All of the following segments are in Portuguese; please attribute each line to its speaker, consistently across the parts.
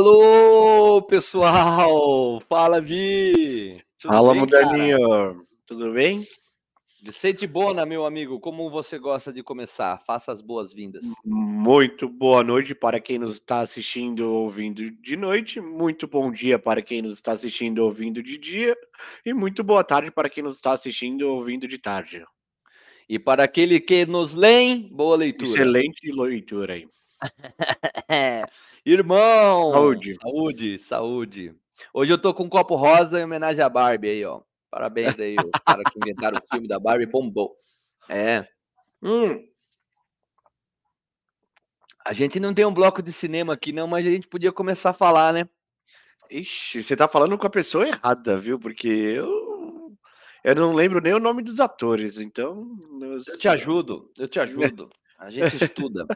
Speaker 1: Alô, pessoal! Fala, Vi!
Speaker 2: Tudo Fala, bem, Moderninho! Tudo bem?
Speaker 1: De sente bona, meu amigo. Como você gosta de começar? Faça as boas-vindas.
Speaker 2: Muito boa noite para quem nos está assistindo ou ouvindo de noite. Muito bom dia para quem nos está assistindo ou ouvindo de dia. E muito boa tarde para quem nos está assistindo ou ouvindo de tarde.
Speaker 1: E para aquele que nos lê, boa leitura.
Speaker 2: Excelente leitura aí.
Speaker 1: Irmão! Saúde. Saúde, saúde. Hoje eu tô com um copo rosa em homenagem à Barbie aí, ó. Parabéns aí, o cara que inventaram o filme da Barbie bombou. É. Hum. A gente não tem um bloco de cinema aqui, não, mas a gente podia começar a falar, né?
Speaker 2: Ixi, você tá falando com a pessoa errada, viu? Porque eu. Eu não lembro nem o nome dos atores, então.
Speaker 1: Eu, eu te ajudo, eu te ajudo. A gente estuda.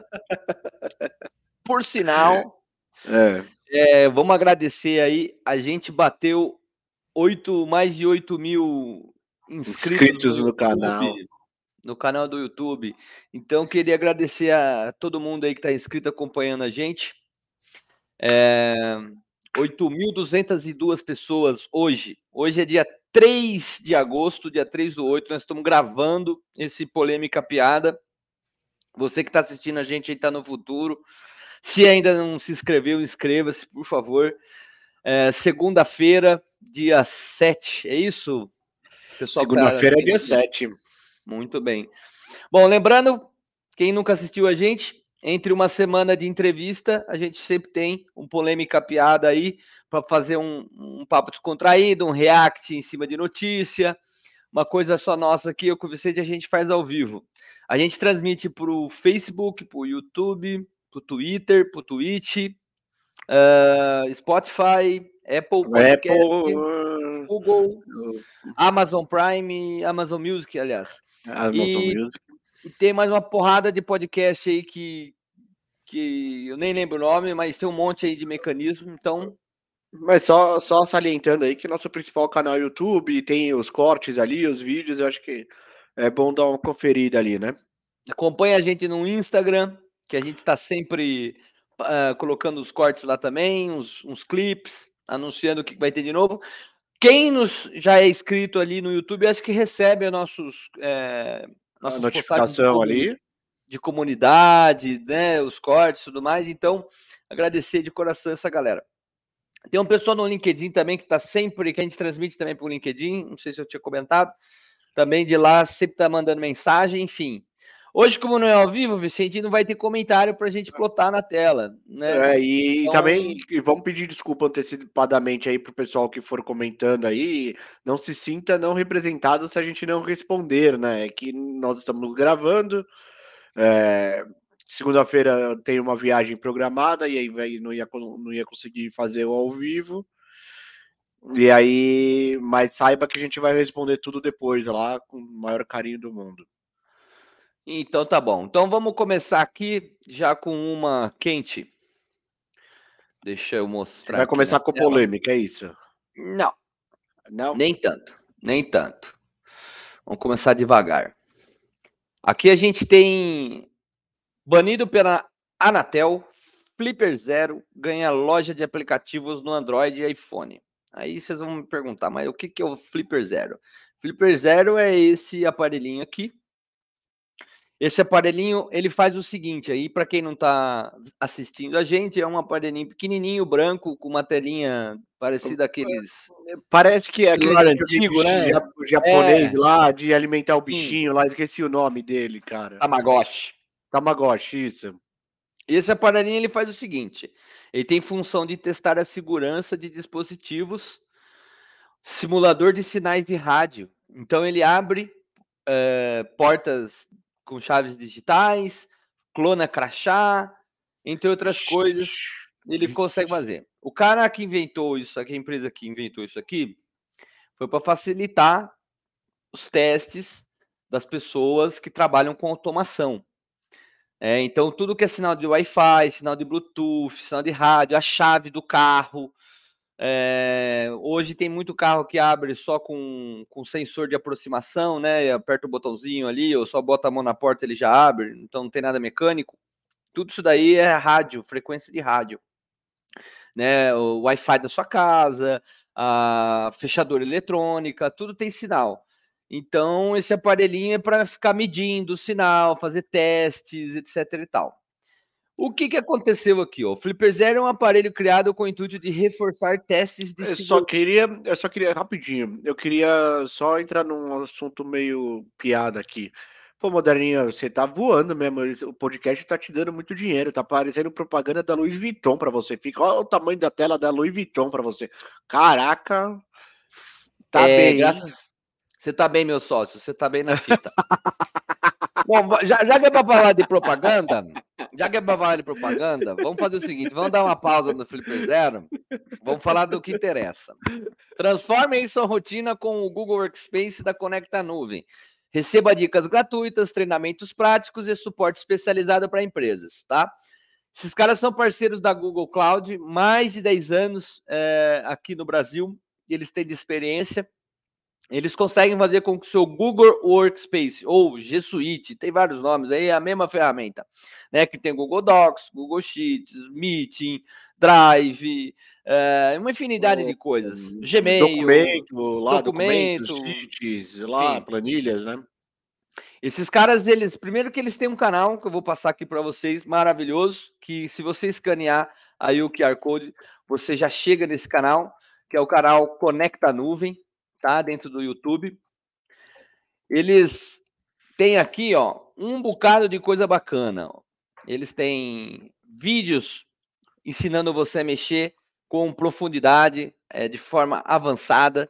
Speaker 1: Por sinal, é. É, vamos agradecer aí. A gente bateu 8, mais de 8 mil inscritos, inscritos no, no canal. No canal do YouTube. Então, queria agradecer a todo mundo aí que está inscrito acompanhando a gente. É, 8.202 pessoas hoje. Hoje é dia 3 de agosto, dia 3 do 8. Nós estamos gravando esse Polêmica Piada. Você que está assistindo a gente aí está no futuro. Se ainda não se inscreveu, inscreva-se, por favor. É, Segunda-feira, dia 7, é isso?
Speaker 2: Tá Segunda-feira tá... dia 7.
Speaker 1: Muito bem. Bom, lembrando, quem nunca assistiu a gente, entre uma semana de entrevista, a gente sempre tem um polêmica piada aí para fazer um, um, papo descontraído, um react em cima de notícia, uma coisa só nossa aqui, eu com o Vicente, a gente faz ao vivo. A gente transmite para o Facebook, para o YouTube, para o Twitter, para o Twitch, uh, Spotify, Apple Podcast, Apple, Google, Amazon Prime, Amazon Music, aliás. Amazon e, Music. E tem mais uma porrada de podcast aí que, que eu nem lembro o nome, mas tem um monte aí de mecanismo, então
Speaker 2: mas só, só salientando aí que nosso principal canal é YouTube tem os cortes ali, os vídeos, eu acho que é bom dar uma conferida ali, né?
Speaker 1: Acompanhe a gente no Instagram, que a gente está sempre uh, colocando os cortes lá também, uns, uns clips, anunciando o que vai ter de novo. Quem nos já é inscrito ali no YouTube, acho que recebe nossos, é,
Speaker 2: nossas a notificação ali
Speaker 1: de comunidade, né, os cortes e tudo mais. Então, agradecer de coração essa galera. Tem um pessoal no LinkedIn também que está sempre, que a gente transmite também para o LinkedIn, não sei se eu tinha comentado, também de lá sempre está mandando mensagem, enfim. Hoje, como não é ao vivo, Vicente, não vai ter comentário para a gente plotar na tela. Né?
Speaker 2: É, e então... também vamos pedir desculpa antecipadamente aí para o pessoal que for comentando aí. Não se sinta não representado se a gente não responder, né? É que nós estamos gravando. É, Segunda-feira tem uma viagem programada e aí não ia, não ia conseguir fazer o ao vivo. E aí, mas saiba que a gente vai responder tudo depois lá com o maior carinho do mundo.
Speaker 1: Então tá bom. Então vamos começar aqui já com uma quente. Deixa eu mostrar.
Speaker 2: Vai começar com tela. polêmica, é isso?
Speaker 1: Não. Não? Nem tanto. Nem tanto. Vamos começar devagar. Aqui a gente tem banido pela Anatel, Flipper Zero ganha loja de aplicativos no Android e iPhone. Aí vocês vão me perguntar, mas o que, que é o Flipper Zero? Flipper Zero é esse aparelhinho aqui, esse aparelhinho, ele faz o seguinte aí, para quem não está assistindo a gente, é um aparelhinho pequenininho, branco, com uma telinha parecida àqueles...
Speaker 2: Parece que é aquele antigo, né? japonês é. lá, de alimentar o bichinho Sim. lá, esqueci o nome dele, cara.
Speaker 1: Tamagotchi.
Speaker 2: Tamagotchi, isso.
Speaker 1: Esse aparelhinho, ele faz o seguinte, ele tem função de testar a segurança de dispositivos, simulador de sinais de rádio. Então, ele abre é, portas com chaves digitais, clona crachá, entre outras coisas, ele consegue fazer. O cara que inventou isso aqui, a empresa que inventou isso aqui, foi para facilitar os testes das pessoas que trabalham com automação. É, então, tudo que é sinal de Wi-Fi, sinal de Bluetooth, sinal de rádio, a chave do carro, é, hoje tem muito carro que abre só com, com sensor de aproximação, né? Aperta o botãozinho ali, ou só bota a mão na porta ele já abre, então não tem nada mecânico. Tudo isso daí é rádio, frequência de rádio. né? O Wi-Fi da sua casa, a fechadura eletrônica, tudo tem sinal. Então, esse aparelhinho é para ficar medindo o sinal, fazer testes, etc e tal. O que, que aconteceu aqui? Ó? O Flipper Zero é um aparelho criado com o intuito de reforçar testes de
Speaker 2: eu só queria, Eu só queria, rapidinho, eu queria só entrar num assunto meio piada aqui. Pô, Moderninha, você tá voando mesmo. O podcast tá te dando muito dinheiro. Tá parecendo propaganda da Louis Vuitton para você. Fica, olha o tamanho da tela da Louis Vuitton para você. Caraca,
Speaker 1: tá é, bem. Você tá bem, meu sócio. Você tá bem na fita. Bom, já, já que é para falar de propaganda, já que é para falar de propaganda, vamos fazer o seguinte: vamos dar uma pausa no Flipper Zero. Vamos falar do que interessa. Transforme aí sua rotina com o Google Workspace da Conecta Nuvem. Receba dicas gratuitas, treinamentos práticos e suporte especializado para empresas, tá? Esses caras são parceiros da Google Cloud, mais de 10 anos é, aqui no Brasil, eles têm de experiência eles conseguem fazer com que o seu Google Workspace ou G Suite, tem vários nomes aí, é a mesma ferramenta, né? Que tem Google Docs, Google Sheets, Meeting, Drive, é, uma infinidade de coisas. Gmail,
Speaker 2: documento, lá, documento, sheets, lá, sim. planilhas, né?
Speaker 1: Esses caras, eles, primeiro que eles têm um canal que eu vou passar aqui para vocês, maravilhoso, que se você escanear aí o QR Code, você já chega nesse canal, que é o canal Conecta Nuvem tá? Dentro do YouTube. Eles têm aqui, ó, um bocado de coisa bacana. Eles têm vídeos ensinando você a mexer com profundidade, é, de forma avançada,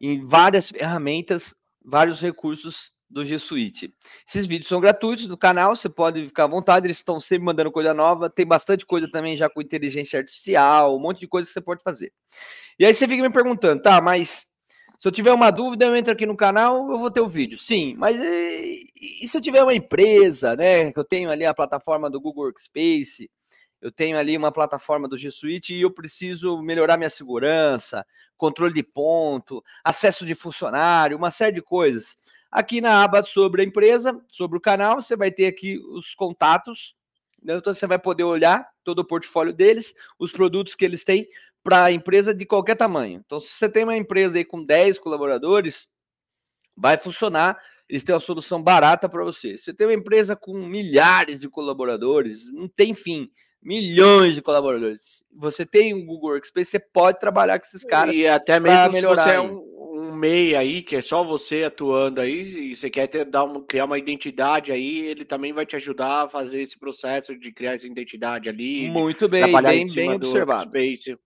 Speaker 1: em várias ferramentas, vários recursos do G Suite. Esses vídeos são gratuitos no canal, você pode ficar à vontade, eles estão sempre mandando coisa nova, tem bastante coisa também já com inteligência artificial, um monte de coisa que você pode fazer. E aí você fica me perguntando, tá, mas se eu tiver uma dúvida, eu entro aqui no canal, eu vou ter o vídeo. Sim, mas e, e se eu tiver uma empresa, né? Que eu tenho ali a plataforma do Google Workspace, eu tenho ali uma plataforma do G Suite e eu preciso melhorar minha segurança, controle de ponto, acesso de funcionário, uma série de coisas. Aqui na aba sobre a empresa, sobre o canal, você vai ter aqui os contatos. Né? Então você vai poder olhar todo o portfólio deles, os produtos que eles têm, para empresa de qualquer tamanho. Então, se você tem uma empresa aí com 10 colaboradores, vai funcionar. Eles têm uma solução barata para você. Se você tem uma empresa com milhares de colaboradores, não tem fim, milhões de colaboradores. Você tem um Google Workspace, você pode trabalhar com esses caras.
Speaker 2: E até mesmo se você é um, um MEI aí, que é só você atuando aí, e você quer ter, dar um, criar uma identidade aí, ele também vai te ajudar a fazer esse processo de criar essa identidade ali.
Speaker 1: Muito bem, bem, bem observado. Workspace.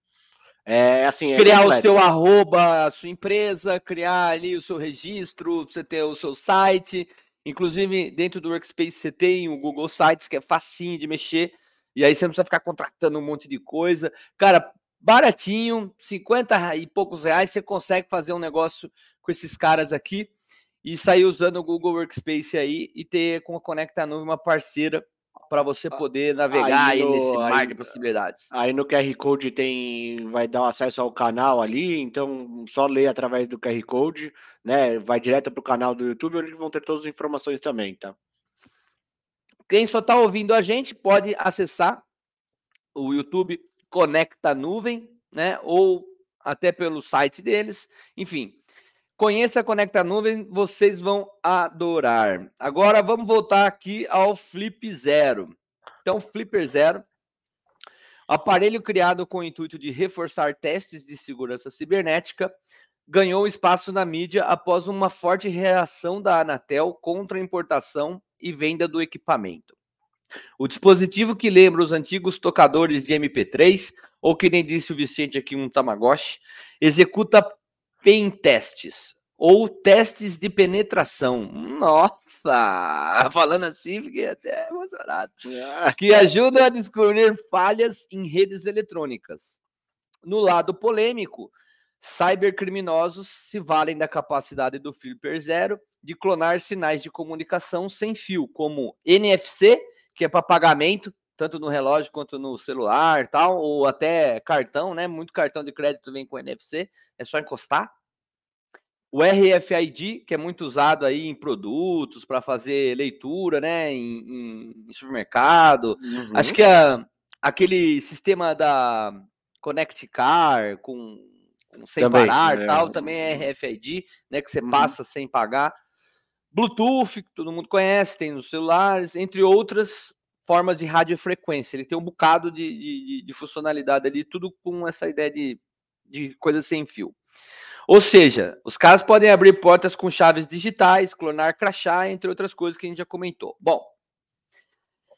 Speaker 2: É assim,
Speaker 1: é criar o seu arroba, a sua empresa, criar ali o seu registro, você ter o seu site. Inclusive, dentro do Workspace você tem o Google Sites, que é facinho de mexer. E aí você não precisa ficar contratando um monte de coisa. Cara, baratinho, 50 e poucos reais, você consegue fazer um negócio com esses caras aqui e sair usando o Google Workspace aí e ter com a Conecta Nuvem uma parceira para você poder navegar aí, no, aí nesse mar aí, de possibilidades.
Speaker 2: Aí no QR Code tem, vai dar acesso ao canal ali, então só ler através do QR Code, né? Vai direto para o canal do YouTube, onde vão ter todas as informações também, tá?
Speaker 1: Quem só está ouvindo a gente pode acessar o YouTube Conecta Nuvem, né? Ou até pelo site deles, enfim. Conheça a Conecta Nuvem, vocês vão adorar. Agora vamos voltar aqui ao Flip Zero. Então, Flipper Zero, aparelho criado com o intuito de reforçar testes de segurança cibernética, ganhou espaço na mídia após uma forte reação da Anatel contra a importação e venda do equipamento. O dispositivo que lembra os antigos tocadores de MP3, ou que nem disse o Vicente aqui, um Tamagotchi, executa pen testes ou testes de penetração. Nossa, falando assim, fiquei até emocionado. Ah. Que ajudam a descobrir falhas em redes eletrônicas. No lado polêmico, cybercriminosos se valem da capacidade do Flipper Zero de clonar sinais de comunicação sem fio, como NFC, que é para pagamento, tanto no relógio quanto no celular, tal, ou até cartão, né? Muito cartão de crédito vem com NFC, é só encostar. O RFID, que é muito usado aí em produtos para fazer leitura, né? Em, em, em supermercado. Uhum. Acho que a, aquele sistema da Connect Car com, com sem também, parar, é. tal, também é RFID, né, que você uhum. passa sem pagar. Bluetooth, que todo mundo conhece, tem nos celulares, entre outras formas de radiofrequência. Ele tem um bocado de, de, de funcionalidade ali, tudo com essa ideia de, de coisa sem fio. Ou seja, os caras podem abrir portas com chaves digitais, clonar crachá, entre outras coisas que a gente já comentou. Bom,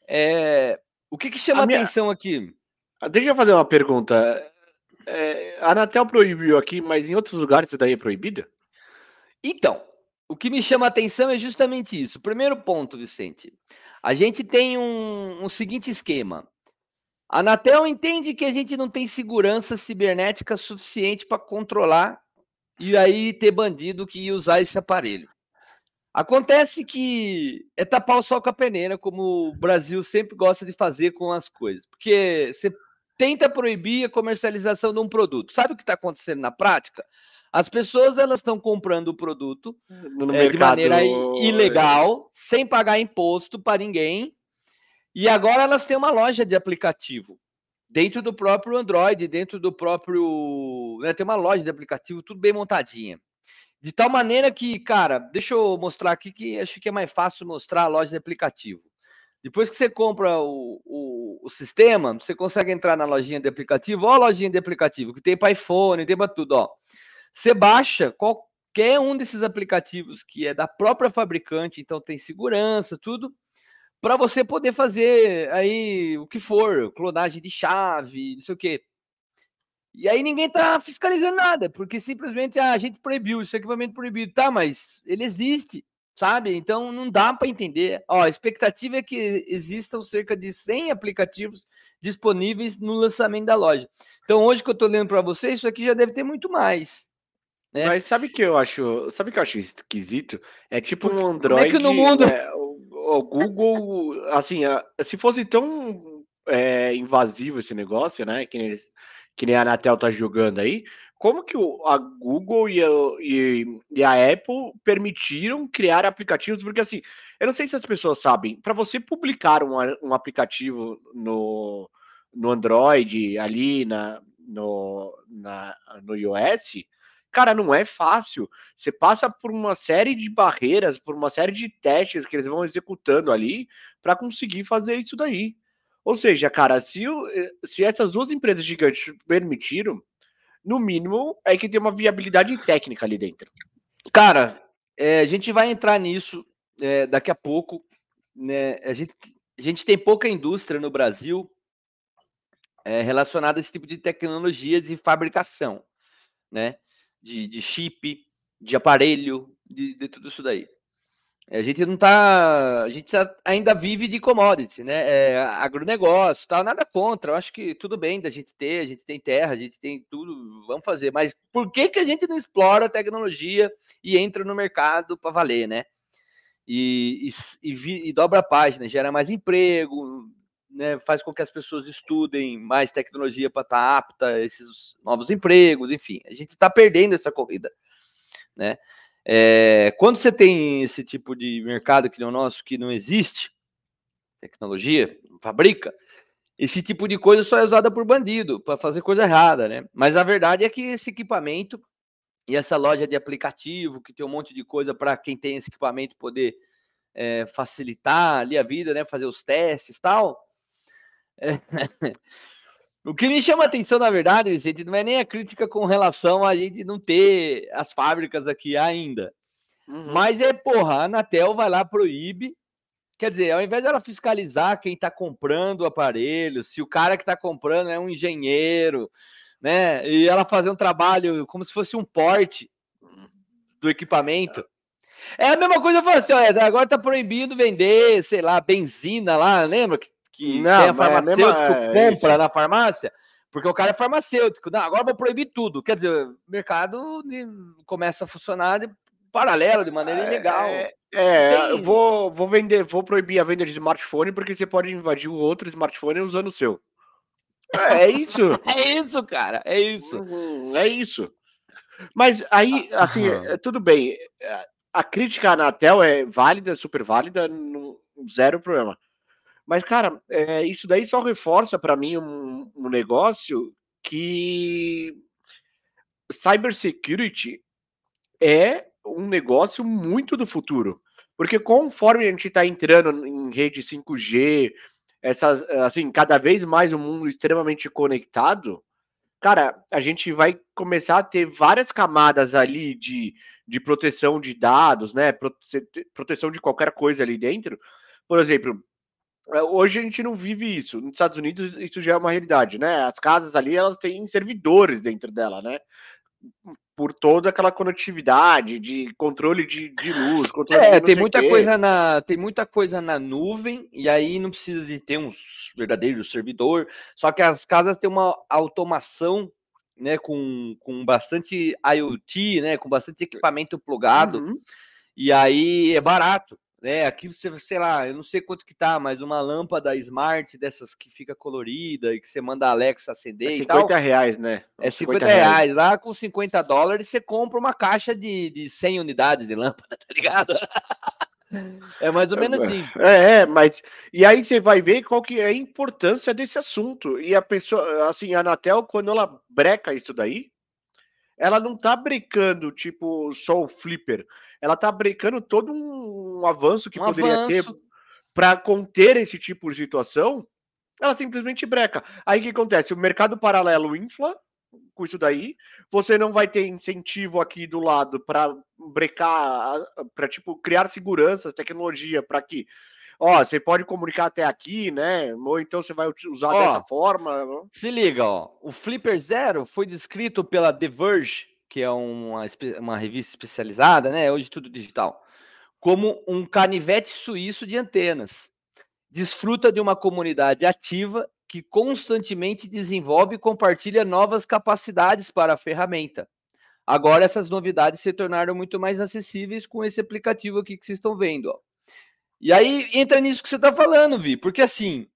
Speaker 1: é, o que, que chama a minha... atenção aqui?
Speaker 2: Ah, deixa eu fazer uma pergunta. É, a Anatel proibiu aqui, mas em outros lugares isso daí é proibida?
Speaker 1: Então, o que me chama a atenção é justamente isso. Primeiro ponto, Vicente. A gente tem um, um seguinte esquema. A Anatel entende que a gente não tem segurança cibernética suficiente para controlar e aí ter bandido que ia usar esse aparelho. Acontece que é tapar o sol com a peneira, como o Brasil sempre gosta de fazer com as coisas. Porque você tenta proibir a comercialização de um produto. Sabe o que está acontecendo na prática? As pessoas elas estão comprando o produto é, de maneira ilegal, sem pagar imposto para ninguém. E agora elas têm uma loja de aplicativo dentro do próprio Android, dentro do próprio. Né, tem uma loja de aplicativo, tudo bem montadinha. De tal maneira que, cara, deixa eu mostrar aqui que acho que é mais fácil mostrar a loja de aplicativo. Depois que você compra o, o, o sistema, você consegue entrar na lojinha de aplicativo. Olha a lojinha de aplicativo, que tem para iPhone, tem para tudo. Ó. Você baixa qualquer um desses aplicativos que é da própria fabricante, então tem segurança, tudo para você poder fazer aí o que for, clonagem de chave, não sei o quê. E aí ninguém tá fiscalizando nada, porque simplesmente a gente proibiu, esse equipamento proibido, tá, mas ele existe, sabe? Então não dá para entender. Ó, a expectativa é que existam cerca de 100 aplicativos disponíveis no lançamento da loja. Então hoje que eu tô lendo para vocês, isso aqui já deve ter muito mais.
Speaker 2: Né? Mas sabe que eu acho, sabe que eu acho esquisito? É tipo um Android,
Speaker 1: Como é que no mundo
Speaker 2: é, o Google, assim, se fosse tão é, invasivo esse negócio, né? Que nem, que nem a Anatel tá jogando aí, como que o, a Google e a, e, e a, Apple permitiram criar aplicativos? Porque assim, eu não sei se as pessoas sabem, para você publicar um, um aplicativo no, no Android, ali na, no, na, no iOS, Cara, não é fácil. Você passa por uma série de barreiras, por uma série de testes que eles vão executando ali para conseguir fazer isso daí. Ou seja, cara, se, eh, se essas duas empresas gigantes permitiram, no mínimo é que tem uma viabilidade técnica ali dentro.
Speaker 1: Cara, é, a gente vai entrar nisso é, daqui a pouco. Né? A, gente, a gente tem pouca indústria no Brasil é, relacionada a esse tipo de tecnologias de fabricação, né? De, de chip, de aparelho, de, de tudo isso daí. A gente não tá. A gente ainda vive de commodity, né? É, agronegócio, tal, nada contra. Eu acho que tudo bem da gente ter, a gente tem terra, a gente tem tudo, vamos fazer. Mas por que, que a gente não explora a tecnologia e entra no mercado para valer, né? E, e, e, e, dobra a página, gera mais emprego, né, faz com que as pessoas estudem mais tecnologia para estar tá apta a esses novos empregos, enfim, a gente está perdendo essa corrida, né? É, quando você tem esse tipo de mercado que é o nosso, que não existe tecnologia, fabrica, esse tipo de coisa só é usada por bandido, para fazer coisa errada, né? Mas a verdade é que esse equipamento e essa loja de aplicativo, que tem um monte de coisa para quem tem esse equipamento poder é, facilitar ali a vida, né? Fazer os testes tal, O que me chama a atenção, na verdade, Vicente, não é nem a crítica com relação a gente não ter as fábricas aqui ainda. Uhum. Mas é, porra, a Anatel vai lá, proíbe. Quer dizer, ao invés dela fiscalizar quem está comprando o aparelho, se o cara que está comprando é um engenheiro, né? E ela fazer um trabalho como se fosse um porte do equipamento. É a mesma coisa, eu falo assim, olha, agora tá proibido vender, sei lá, benzina lá, lembra que que não, a farmacêutico é mesma, compra é na farmácia, porque o cara é farmacêutico. Não, agora vou proibir tudo. Quer dizer, o mercado começa a funcionar de paralelo, de maneira é, ilegal.
Speaker 2: É, é eu vou, vou vender, vou proibir a venda de smartphone, porque você pode invadir o outro smartphone usando o seu.
Speaker 1: É, é isso. é isso, cara. É isso.
Speaker 2: Uhum, é isso. Mas aí, assim, uhum. tudo bem. A crítica à Anatel é válida, super válida, zero problema. Mas, cara, é, isso daí só reforça para mim um, um negócio que cybersecurity é um negócio muito do futuro. Porque conforme a gente está entrando em rede 5G, essas, assim, cada vez mais um mundo extremamente conectado, cara, a gente vai começar a ter várias camadas ali de, de proteção de dados, né? Proteção de qualquer coisa ali dentro. Por exemplo, hoje a gente não vive isso. Nos Estados Unidos isso já é uma realidade, né? As casas ali elas têm servidores dentro dela, né? Por toda aquela conectividade de controle de, de luz, controle
Speaker 1: é,
Speaker 2: de
Speaker 1: tem muita coisa na tem muita coisa na nuvem e aí não precisa de ter um verdadeiro servidor. Só que as casas têm uma automação, né? Com, com bastante IoT, né? Com bastante equipamento plugado. Uhum. E aí é barato né? Aquilo você, sei lá, eu não sei quanto que tá, mas uma lâmpada smart dessas que fica colorida e que você manda a Alexa acender é
Speaker 2: e tal. 50 reais, né?
Speaker 1: É 50, 50 reais. reais. Lá com 50 dólares você compra uma caixa de, de 100 unidades de lâmpada, tá ligado? É mais ou menos assim.
Speaker 2: É, é, mas e aí você vai ver qual que é a importância desse assunto. E a pessoa, assim, a Anatel, quando ela breca isso daí, ela não tá brecando tipo só o flipper ela tá brecando todo um avanço que um poderia avanço. ter para conter esse tipo de situação, ela simplesmente breca. Aí o que acontece? O mercado paralelo infla com isso daí, você não vai ter incentivo aqui do lado para brecar, para tipo criar segurança, tecnologia para que ó, você pode comunicar até aqui, né? Ou então você vai usar ó, dessa forma.
Speaker 1: Se liga, ó. O Flipper Zero foi descrito pela The Verge que é uma, uma revista especializada, né? Hoje tudo digital, como um canivete suíço de antenas. Desfruta de uma comunidade ativa que constantemente desenvolve e compartilha novas capacidades para a ferramenta. Agora essas novidades se tornaram muito mais acessíveis com esse aplicativo aqui que vocês estão vendo. Ó. E aí entra nisso que você está falando, Vi, porque assim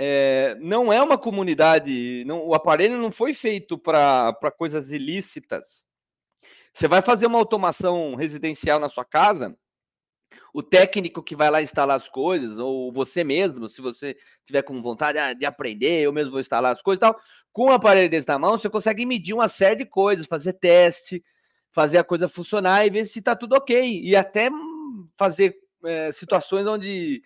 Speaker 1: é, não é uma comunidade, não, o aparelho não foi feito para coisas ilícitas. Você vai fazer uma automação residencial na sua casa, o técnico que vai lá instalar as coisas, ou você mesmo, se você tiver com vontade ah, de aprender, eu mesmo vou instalar as coisas e tal, com o aparelho desse na mão, você consegue medir uma série de coisas, fazer teste, fazer a coisa funcionar e ver se está tudo ok. E até fazer é, situações onde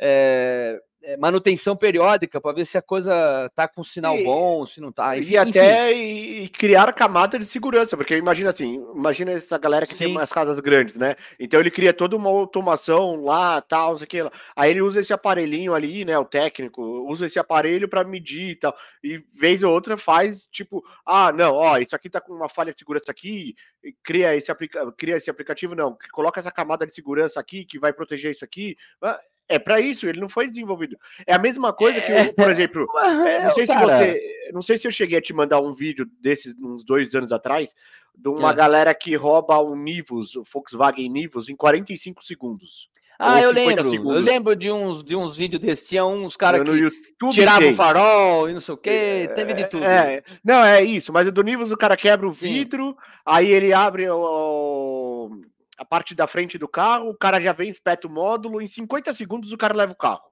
Speaker 1: é, manutenção periódica para ver se a coisa tá com sinal e, bom, se não tá.
Speaker 2: Enfim, e até e criar camada de segurança, porque imagina assim, imagina essa galera que Sim. tem umas casas grandes, né? Então ele cria toda uma automação lá, tal, sei que Aí ele usa esse aparelhinho ali, né, o técnico, usa esse aparelho para medir e tal. E vez ou outra faz tipo, ah, não, ó, isso aqui tá com uma falha de segurança aqui, cria esse aplica cria esse aplicativo não, coloca essa camada de segurança aqui que vai proteger isso aqui. É para isso, ele não foi desenvolvido. É a mesma coisa que, é, por exemplo, é, não sei se você, não sei se eu cheguei a te mandar um vídeo desses uns dois anos atrás, de uma é. galera que rouba um Nivus, o Volkswagen Nivus, em 45 segundos.
Speaker 1: Ah, eu lembro. Segundos. Eu lembro de uns, de uns vídeos desses. Tinha uns caras que tiravam o farol e não sei o quê. É, teve de tudo.
Speaker 2: É, não, é isso. Mas o do Nivus, o cara quebra o vidro, Sim. aí ele abre o, a parte da frente do carro, o cara já vem, espeta o módulo, em 50 segundos o cara leva o carro.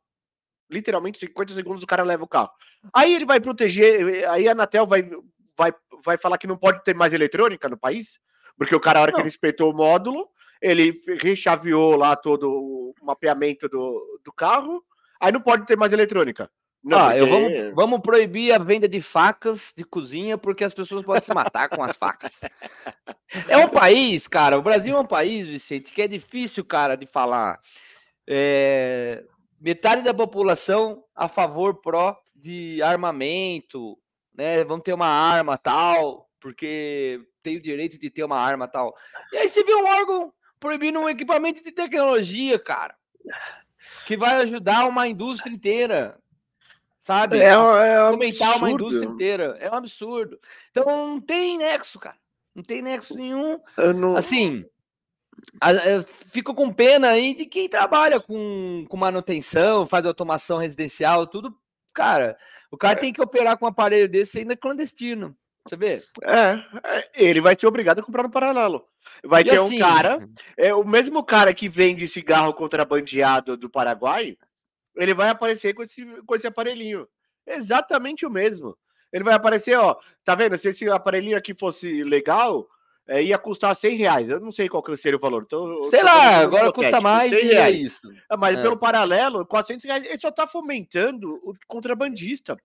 Speaker 2: Literalmente, 50 segundos o cara leva o carro. Aí ele vai proteger, aí a Anatel vai, vai, vai falar que não pode ter mais eletrônica no país, porque o cara, a hora não. que ele espetou o módulo, ele rechaveou lá todo o mapeamento do, do carro, aí não pode ter mais eletrônica.
Speaker 1: Não, ah, porque... eu vamos, vamos proibir a venda de facas de cozinha porque as pessoas podem se matar com as facas. É um país, cara. O Brasil é um país, Vicente, que é difícil, cara, de falar. É... Metade da população a favor pró de armamento, né? Vamos ter uma arma tal, porque tem o direito de ter uma arma tal. E aí você vê um órgão proibindo um equipamento de tecnologia, cara, que vai ajudar uma indústria inteira sabe? É, é aumentar uma indústria inteira. É um absurdo. Então não tem nexo, cara. Não tem nexo nenhum. Não... Assim, fico com pena aí de quem trabalha com, com manutenção, faz automação residencial, tudo. Cara, o cara é. tem que operar com um aparelho desse ainda clandestino. Você vê?
Speaker 2: É, é, ele vai ser obrigado a comprar no paralelo. Vai e ter assim, um cara, é o mesmo cara que vende cigarro contrabandeado do Paraguai, ele vai aparecer com esse, com esse aparelhinho. Exatamente o mesmo. Ele vai aparecer, ó, tá vendo? Se esse aparelhinho aqui fosse legal, é, ia custar 100 reais. Eu não sei qual que seria o valor. Então,
Speaker 1: sei lá, agora custa mais e é isso.
Speaker 2: É, mas é. pelo paralelo, 400 reais, ele só tá fomentando o contrabandista.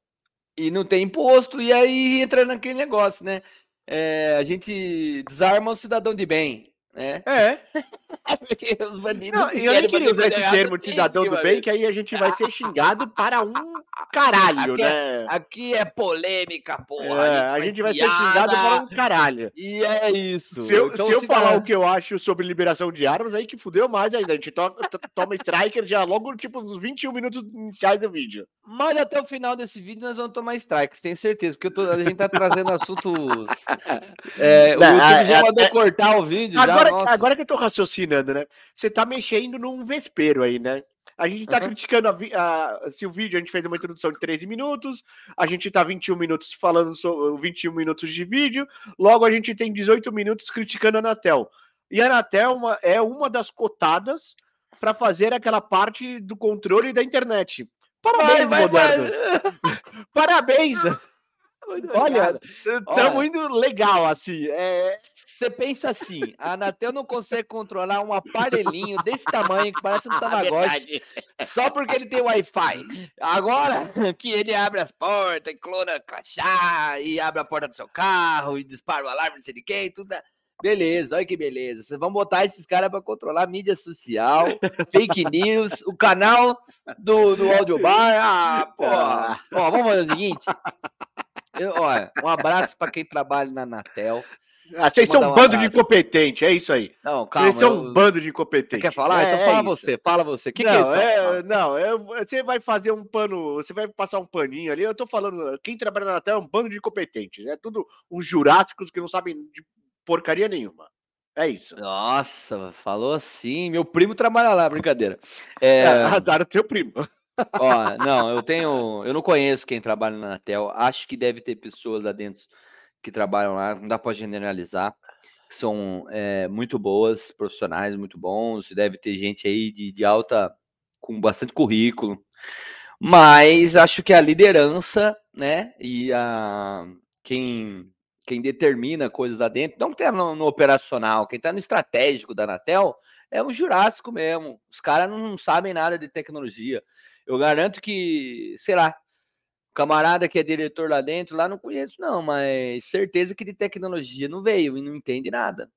Speaker 1: E não tem imposto, e aí entra naquele negócio, né? É, a gente desarma o cidadão de bem.
Speaker 2: É. é. os bandidos. Não, eu nem queria usar esse termo cidadão do bem, que aí a gente vai ser xingado para um caralho,
Speaker 1: aqui
Speaker 2: é, né?
Speaker 1: É, aqui é polêmica, porra.
Speaker 2: É, a gente, a gente vai ser xingado para um caralho.
Speaker 1: E é isso.
Speaker 2: Se eu, então, se eu falar o que eu acho sobre liberação de armas, aí que fudeu mais ainda. A gente to, toma striker já logo, tipo, nos 21 minutos iniciais do vídeo.
Speaker 1: Mas até o final desse vídeo nós vamos tomar strikes, tenho certeza, porque tô, a gente tá trazendo assuntos. É, não, o YouTube já mandou cortar o vídeo.
Speaker 2: Agora, agora, agora que eu tô raciocinando, né? Você tá mexendo num vespeiro aí, né? A gente tá uhum. criticando a, a, se o vídeo a gente fez uma introdução de 13 minutos, a gente tá 21 minutos falando sobre 21 minutos de vídeo, logo a gente tem 18 minutos criticando a Anatel. E a Anatel é uma das cotadas para fazer aquela parte do controle da internet. Parabéns, vai, vai, Moderno. Vai. Parabéns. Olha, estamos indo legal, assim. É...
Speaker 1: Você pensa assim, a Anatel não consegue controlar um aparelhinho desse tamanho, que parece um Tamagotchi, só porque ele tem Wi-Fi. Agora que ele abre as portas, e clona crachá, e abre a porta do seu carro, e dispara o alarme, não sei de quem, tudo... Beleza, olha que beleza. Vocês vão botar esses caras para controlar a mídia social, fake news, o canal do, do Audiobar. Ah, pô. Ó, vamos fazer o seguinte. Eu, olha, um abraço para quem trabalha na Anatel.
Speaker 2: Ah, vocês são um, bando de incompetente, é isso aí.
Speaker 1: Não, calma. Vocês
Speaker 2: são um bando de incompetente. Você
Speaker 1: quer falar? Então é, então fala é você, fala você.
Speaker 2: Que não, que é, é não, é, você vai fazer um pano, você vai passar um paninho ali. Eu tô falando, quem trabalha na Anatel é um bando de incompetentes. É tudo uns jurássicos que não sabem de porcaria nenhuma. É isso.
Speaker 1: Nossa, falou assim. Meu primo trabalha lá, brincadeira. É,
Speaker 2: é teu primo.
Speaker 1: Ó, não, eu tenho. Eu não conheço quem trabalha na Anatel. Acho que deve ter pessoas lá dentro que trabalham lá. Não dá para generalizar. São é, muito boas, profissionais muito bons. Deve ter gente aí de, de alta, com bastante currículo. Mas acho que a liderança, né? E a quem quem determina coisas lá dentro, não tem no, no operacional, quem está no estratégico da Anatel é um jurássico mesmo. Os caras não sabem nada de tecnologia. Eu garanto que, sei lá, o camarada que é diretor lá dentro, lá não conheço, não, mas certeza que de tecnologia não veio e não entende nada.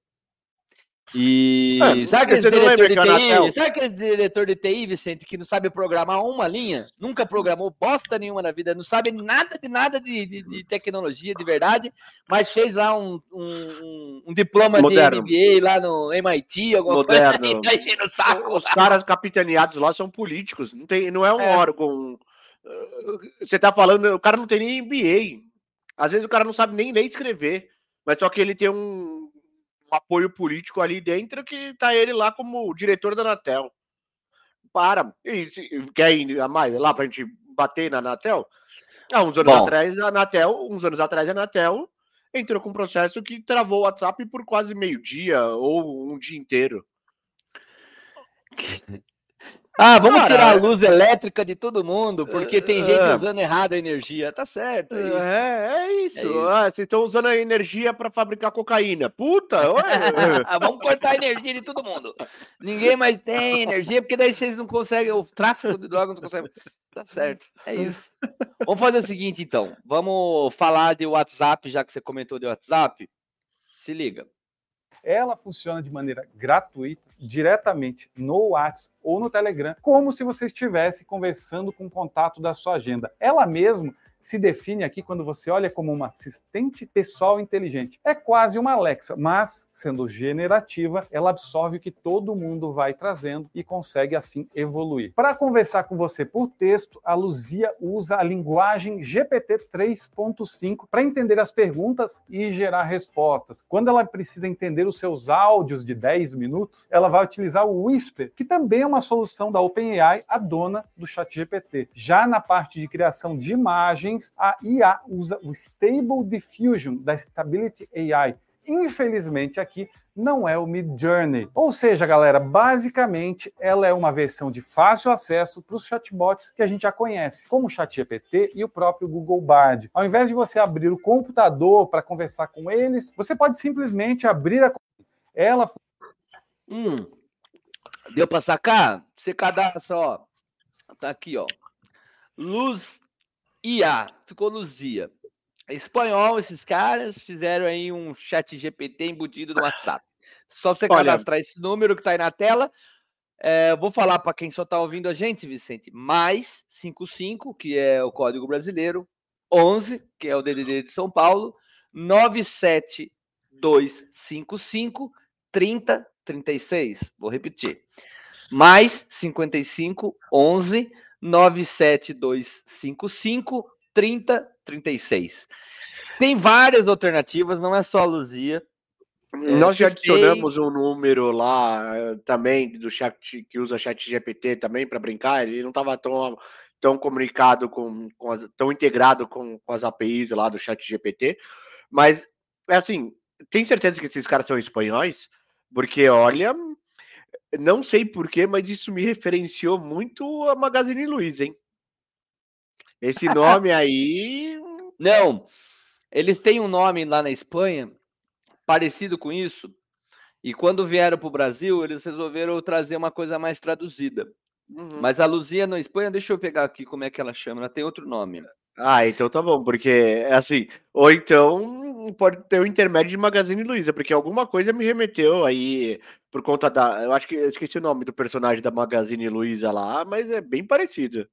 Speaker 1: E é, sabe aquele diretor de TI? Sabe aquele diretor de TI, Vicente, que não sabe programar uma linha? Nunca programou bosta nenhuma na vida, não sabe nada de nada de, de, de tecnologia de verdade, mas fez lá um, um, um diploma Moderno. de MBA lá no MIT, alguma
Speaker 2: Moderno. coisa, e tá enchendo o saco. Os caras capitaneados lá são políticos, não, tem, não é um é. órgão. Você tá falando, o cara não tem nem MBA. Às vezes o cara não sabe nem ler escrever, mas só que ele tem um apoio político ali dentro que tá ele lá como diretor da Anatel. Para. E se, quer ir a mais lá pra gente bater na Anatel? Há uns anos Bom. atrás, a Anatel, uns anos atrás, a Anatel entrou com um processo que travou o WhatsApp por quase meio dia ou um dia inteiro.
Speaker 1: Ah, vamos Cara, tirar a luz elétrica de todo mundo, porque tem é, gente usando errado a energia. Tá certo, é isso.
Speaker 2: É, é isso. É isso. Ah, vocês estão usando a energia para fabricar cocaína. Puta!
Speaker 1: vamos cortar a energia de todo mundo. Ninguém mais tem energia, porque daí vocês não conseguem, o tráfico de drogas não consegue. Tá certo, é isso. Vamos fazer o seguinte, então. Vamos falar de WhatsApp, já que você comentou de WhatsApp. Se liga
Speaker 3: ela funciona de maneira gratuita, diretamente no WhatsApp ou no Telegram, como se você estivesse conversando com o contato da sua agenda. Ela mesmo se define aqui quando você olha como uma assistente pessoal inteligente. É quase uma Alexa, mas sendo generativa, ela absorve o que todo mundo vai trazendo e consegue assim evoluir. Para conversar com você por texto, a Luzia usa a linguagem GPT 3.5 para entender as perguntas e gerar respostas. Quando ela precisa entender os seus áudios de 10 minutos, ela vai utilizar o Whisper, que também é uma solução da OpenAI, a dona do ChatGPT. Já na parte de criação de a IA usa o Stable Diffusion da Stability AI, Infelizmente aqui não é o Mid Journey. Ou seja, galera, basicamente ela é uma versão de fácil acesso para os chatbots que a gente já conhece, como o ChatGPT e o próprio Google Bard. Ao invés de você abrir o computador para conversar com eles, você pode simplesmente abrir a ela
Speaker 1: Hum, deu para sacar? Você cadastra, ó. Tá aqui, ó. Luz IA, ficou Luzia. Espanhol, esses caras fizeram aí um chat GPT embutido no WhatsApp. Só você Olha, cadastrar esse número que está aí na tela. É, vou falar para quem só está ouvindo a gente, Vicente, mais 55, que é o código brasileiro, 11, que é o DDD de São Paulo, 97255 3036. Vou repetir. Mais 55 11 97255 3036. Tem várias alternativas, não é só a Luzia.
Speaker 2: É, Nós já adicionamos um número lá eh, também do chat que usa chat GPT também para brincar. Ele não estava tão, tão comunicado com, com as, tão integrado com, com as APIs lá do chat GPT. Mas é assim, tem certeza que esses caras são espanhóis? Porque olha, não sei porquê, mas isso me referenciou muito a Magazine Luiza, hein? Esse nome aí.
Speaker 1: Não, eles têm um nome lá na Espanha parecido com isso. E quando vieram para o Brasil, eles resolveram trazer uma coisa mais traduzida. Uhum. Mas a Luzia na Espanha, deixa eu pegar aqui como é que ela chama, ela tem outro nome.
Speaker 2: Ah, então tá bom, porque é assim, ou então pode ter o intermédio de Magazine Luiza, porque alguma coisa me remeteu aí por conta da. Eu acho que eu esqueci o nome do personagem da Magazine Luiza lá, mas é bem parecido.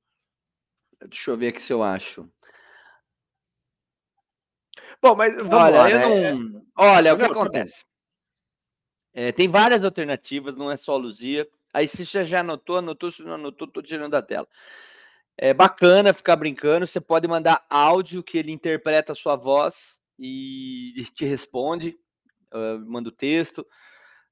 Speaker 1: Deixa eu ver aqui se eu acho.
Speaker 2: Bom, mas vamos Olha, lá, né?
Speaker 1: Não... Olha, o que acontece? É, tem várias alternativas, não é só Luzia. Aí se você já anotou, anotou, se não anotou, tô tirando da tela. É bacana ficar brincando. Você pode mandar áudio que ele interpreta a sua voz e te responde. Uh, manda o texto.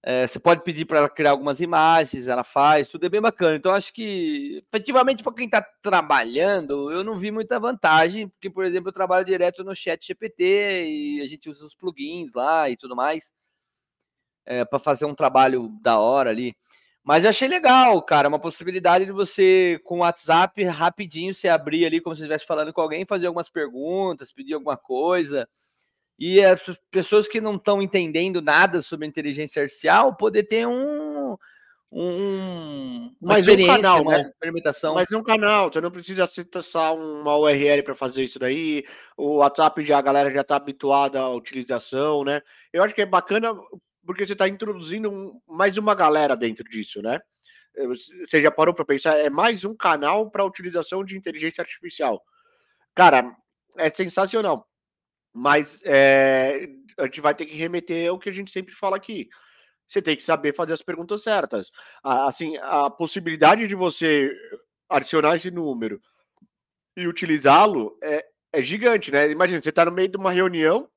Speaker 1: É, você pode pedir para ela criar algumas imagens, ela faz, tudo é bem bacana. Então, acho que, efetivamente, para quem está trabalhando, eu não vi muita vantagem, porque, por exemplo, eu trabalho direto no Chat GPT e a gente usa os plugins lá e tudo mais é, para fazer um trabalho da hora ali. Mas achei legal, cara, uma possibilidade de você, com o WhatsApp, rapidinho, se abrir ali, como se estivesse falando com alguém, fazer algumas perguntas, pedir alguma coisa. E as pessoas que não estão entendendo nada sobre inteligência artificial poder ter um, um
Speaker 2: mais um canal, uma né? experimentação. Mais um canal, você não precisa acessar uma URL para fazer isso daí. O WhatsApp já a galera já está habituada à utilização, né? Eu acho que é bacana porque você está introduzindo mais uma galera dentro disso, né? Eh, você já parou para pensar? É mais um canal para utilização de inteligência artificial. Cara, é sensacional. Mas é, a gente vai ter que remeter ao que a gente sempre fala aqui. Você tem que saber fazer as perguntas certas. Assim, a possibilidade de você adicionar esse número e utilizá-lo é, é gigante, né? Imagina, você está no meio de uma reunião,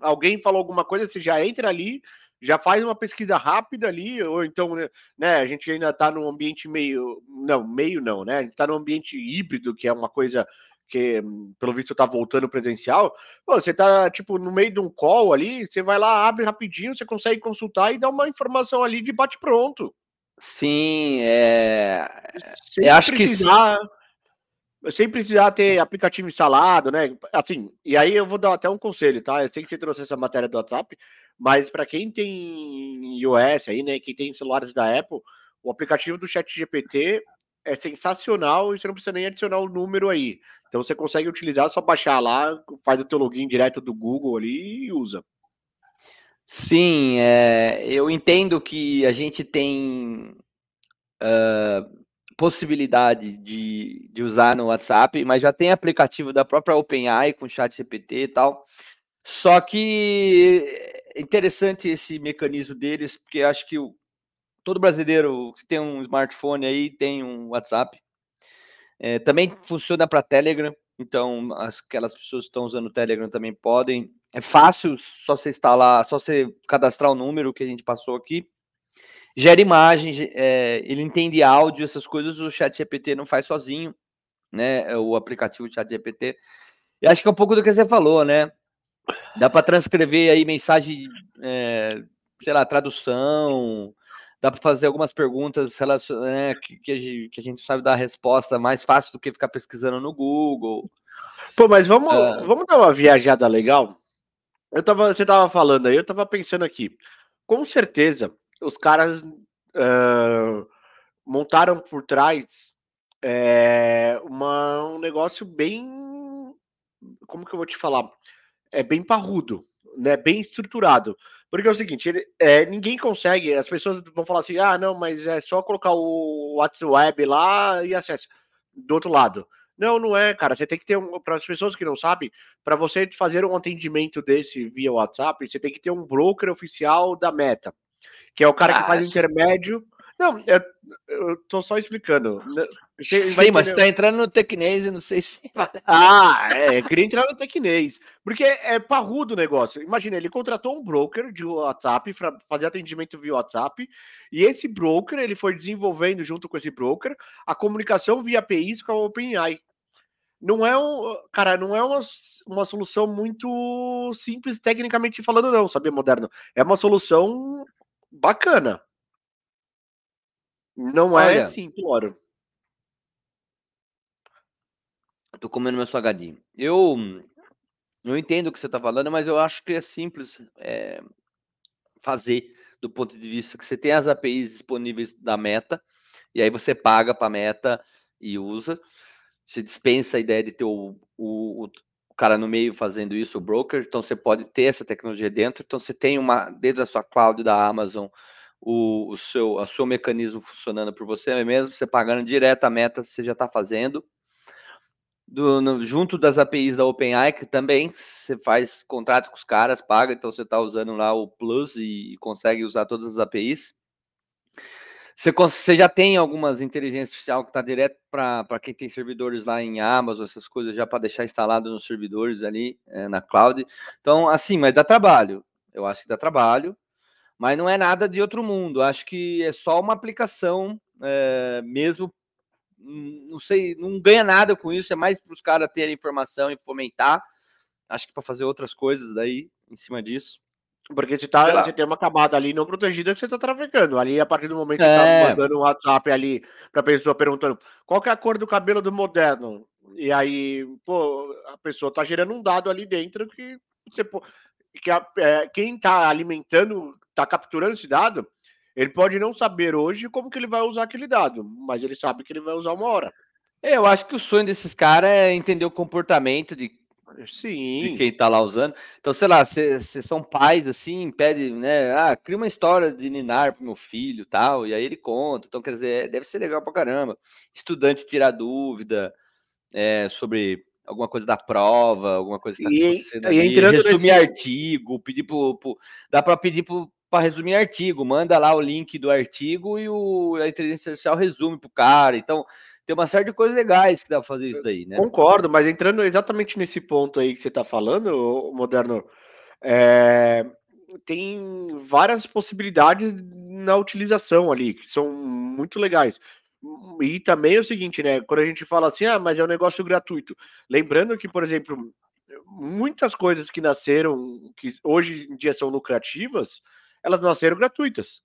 Speaker 2: alguém falou alguma coisa, você já entra ali, já faz uma pesquisa rápida ali, ou então, né, né a gente ainda está num ambiente meio, não, meio não, né, a gente está num ambiente híbrido, que é uma coisa que, pelo visto, está voltando presencial, Pô, você está tipo, no meio de um call ali, você vai lá, abre rapidinho, você consegue consultar e dá uma informação ali de bate-pronto.
Speaker 1: Sim, é...
Speaker 2: Sem eu acho precisar... que sem precisar ter aplicativo instalado, né? Assim, e aí eu vou dar até um conselho, tá? Eu sei que você trouxe essa matéria do WhatsApp, mas para quem tem iOS aí, né, quem tem celulares da Apple, o aplicativo do Chat GPT é sensacional e você não precisa nem adicionar o número aí. Então você consegue utilizar, só baixar lá, faz o teu login direto do Google ali e usa.
Speaker 1: Sim, é, eu entendo que a gente tem uh, possibilidade de, de usar no WhatsApp, mas já tem aplicativo da própria OpenAI com chat GPT e tal. Só que é interessante esse mecanismo deles, porque acho que o, todo brasileiro que tem um smartphone aí tem um WhatsApp. É, também funciona para Telegram, então aquelas pessoas que estão usando o Telegram também podem. É fácil, só você instalar, só você cadastrar o número que a gente passou aqui gera imagem, é, ele entende áudio, essas coisas o chat GPT não faz sozinho, né? É o aplicativo chat GPT. E acho que é um pouco do que você falou, né? Dá para transcrever aí mensagem, é, sei lá, tradução. Dá para fazer algumas perguntas né, que, que, a gente, que, a gente, sabe dar a resposta mais fácil do que ficar pesquisando no Google.
Speaker 2: Pô, mas vamos, é... vamos dar uma viajada legal? Eu tava, você tava falando aí, eu tava pensando aqui. Com certeza, os caras uh, montaram por trás é, uma, um negócio bem. Como que eu vou te falar? É bem parrudo, né? Bem estruturado. Porque é o seguinte, ele, é, ninguém consegue, as pessoas vão falar assim, ah, não, mas é só colocar o WhatsApp lá e acessa. Do outro lado. Não, não é, cara. Você tem que ter um. Para as pessoas que não sabem, para você fazer um atendimento desse via WhatsApp, você tem que ter um broker oficial da Meta, que é o cara ah. que faz o intermédio não, eu, eu tô só explicando.
Speaker 1: Sim, mas você tá entrando no tecnês, eu não sei se.
Speaker 2: Ah, é, eu queria entrar no tecnês. Porque é parrudo o negócio. Imagina, ele contratou um broker de WhatsApp para fazer atendimento via WhatsApp, e esse broker ele foi desenvolvendo junto com esse broker a comunicação via APIs com a OpenAI. Não é um. Cara, não é uma, uma solução muito simples, tecnicamente falando, não, sabia, moderno? É uma solução bacana. Não é Olha, é simplório.
Speaker 1: Tô comendo meu salgadinho. Eu eu entendo o que você está falando, mas eu acho que é simples é, fazer do ponto de vista que você tem as APIs disponíveis da Meta e aí você paga para a Meta e usa. Você dispensa a ideia de ter o, o, o, cara no meio fazendo isso, o broker. Então você pode ter essa tecnologia dentro. Então você tem uma dentro da sua cloud da Amazon o, o seu, o seu mecanismo funcionando por você mesmo, você pagando direto a meta, você já está fazendo. Do, no, junto das APIs da OpenAI, que também você faz contrato com os caras, paga, então você está usando lá o Plus e, e, consegue usar todas as APIs. Você, já tem algumas inteligências artificial que está direto para quem tem servidores lá em Amazon, essas coisas, já para deixar instalado nos servidores ali é, na cloud. Então, assim, mas dá trabalho. Eu acho que dá trabalho mas não é nada de outro mundo. Acho que é só uma aplicação é, mesmo. Não sei, não ganha nada com isso. É mais para os caras terem informação e fomentar. Acho que para fazer outras coisas daí em cima disso.
Speaker 2: Porque você, tá, você tem uma camada ali não protegida que você está trafegando. Ali, a partir do momento que tá é. você mandando um WhatsApp ali para a pessoa perguntando qual é a cor do cabelo do moderno. E aí, pô, a pessoa está gerando um dado ali dentro que você, que a, é, quem está alimentando está capturando esse dado, ele pode não saber hoje como que ele vai usar aquele dado, mas ele sabe que ele vai usar uma hora.
Speaker 1: É, eu acho que o sonho desses caras é entender o comportamento de,
Speaker 2: Sim.
Speaker 1: de quem está lá usando. Então, sei lá, vocês são pais, assim, pede, né? Ah, cria uma história de Ninar pro meu filho tal, e aí ele conta. Então, quer dizer, deve ser legal pra caramba. Estudante tirar dúvida é, sobre alguma coisa da prova, alguma coisa que tá
Speaker 2: acontecendo. E, e entrando
Speaker 1: resumir nesse... artigo, pedir pro, pro dá para pedir pro, para resumir artigo, manda lá o link do artigo e o, a inteligência artificial resume para o cara. Então, tem uma série de coisas legais que dá para fazer isso daí, né?
Speaker 2: Concordo, mas entrando exatamente nesse ponto aí que você está falando, Moderno, é, tem várias possibilidades na utilização ali, que são muito legais. E também é o seguinte, né? Quando a gente fala assim, ah, mas é um negócio gratuito. Lembrando que, por exemplo, muitas coisas que nasceram, que hoje em dia são lucrativas, elas nasceram gratuitas.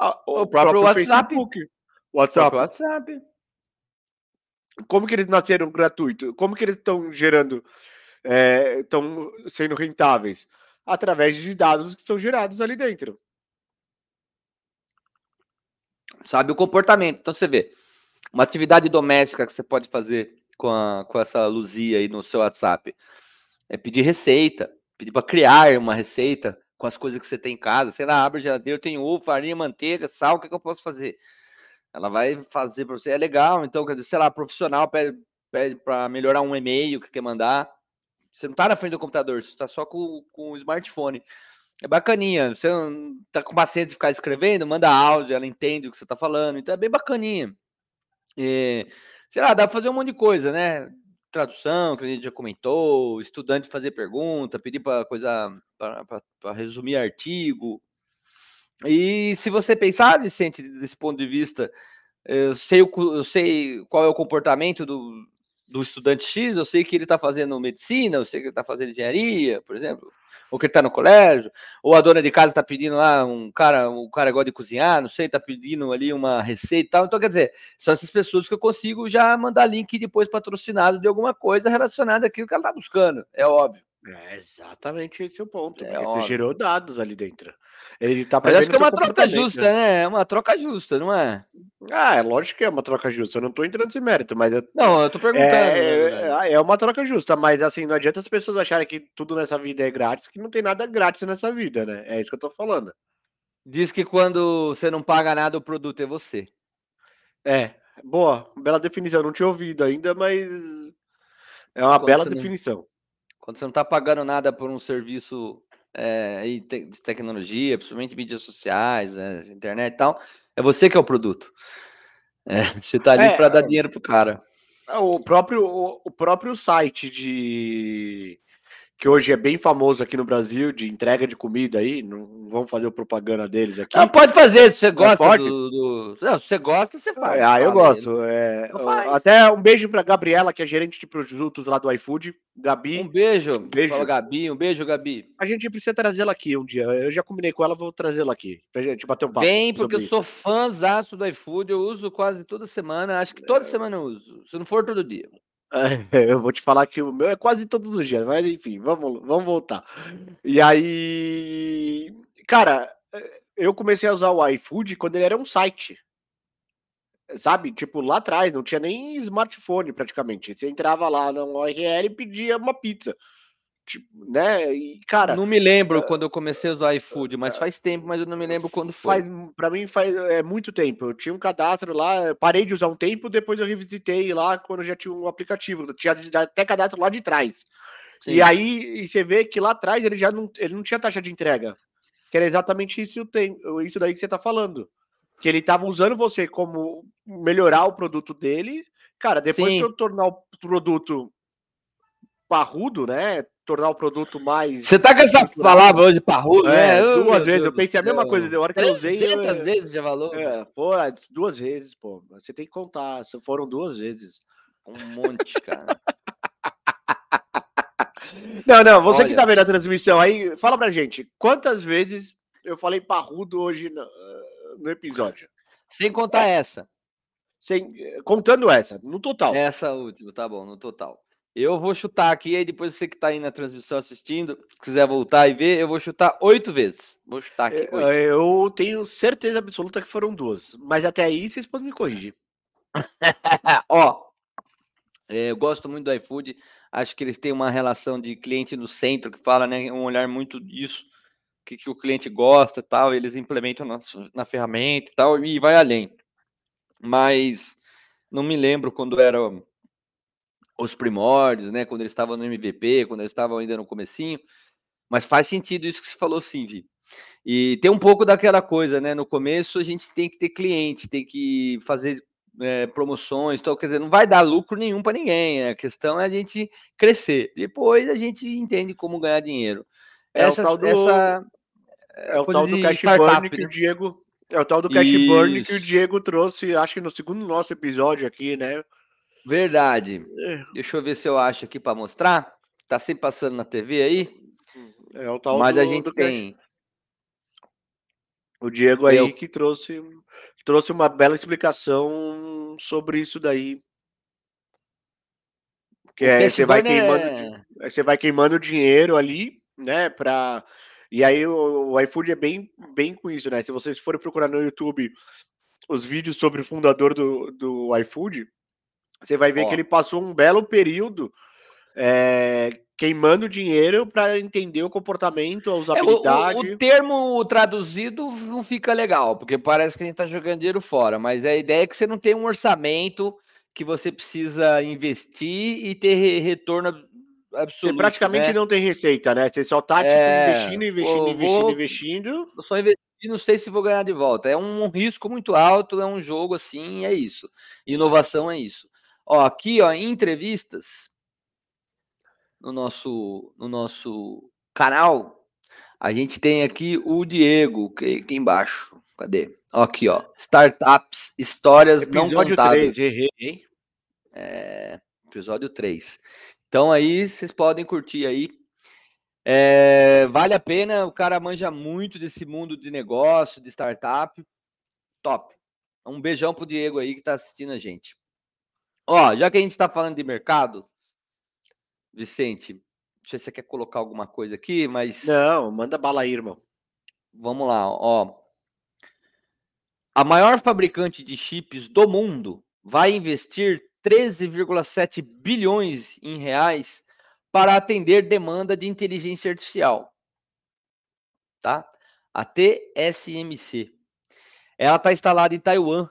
Speaker 1: o, o, próprio, próprio WhatsApp. Facebook,
Speaker 2: WhatsApp. O WhatsApp. Como que eles nasceram gratuitos? Como que eles estão gerando, estão é, sendo rentáveis? Através de dados que são gerados ali dentro.
Speaker 1: Sabe o comportamento. Então você vê, uma atividade doméstica que você pode fazer com, a, com essa luzinha aí no seu WhatsApp é pedir receita, pedir para criar uma receita com as coisas que você tem em casa. Sei lá, abre a geladeira, tem ovo, farinha, manteiga, sal, o que, é que eu posso fazer? Ela vai fazer para você, é legal. Então, quer dizer, sei lá, profissional pede, para melhorar um e-mail que quer mandar. Você não está na frente do computador, você está só com, com o smartphone. É bacaninha. Você tá com de ficar escrevendo, manda áudio, ela entende o que você está falando. Então é bem bacaninha. E, sei lá, dá para fazer um monte de coisa, né? Tradução, que a gente já comentou, estudante fazer pergunta, pedir para coisa para resumir artigo. E se você pensar, Vicente, desse ponto de vista, eu sei, eu sei qual é o comportamento do, do estudante X, eu sei que ele está fazendo medicina, eu sei que ele está fazendo engenharia, por exemplo, ou que ele está no colégio, ou a dona de casa está pedindo lá um cara, um cara gosta de cozinhar, não sei, está pedindo ali uma receita e tal. Então, quer dizer, são essas pessoas que eu consigo já mandar link depois patrocinado de alguma coisa relacionada àquilo que ela está buscando, é óbvio.
Speaker 2: É exatamente esse é o ponto.
Speaker 1: É
Speaker 2: porque
Speaker 1: óbvio.
Speaker 2: você gerou dados ali dentro. Ele tá
Speaker 1: Mas acho que é uma troca justa, né? É uma troca justa, não é?
Speaker 2: Ah, é lógico que é uma troca justa. Eu não tô entrando nesse mérito, mas eu-
Speaker 1: Não, eu tô perguntando. na verdade.
Speaker 2: é, é uma troca justa. Mas assim, não adianta as pessoas acharem que tudo nessa vida é grátis, que não tem nada grátis nessa vida, né? É isso que eu tô falando.
Speaker 1: Diz que quando você não paga nada, o produto é você.
Speaker 2: É, boa, bela definição. Eu não tinha ouvido ainda, mas é uma
Speaker 1: Quando
Speaker 2: bela
Speaker 1: você não-
Speaker 2: definição.
Speaker 1: Quando você não está pagando nada por um serviço é, aí te- de tecnologia, principalmente mídias sociais, né, internet e tal, é você que é o produto. É, você está ali
Speaker 2: É,
Speaker 1: para dar dinheiro pro cara.
Speaker 2: O próprio, o, o próprio site de. Que hoje é bem famoso aqui no Brasil, de entrega de comida aí, não vamos fazer o propaganda deles aqui.
Speaker 1: Não, pode fazer, se você gosta do, do- Não, se você gosta, você faz.
Speaker 2: Ah, eu gosto. é,
Speaker 1: Então
Speaker 2: até um beijo pra Gabriela, que é gerente de produtos lá do iFood. Gabi,
Speaker 1: Um beijo.
Speaker 2: beijo.
Speaker 1: Fala, Gabi. Um beijo, Gabi.
Speaker 2: a gente precisa trazê-la aqui um dia. Eu já combinei com ela, vou trazê-la aqui. Pra gente bater um papo.
Speaker 1: Vem, porque eu sou fãzaço do iFood, eu uso quase toda semana, acho que toda semana eu uso, se não for todo dia.
Speaker 2: Eu vou te falar que o meu é quase todos os dias, mas enfim, vamos, vamos voltar. E aí, cara, eu comecei a usar o iFood quando ele era um site. Sabe? Tipo, lá atrás, não tinha nem smartphone praticamente. Você entrava lá no URL e pedia uma pizza. Tipo, né? E, cara,
Speaker 1: não me lembro quando eu comecei a usar iFood, mas faz tempo, mas eu não me lembro quando foi.
Speaker 2: faz, pra mim faz é muito tempo. Eu tinha um cadastro lá, parei de usar um tempo, depois eu revisitei lá quando já tinha um aplicativo. Eu Tinha até cadastro lá de trás.
Speaker 1: Sim.
Speaker 2: E aí e você vê que lá atrás ele já não, ele não tinha taxa de entrega. Que era exatamente isso, isso daí que você tá falando. Que ele tava usando você como melhorar o produto dele. Cara, depois
Speaker 1: Sim.
Speaker 2: que eu tornar o produto parrudo, né? Tornar o produto mais.
Speaker 1: Você tá com essa palavra hoje, parrudo,
Speaker 2: É,
Speaker 1: né?
Speaker 2: Duas
Speaker 1: meu
Speaker 2: vezes.
Speaker 1: Deus
Speaker 2: Eu pensei a mesma
Speaker 1: céu.
Speaker 2: coisa. Da hora que eu usei. eu-
Speaker 1: 300 vezes já falou?
Speaker 2: É, pô, duas vezes, pô. Você tem que contar. se Foram duas vezes.
Speaker 1: Um monte, cara.
Speaker 2: Não, não, você que
Speaker 1: Olha.
Speaker 2: tá vendo a transmissão aí, fala pra gente, quantas vezes eu falei parrudo hoje no, no episódio?
Speaker 1: Sem contar essa.
Speaker 2: Sem, contando essa, no total.
Speaker 1: Essa última, tá bom, no total. Eu vou chutar aqui, aí depois você que tá aí na transmissão assistindo, quiser voltar e ver, eu vou chutar oito vezes. Vou chutar aqui.
Speaker 2: É, Eu tenho certeza absoluta que foram duas. Mas até aí vocês podem me corrigir.
Speaker 1: Ó, é, eu gosto muito do iFood. Acho que eles têm uma relação de cliente no centro que fala, né? Um olhar muito disso, que, que o cliente gosta e tal. Eles implementam na, na ferramenta e tal, e vai além. Mas não me lembro quando eram os primórdios, né? Quando eles estavam no MVP, quando eles estavam ainda no comecinho. Mas faz sentido isso que você falou, sim, Vi. E tem um pouco daquela coisa, né? No começo a gente tem que ter cliente, tem que fazer é, promoções, então, quer dizer, não vai dar lucro nenhum para ninguém. né? A questão é a gente crescer. Depois a gente entende como ganhar dinheiro.
Speaker 2: É o
Speaker 1: Essa,
Speaker 2: tal do-
Speaker 1: essa
Speaker 2: É o tal do cash
Speaker 1: startup,
Speaker 2: burn que
Speaker 1: né?
Speaker 2: o Diego. É o tal do cash burn que o
Speaker 1: Isso.
Speaker 2: Diego trouxe, acho que no segundo nosso episódio aqui, né?
Speaker 1: Verdade.
Speaker 2: É,
Speaker 1: Deixa eu ver se eu acho aqui para mostrar. Tá sempre passando na TV aí,
Speaker 2: É o tal
Speaker 1: mas
Speaker 2: do,
Speaker 1: a gente tem.
Speaker 2: O Diego aí
Speaker 1: Eu-
Speaker 2: que trouxe, trouxe uma bela explicação sobre isso daí. Que
Speaker 1: o
Speaker 2: é,
Speaker 1: cash
Speaker 2: você vai queimando,
Speaker 1: é-
Speaker 2: você vai queimando dinheiro ali, né, pra... E aí o, o iFood é bem, bem com isso, né? Se vocês forem procurar no YouTube os vídeos sobre o fundador do, do iFood, você vai ver
Speaker 1: Ó.
Speaker 2: que ele passou um belo período é, queimando dinheiro para entender o comportamento, a
Speaker 1: É, o-
Speaker 2: usabilidade.
Speaker 1: o, o termo traduzido não fica legal, porque parece que a gente está jogando dinheiro fora, mas a ideia é que você não tem um orçamento que você precisa investir e ter re- retorno ab-
Speaker 2: Você
Speaker 1: absoluto.
Speaker 2: praticamente
Speaker 1: né?
Speaker 2: não tem receita, né? Você só tá, tipo,
Speaker 1: É,
Speaker 2: investindo, investindo,
Speaker 1: vou-
Speaker 2: investindo, investindo.
Speaker 1: Eu só investi, não sei se vou ganhar de volta. É um risco muito alto, é um jogo assim, é isso. Inovação é isso. Ó, aqui, ó, em entrevistas no nosso no nosso canal, a gente tem aqui o Diego, que aqui embaixo. Cadê? Ó, aqui, ó. Startups, histórias não
Speaker 2: Episódio
Speaker 1: contadas.
Speaker 2: 3, errei, hein?
Speaker 1: Episódio 3. Então aí vocês podem curtir aí. É, vale a pena, o cara manja muito desse mundo de negócio, de startup. Top. Um beijão pro Diego aí que tá assistindo a gente. Ó, já que a gente está falando de mercado, Vicente, não sei se você quer colocar alguma coisa aqui, mas.
Speaker 2: Não, manda bala aí, irmão.
Speaker 1: Vamos lá, ó. A maior fabricante de chips do mundo vai investir 13,7 bilhões em reais para atender demanda de inteligência artificial. Tá? A TSMC. Ela está instalada em Taiwan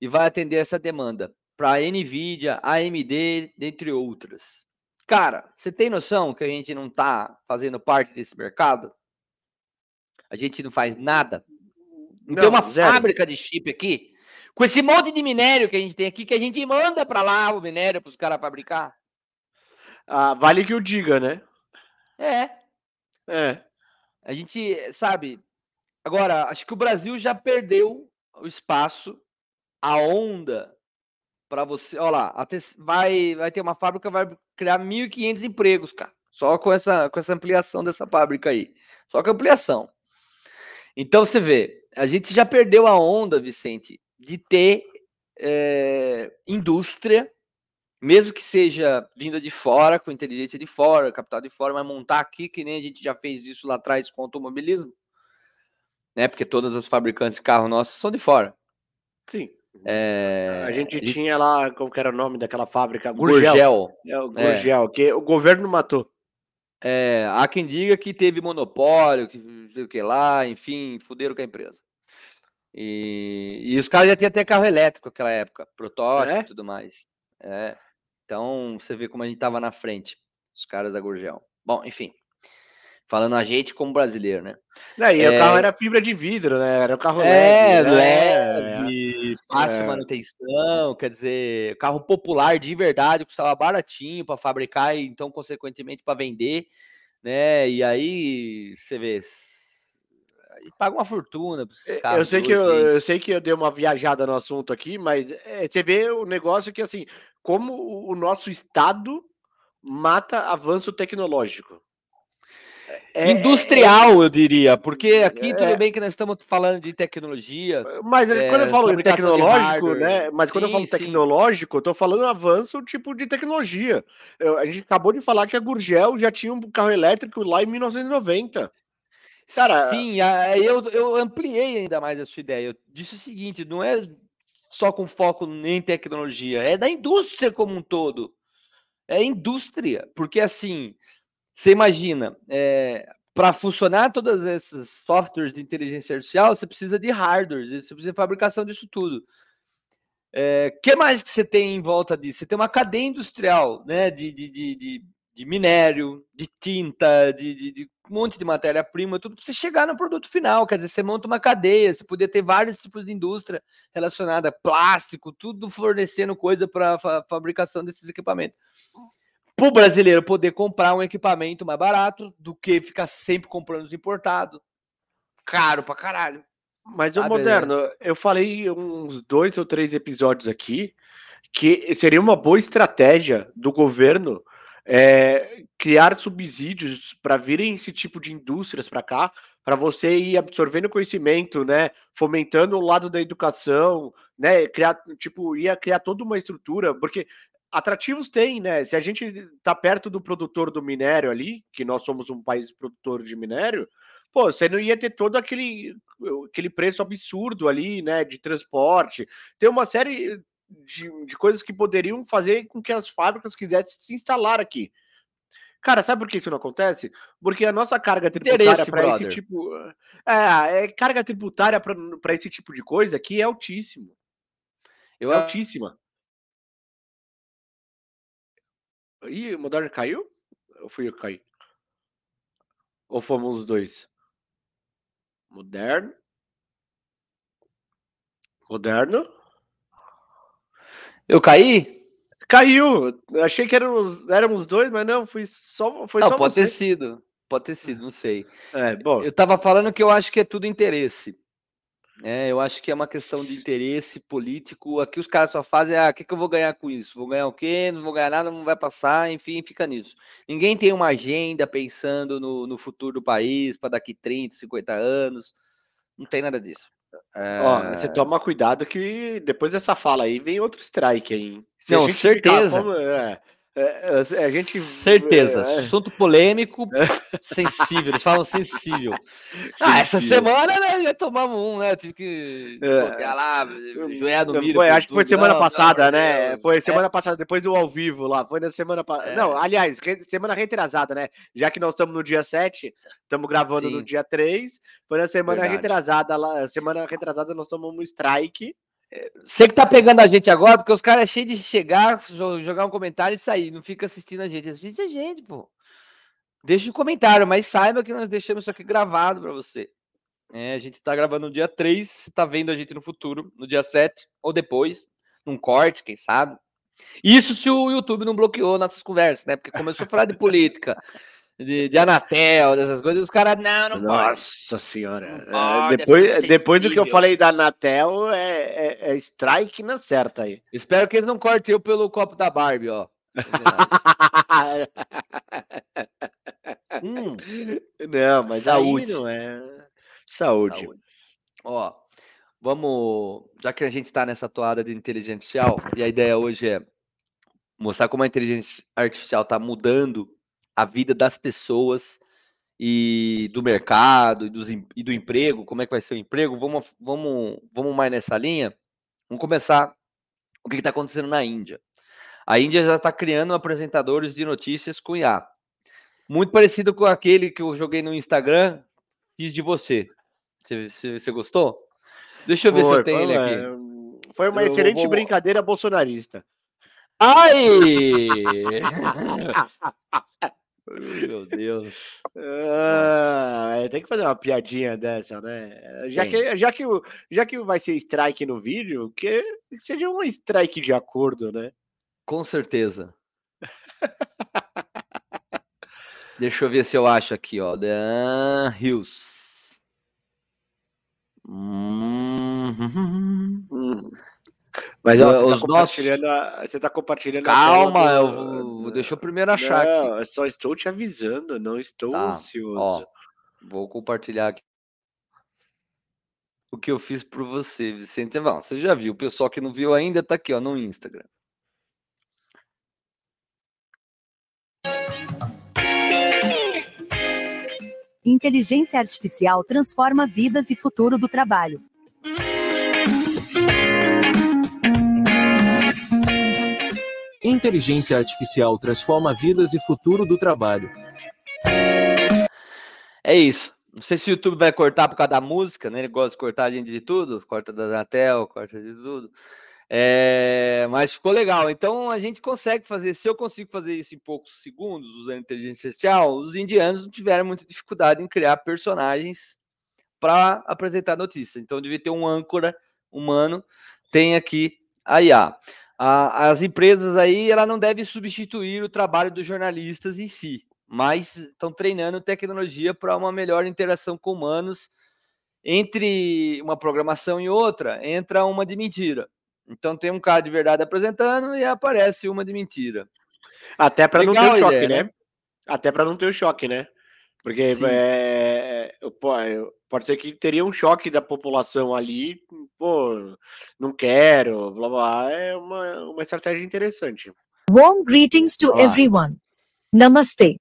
Speaker 1: e vai atender essa demanda para Nvidia, AMD, dentre outras. Cara, você tem noção que a gente não está fazendo parte desse mercado? A gente não faz nada. Não, não tem uma zero. fábrica de chip aqui com esse monte de minério que a gente tem aqui que a gente manda para lá o minério para os caras fabricar.
Speaker 2: Ah, vale que eu diga, né?
Speaker 1: É. É. A gente sabe. Agora, acho que o Brasil já perdeu o espaço, a onda para você. Olha lá, até vai, vai ter uma fábrica, vai criar 1.500 empregos, cara. Só com essa, com essa ampliação dessa fábrica aí. Só com ampliação. Então você vê, a gente já perdeu a onda, Vicente, de ter é, indústria mesmo que seja vinda de fora, com inteligência de fora, capital de fora, mas montar aqui, que nem a gente já fez isso lá atrás com o automobilismo, né? Porque todas as fabricantes de carro nossos são de fora.
Speaker 2: Sim. É... A gente tinha lá, como era o nome daquela fábrica? Gurgel.
Speaker 1: Gurgel.
Speaker 2: É, o Gurgel, é. que o governo matou.
Speaker 1: É, há quem diga que teve monopólio, que sei o que lá, enfim, fuderam com a empresa. E, e os caras já tinham até carro elétrico naquela época, protótipo é? e tudo mais. É. Então, você vê como a gente estava na frente, os caras da Gurgel. Bom, enfim. Falando a gente como brasileiro, né?
Speaker 2: É, e é... o carro era fibra de vidro, né? Era um carro
Speaker 1: é, leve. leve, é, fácil é. manutenção, quer dizer, carro popular de verdade, custava baratinho para fabricar e então, consequentemente, para vender, né? E aí, você vê, e paga uma fortuna
Speaker 2: para esses caras. Eu sei, que eu, eu, sei que eu dei uma viajada no assunto aqui, mas é, você vê o negócio que, assim, como o nosso Estado mata avanço tecnológico.
Speaker 1: É, é Industrial, é, eu diria, porque aqui é, tudo bem que nós estamos falando de tecnologia.
Speaker 2: Mas é, quando eu falo de tecnológico, de né? Mas quando sim, eu falo tecnológico, eu tô falando avanço tipo de tecnologia. Eu, a gente acabou de falar que a Gurgel já tinha um carro elétrico lá em 1990.
Speaker 1: Cara, sim, eu, eu ampliei ainda mais a sua ideia. Eu disse o seguinte: não é só com foco em tecnologia, é da indústria como um todo. É indústria, porque assim, você imagina, é, para funcionar todos esses softwares de inteligência artificial, você precisa de hardware, você precisa de fabricação disso tudo. É, que mais que você tem em volta disso? Você tem uma cadeia industrial, né, de, de, de, de, minério, de tinta, de, de, de um monte de matéria-prima, tudo para você chegar no produto final. Quer dizer, você monta uma cadeia, você podia ter vários tipos de indústria relacionada, plástico, tudo fornecendo coisa para a fabricação desses equipamentos. Para o brasileiro poder comprar um equipamento mais barato do que ficar sempre comprando os importados. Caro pra caralho.
Speaker 2: Mas o moderno, eu falei uns dois ou três episódios aqui que seria uma boa estratégia do governo é, criar subsídios para virem esse tipo de indústrias para cá, para você ir absorvendo conhecimento, né, fomentando o lado da educação, né, criar, tipo, ia criar toda uma estrutura, porque atrativos tem, né? Se a gente está perto do produtor do minério ali, que nós somos um país produtor de minério, pô, você não ia ter todo aquele, aquele preço absurdo ali, né, de transporte. Tem uma série de, de coisas que poderiam fazer com que as fábricas quisessem se instalar aqui. Cara, sabe por que isso não acontece? Porque a nossa carga tributária para esse tipo. É, é carga tributária para esse tipo de coisa aqui é altíssimo. Eu... É altíssima. Ih, o Moderno caiu? Ou fui eu que caí? Ou fomos os dois? Moderno. Moderno.
Speaker 1: Eu caí?
Speaker 2: Caiu. Achei que éramos, éramos dois, mas não, fui só, foi
Speaker 1: não,
Speaker 2: só
Speaker 1: pode
Speaker 2: você.
Speaker 1: ter sido. Pode ter sido, não sei.
Speaker 2: É, bom.
Speaker 1: Eu tava falando que eu acho que é tudo interesse. É, eu acho que é uma questão de interesse político. Aqui os caras só fazem, ah, o que, que eu vou ganhar com isso? Vou ganhar o quê? Não vou ganhar nada, não vai passar, enfim, fica nisso. Ninguém tem uma agenda pensando no, no futuro do país para daqui 30, 50 anos. Não tem nada disso.
Speaker 2: É... Ó, você toma cuidado que depois dessa fala aí vem outro strike aí.
Speaker 1: Se não, certeza. Como,
Speaker 2: é, é, é, a gente.
Speaker 1: Certeza. É, Assunto polêmico, sensível. Eles falam sensível. Ah, essa semana, né? Já tomamos um, né? Tive que
Speaker 2: é. lá, joelhar no milho. Foi, acho que foi semana não, passada, não, né? Não, foi semana passada, depois do ao vivo lá. Foi na semana passada. Não, aliás, semana retrasada, né? Já que nós estamos no dia 7, estamos gravando Sim. no dia 3. Foi na semana Verdade. retrasada lá. Semana retrasada nós tomamos um strike.
Speaker 1: Você que tá pegando a gente agora, porque os caras é cheio de chegar, jogar um comentário e sair, não fica assistindo a gente. Assiste a gente, pô. Deixa um comentário, mas saiba que nós deixamos isso aqui gravado para você. É, a gente tá gravando no dia 3, você tá vendo a gente no futuro, no dia 7 ou depois, num corte, quem sabe. Isso se o YouTube não bloqueou nossas conversas, né? Porque começou a falar de política de, de Anatel, dessas coisas, os caras, não, não
Speaker 2: Nossa pode. Senhora. Pode, é, depois, é depois do que eu falei da Anatel, é, é, é, strike na certa aí.
Speaker 1: Espero que eles não cortem eu pelo copo da Barbie, ó.
Speaker 2: hum. Não, mas saúde. não é. Saúde. saúde.
Speaker 1: Ó, vamos. Já que a gente está nessa toada de inteligência artificial, e a ideia hoje é mostrar como a inteligência artificial está mudando a vida das pessoas e do mercado e, dos, e do emprego, como é que vai ser o emprego, vamos, vamos, vamos mais nessa linha. Vamos começar o que está acontecendo na Índia. A Índia já está criando apresentadores de notícias com IA. Muito parecido com aquele que eu joguei no Instagram, fiz de você. Você, você gostou? Deixa eu ver se eu tenho ele aqui.
Speaker 2: Foi uma eu excelente vou... brincadeira bolsonarista.
Speaker 1: Ai! Meu Deus.
Speaker 2: Ah, tem que fazer uma piadinha dessa, né? Já que, já, que, já que vai ser strike no vídeo, que seja um strike de acordo, né?
Speaker 1: Com certeza. Deixa eu ver se eu acho aqui, ó. Dan Hills. Hum...
Speaker 2: Mas ó, você, tá compartilhando a, você tá compartilhando
Speaker 1: Calma, a eu vou, deixa eu primeiro achar
Speaker 2: não, aqui. Eu só estou te avisando, não estou tá, ansioso. Ó,
Speaker 1: vou compartilhar aqui o que eu fiz por você, Vicente. Bom, você já viu, o pessoal que não viu ainda tá aqui, ó, no Instagram.
Speaker 4: Inteligência artificial transforma vidas e futuro do trabalho.
Speaker 5: Inteligência artificial transforma vidas e futuro do trabalho.
Speaker 1: É isso. Não sei se o YouTube vai cortar por causa da música, né? Ele gosta de cortar a gente de tudo, corta da Natel, corta de tudo. É, mas ficou legal. Então a gente consegue fazer. Se eu consigo fazer isso em poucos segundos usando inteligência artificial, os indianos não tiveram muita dificuldade em criar personagens para apresentar notícia. Então devia ter um âncora humano. Tem aqui a IA a, as empresas aí ela não deve substituir o trabalho dos jornalistas em si, mas estão treinando tecnologia para uma melhor interação com humanos. Entre uma programação e outra, entra uma de mentira. Então tem um cara de verdade apresentando e aparece uma de mentira.
Speaker 2: Até para não ter o choque, ideia, né? né? Até para não ter o choque, né? Porque é, pode ser que teria um choque da população ali, pô, não quero, blá blá, é uma, uma estratégia interessante.
Speaker 4: Warm greetings to ah. everyone. Namaste.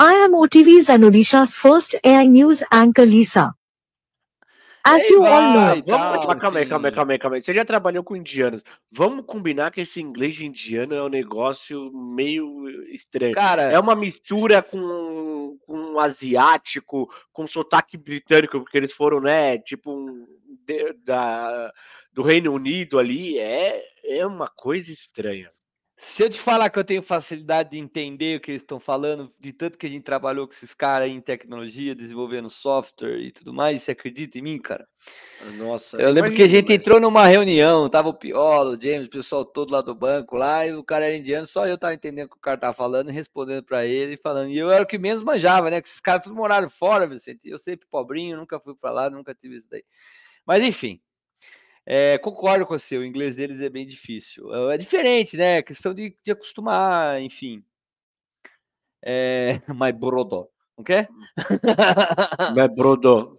Speaker 4: I am OTV's and Odisha's first AI news anchor Lisa. As you all know.
Speaker 2: Vamos, calma aí, calma aí, calma aí, calma aí. Você já trabalhou com indianos. Vamos combinar que esse inglês de indiano é um negócio meio estranho. Cara, é uma mistura com, com um asiático, com sotaque britânico, porque eles foram, né, tipo, um, de, da, do Reino Unido ali. É, é uma coisa estranha.
Speaker 1: Se eu te falar que eu tenho facilidade de entender o que eles estão falando, de tanto que a gente trabalhou com esses caras em tecnologia, desenvolvendo software e tudo mais, você acredita em mim, cara?
Speaker 2: Nossa.
Speaker 1: Eu lembro que a gente entrou numa reunião, tava o Piolo, o James, o pessoal todo lá do banco lá, e o cara era indiano, só eu tava entendendo o que o cara tava falando e respondendo para ele, falando. E eu era o que menos manjava, né? Que esses caras tudo moraram fora, Vicente. Eu sempre pobrinho, nunca fui para lá, nunca tive isso daí. Mas enfim, é, concordo com você, o inglês deles é bem difícil. É, é diferente, né? É questão de, de acostumar, enfim. É, my brodo, ok?
Speaker 2: My brodo.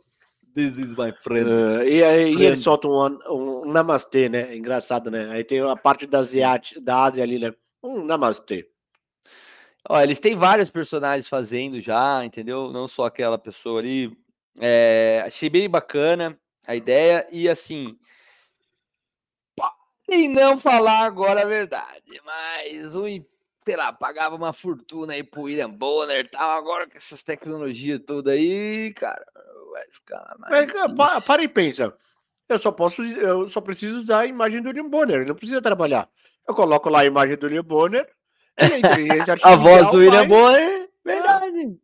Speaker 1: This is my friend.
Speaker 2: Uh, e aí
Speaker 1: Friend.
Speaker 2: eles soltam um, um, namastê, né? Engraçado, né? Aí tem a parte da, da Ásia ali, né? Um namastê.
Speaker 1: Ó, eles têm vários personagens fazendo já, entendeu? Não só aquela pessoa ali. É, achei bem bacana a ideia e assim. E não falar agora a verdade, mas o, sei lá, pagava uma fortuna aí pro William Bonner e tal. Agora com essas tecnologias todas aí, cara, vai ficar mais.
Speaker 2: Pa- para e pensa. Eu só posso, eu só preciso usar a imagem do William Bonner, não precisa trabalhar. Eu coloco lá a imagem do William Bonner e a
Speaker 1: A voz do William Bonner, verdade.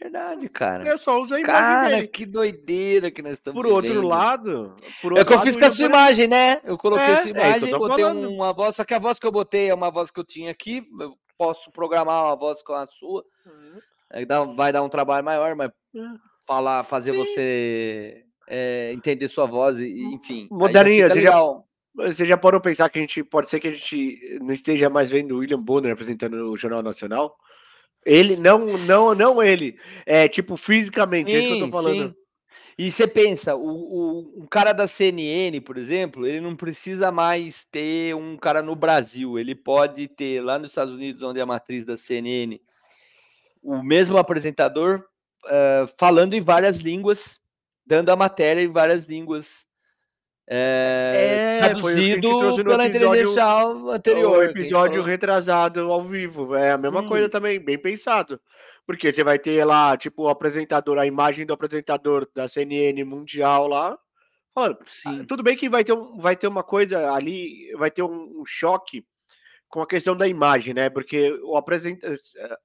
Speaker 1: Verdade, cara.
Speaker 2: Eu só uso a imagem
Speaker 1: Cara,
Speaker 2: dele.
Speaker 1: que doideira que nós estamos
Speaker 2: Por outro
Speaker 1: vivendo.
Speaker 2: lado, por
Speaker 1: É
Speaker 2: outro
Speaker 1: que eu
Speaker 2: lado,
Speaker 1: fiz com a sua imagem, né? Eu coloquei
Speaker 2: É,
Speaker 1: a sua
Speaker 2: é
Speaker 1: imagem,
Speaker 2: tô
Speaker 1: botei
Speaker 2: falando.
Speaker 1: uma voz, só que a voz que eu botei é uma voz que eu tinha aqui. Eu posso programar uma voz com a sua. aí dá- vai dar um trabalho maior, mas
Speaker 2: Hum.
Speaker 1: falar, fazer você é, entender sua voz e, e, enfim.
Speaker 2: Moderninha, você já-. Você já parou pensar que a gente pode ser que a gente não esteja mais vendo o William Bonner apresentando o Jornal Nacional? Ele, não, não, não ele. É tipo fisicamente, é isso que eu tô
Speaker 1: Sim,
Speaker 2: falando.
Speaker 1: sim. E você pensa, o, o, cara da CNN, por exemplo, ele não precisa mais ter um cara no Brasil. Ele pode ter lá nos Estados Unidos, onde é a matriz da CNN, o mesmo apresentador eh, falando em várias línguas, dando a matéria em várias línguas. Eh,
Speaker 2: É, foi o que a gente
Speaker 1: traduzido
Speaker 2: trouxe no
Speaker 1: pela
Speaker 2: episódio-
Speaker 1: anterior.
Speaker 2: O episódio retrasado ao vivo. É a mesma
Speaker 1: Hum.
Speaker 2: coisa também, bem pensado. Porque você vai ter lá, tipo, o apresentador, a imagem do apresentador da CNN mundial lá. Falando,
Speaker 1: Sim.
Speaker 2: Ah, Tudo bem que vai ter, um, vai ter uma coisa ali, vai ter um, um choque com a questão da imagem, né? Porque o, apresenta,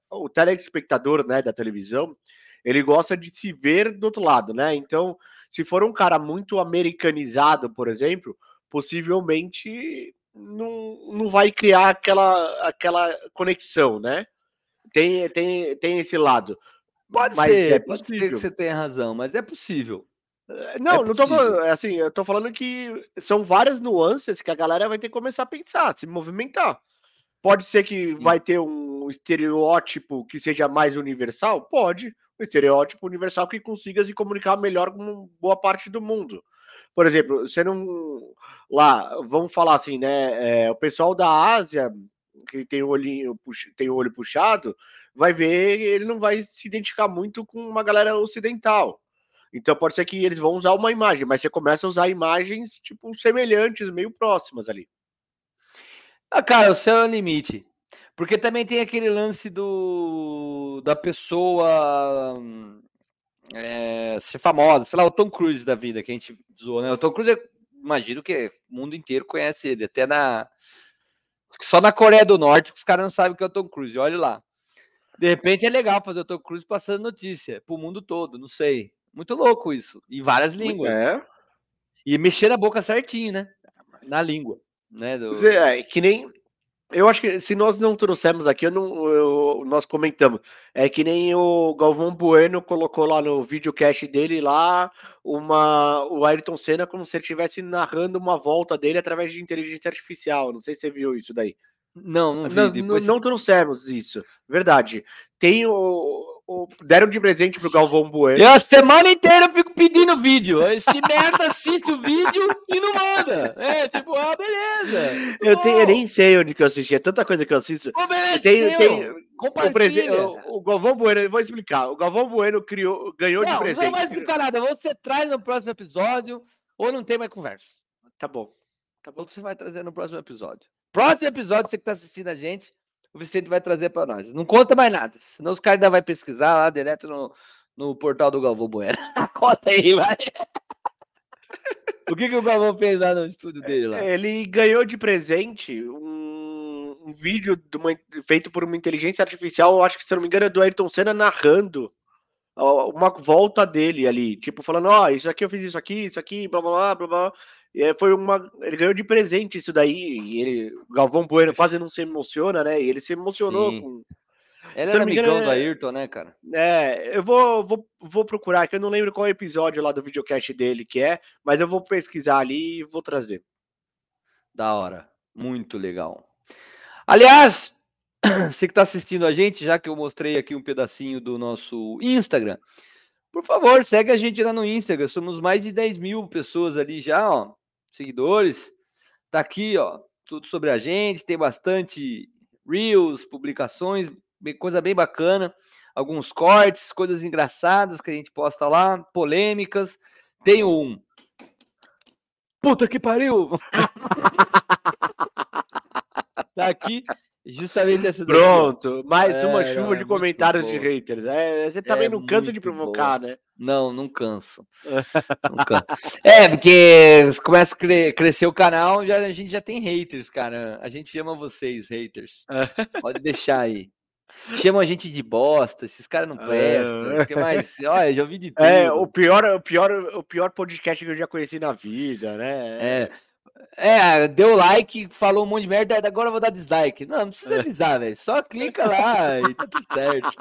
Speaker 2: o telespectador né, da televisão, ele gosta de se ver do outro lado, né? Então, se for um cara muito americanizado, por exemplo, possivelmente não, não vai criar aquela, aquela conexão, né? Tem, tem, tem esse lado.
Speaker 1: Pode
Speaker 2: Mas
Speaker 1: ser,
Speaker 2: é
Speaker 1: pode ser
Speaker 2: possível.
Speaker 1: que você tenha razão, mas é possível.
Speaker 2: Não, não tô falando, é assim, eu tô falando que são várias nuances que a galera vai ter que começar a pensar, se movimentar. Pode ser que vai ter um estereótipo que seja mais universal? Pode. Estereótipo universal que consiga se comunicar melhor com boa parte do mundo. Por exemplo, você não. Lá, vamos falar assim, né? é, o pessoal da Ásia, que tem o olhinho, tem o olho puxado, vai ver, ele não vai se identificar muito com uma galera ocidental. Então pode ser que eles vão usar uma imagem, mas você começa a usar imagens tipo semelhantes, meio próximas ali.
Speaker 1: Ah, cara, o céu é o limite. Porque também tem aquele lance do da pessoa é, ser famosa, sei lá, o Tom Cruise da vida que a gente zoou, né? O Tom Cruise, imagino que o mundo inteiro conhece ele, até na só na Coreia do Norte que os caras não sabem o que é o Tom Cruise, olha lá. De repente é legal fazer o Tom Cruise passando notícia pro mundo todo, não sei. Muito louco isso, em várias línguas.
Speaker 2: É.
Speaker 1: E mexer na boca certinho, né? Na língua, né? do-
Speaker 2: Zé, É, que nem. Eu acho que se nós não trouxemos aqui, eu não, eu- nós comentamos. É que nem o Galvão Bueno colocou lá no videocast dele lá uma, o Ayrton Senna como se ele estivesse narrando uma volta dele através de inteligência artificial. Não sei se você viu isso daí.
Speaker 1: Não, não vi. Depois
Speaker 2: não, não trouxemos isso. Verdade. Tem o- Deram de presente pro Galvão Bueno.
Speaker 1: Eu a semana inteira eu fico pedindo vídeo. Esse merda assiste o vídeo e não manda. É, tipo, ah, beleza.
Speaker 2: Eu, tenho, eu
Speaker 1: bom.
Speaker 2: nem sei onde que eu assisti. É tanta coisa que eu assisto.
Speaker 1: Pô, beleza,
Speaker 2: Tem, tem, o, o, Galvão Bueno, eu vou explicar. O Galvão Bueno criou, ganhou de
Speaker 1: Não,
Speaker 2: presente.
Speaker 1: não vai explicar nada. Ou você traz no próximo episódio, ou não tem mais conversa.
Speaker 2: Tá bom.
Speaker 1: Ou você vai trazer no próximo episódio. Próximo episódio, você que tá assistindo a gente, o Vicente vai trazer para nós. Não conta mais nada. Senão os caras ainda vão pesquisar lá direto no, no portal do Galvão Bueno. conta aí, vai. o que, que o Galvão fez lá no estúdio dele lá?
Speaker 2: Ele ganhou de presente um, um vídeo de uma- feito por uma inteligência artificial, acho que se não me engano é do Ayrton Senna narrando uma volta dele ali, tipo falando, ó, isso aqui eu fiz isso aqui, isso aqui, blá blá blá blá. E aí foi uma, ele ganhou de presente isso daí, e ele, o Galvão Bueno quase não se emociona, né? E ele se emocionou
Speaker 1: Sim.
Speaker 2: com Se eu
Speaker 1: era
Speaker 2: me engano,
Speaker 1: amigão do
Speaker 2: é-
Speaker 1: Ayrton, né, cara?
Speaker 2: É, eu vou, vou, vou procurar, que eu não lembro qual episódio lá do videocast dele que é, mas eu vou pesquisar ali e vou trazer.
Speaker 1: Da hora. Muito legal. Aliás, você que está assistindo a gente, já que eu mostrei aqui um pedacinho do nosso Instagram, por favor, segue a gente lá no Instagram. Somos mais de 10 mil pessoas ali já, ó, seguidores. Tá aqui, ó, tudo sobre a gente. Tem bastante reels, publicações, coisa bem bacana. Alguns cortes, coisas engraçadas que a gente posta lá, polêmicas. Tem um. Puta que pariu! tá aqui justamente essa.
Speaker 2: Pronto, mais uma
Speaker 1: É,
Speaker 2: chuva
Speaker 1: não, é
Speaker 2: de comentários de haters. É, você também
Speaker 1: É
Speaker 2: não cansa de provocar, né?
Speaker 1: Não, não canso. Não canso. É, porque começa a cre- crescer o canal, já, a gente já tem haters, cara. A gente ama vocês, haters. Pode deixar aí. Chamam a gente de bosta, esses caras não prestam. O que mais? Olha, já ouvi de tudo.
Speaker 2: É, o pior, o pior, o pior podcast que eu já conheci na vida, né?
Speaker 1: É. É, deu like, falou um monte de merda, agora eu vou dar dislike. Não, não
Speaker 2: É.
Speaker 1: precisa avisar, velho. Só clica lá e tá tudo certo.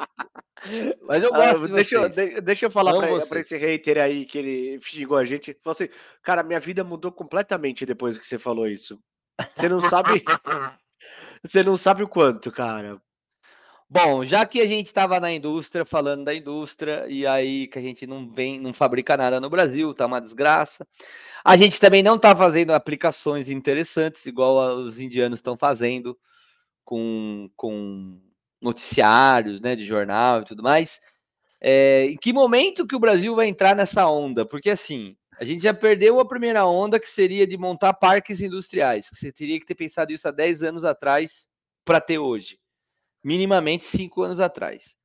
Speaker 1: Mas eu
Speaker 2: Ah,
Speaker 1: gosto de
Speaker 2: deixa, eu, deixa eu falar pra, pra esse hater aí que ele xingou a gente. Falou assim, cara, minha vida mudou completamente depois que você falou isso. Você não sabe. você não sabe o quanto, cara.
Speaker 1: Bom, já que a gente estava na indústria, falando da indústria, e aí que a gente não vem, não fabrica nada no Brasil, tá uma desgraça. A gente também não tá fazendo aplicações interessantes, igual os indianos estão fazendo, com, com noticiários, né, de jornal e tudo mais. É, em que momento que o Brasil vai entrar nessa onda? Porque assim, a gente já perdeu a primeira onda, que seria de montar parques industriais. que Você teria que ter pensado isso há 10 anos atrás para ter hoje minimamente cinco anos atrás.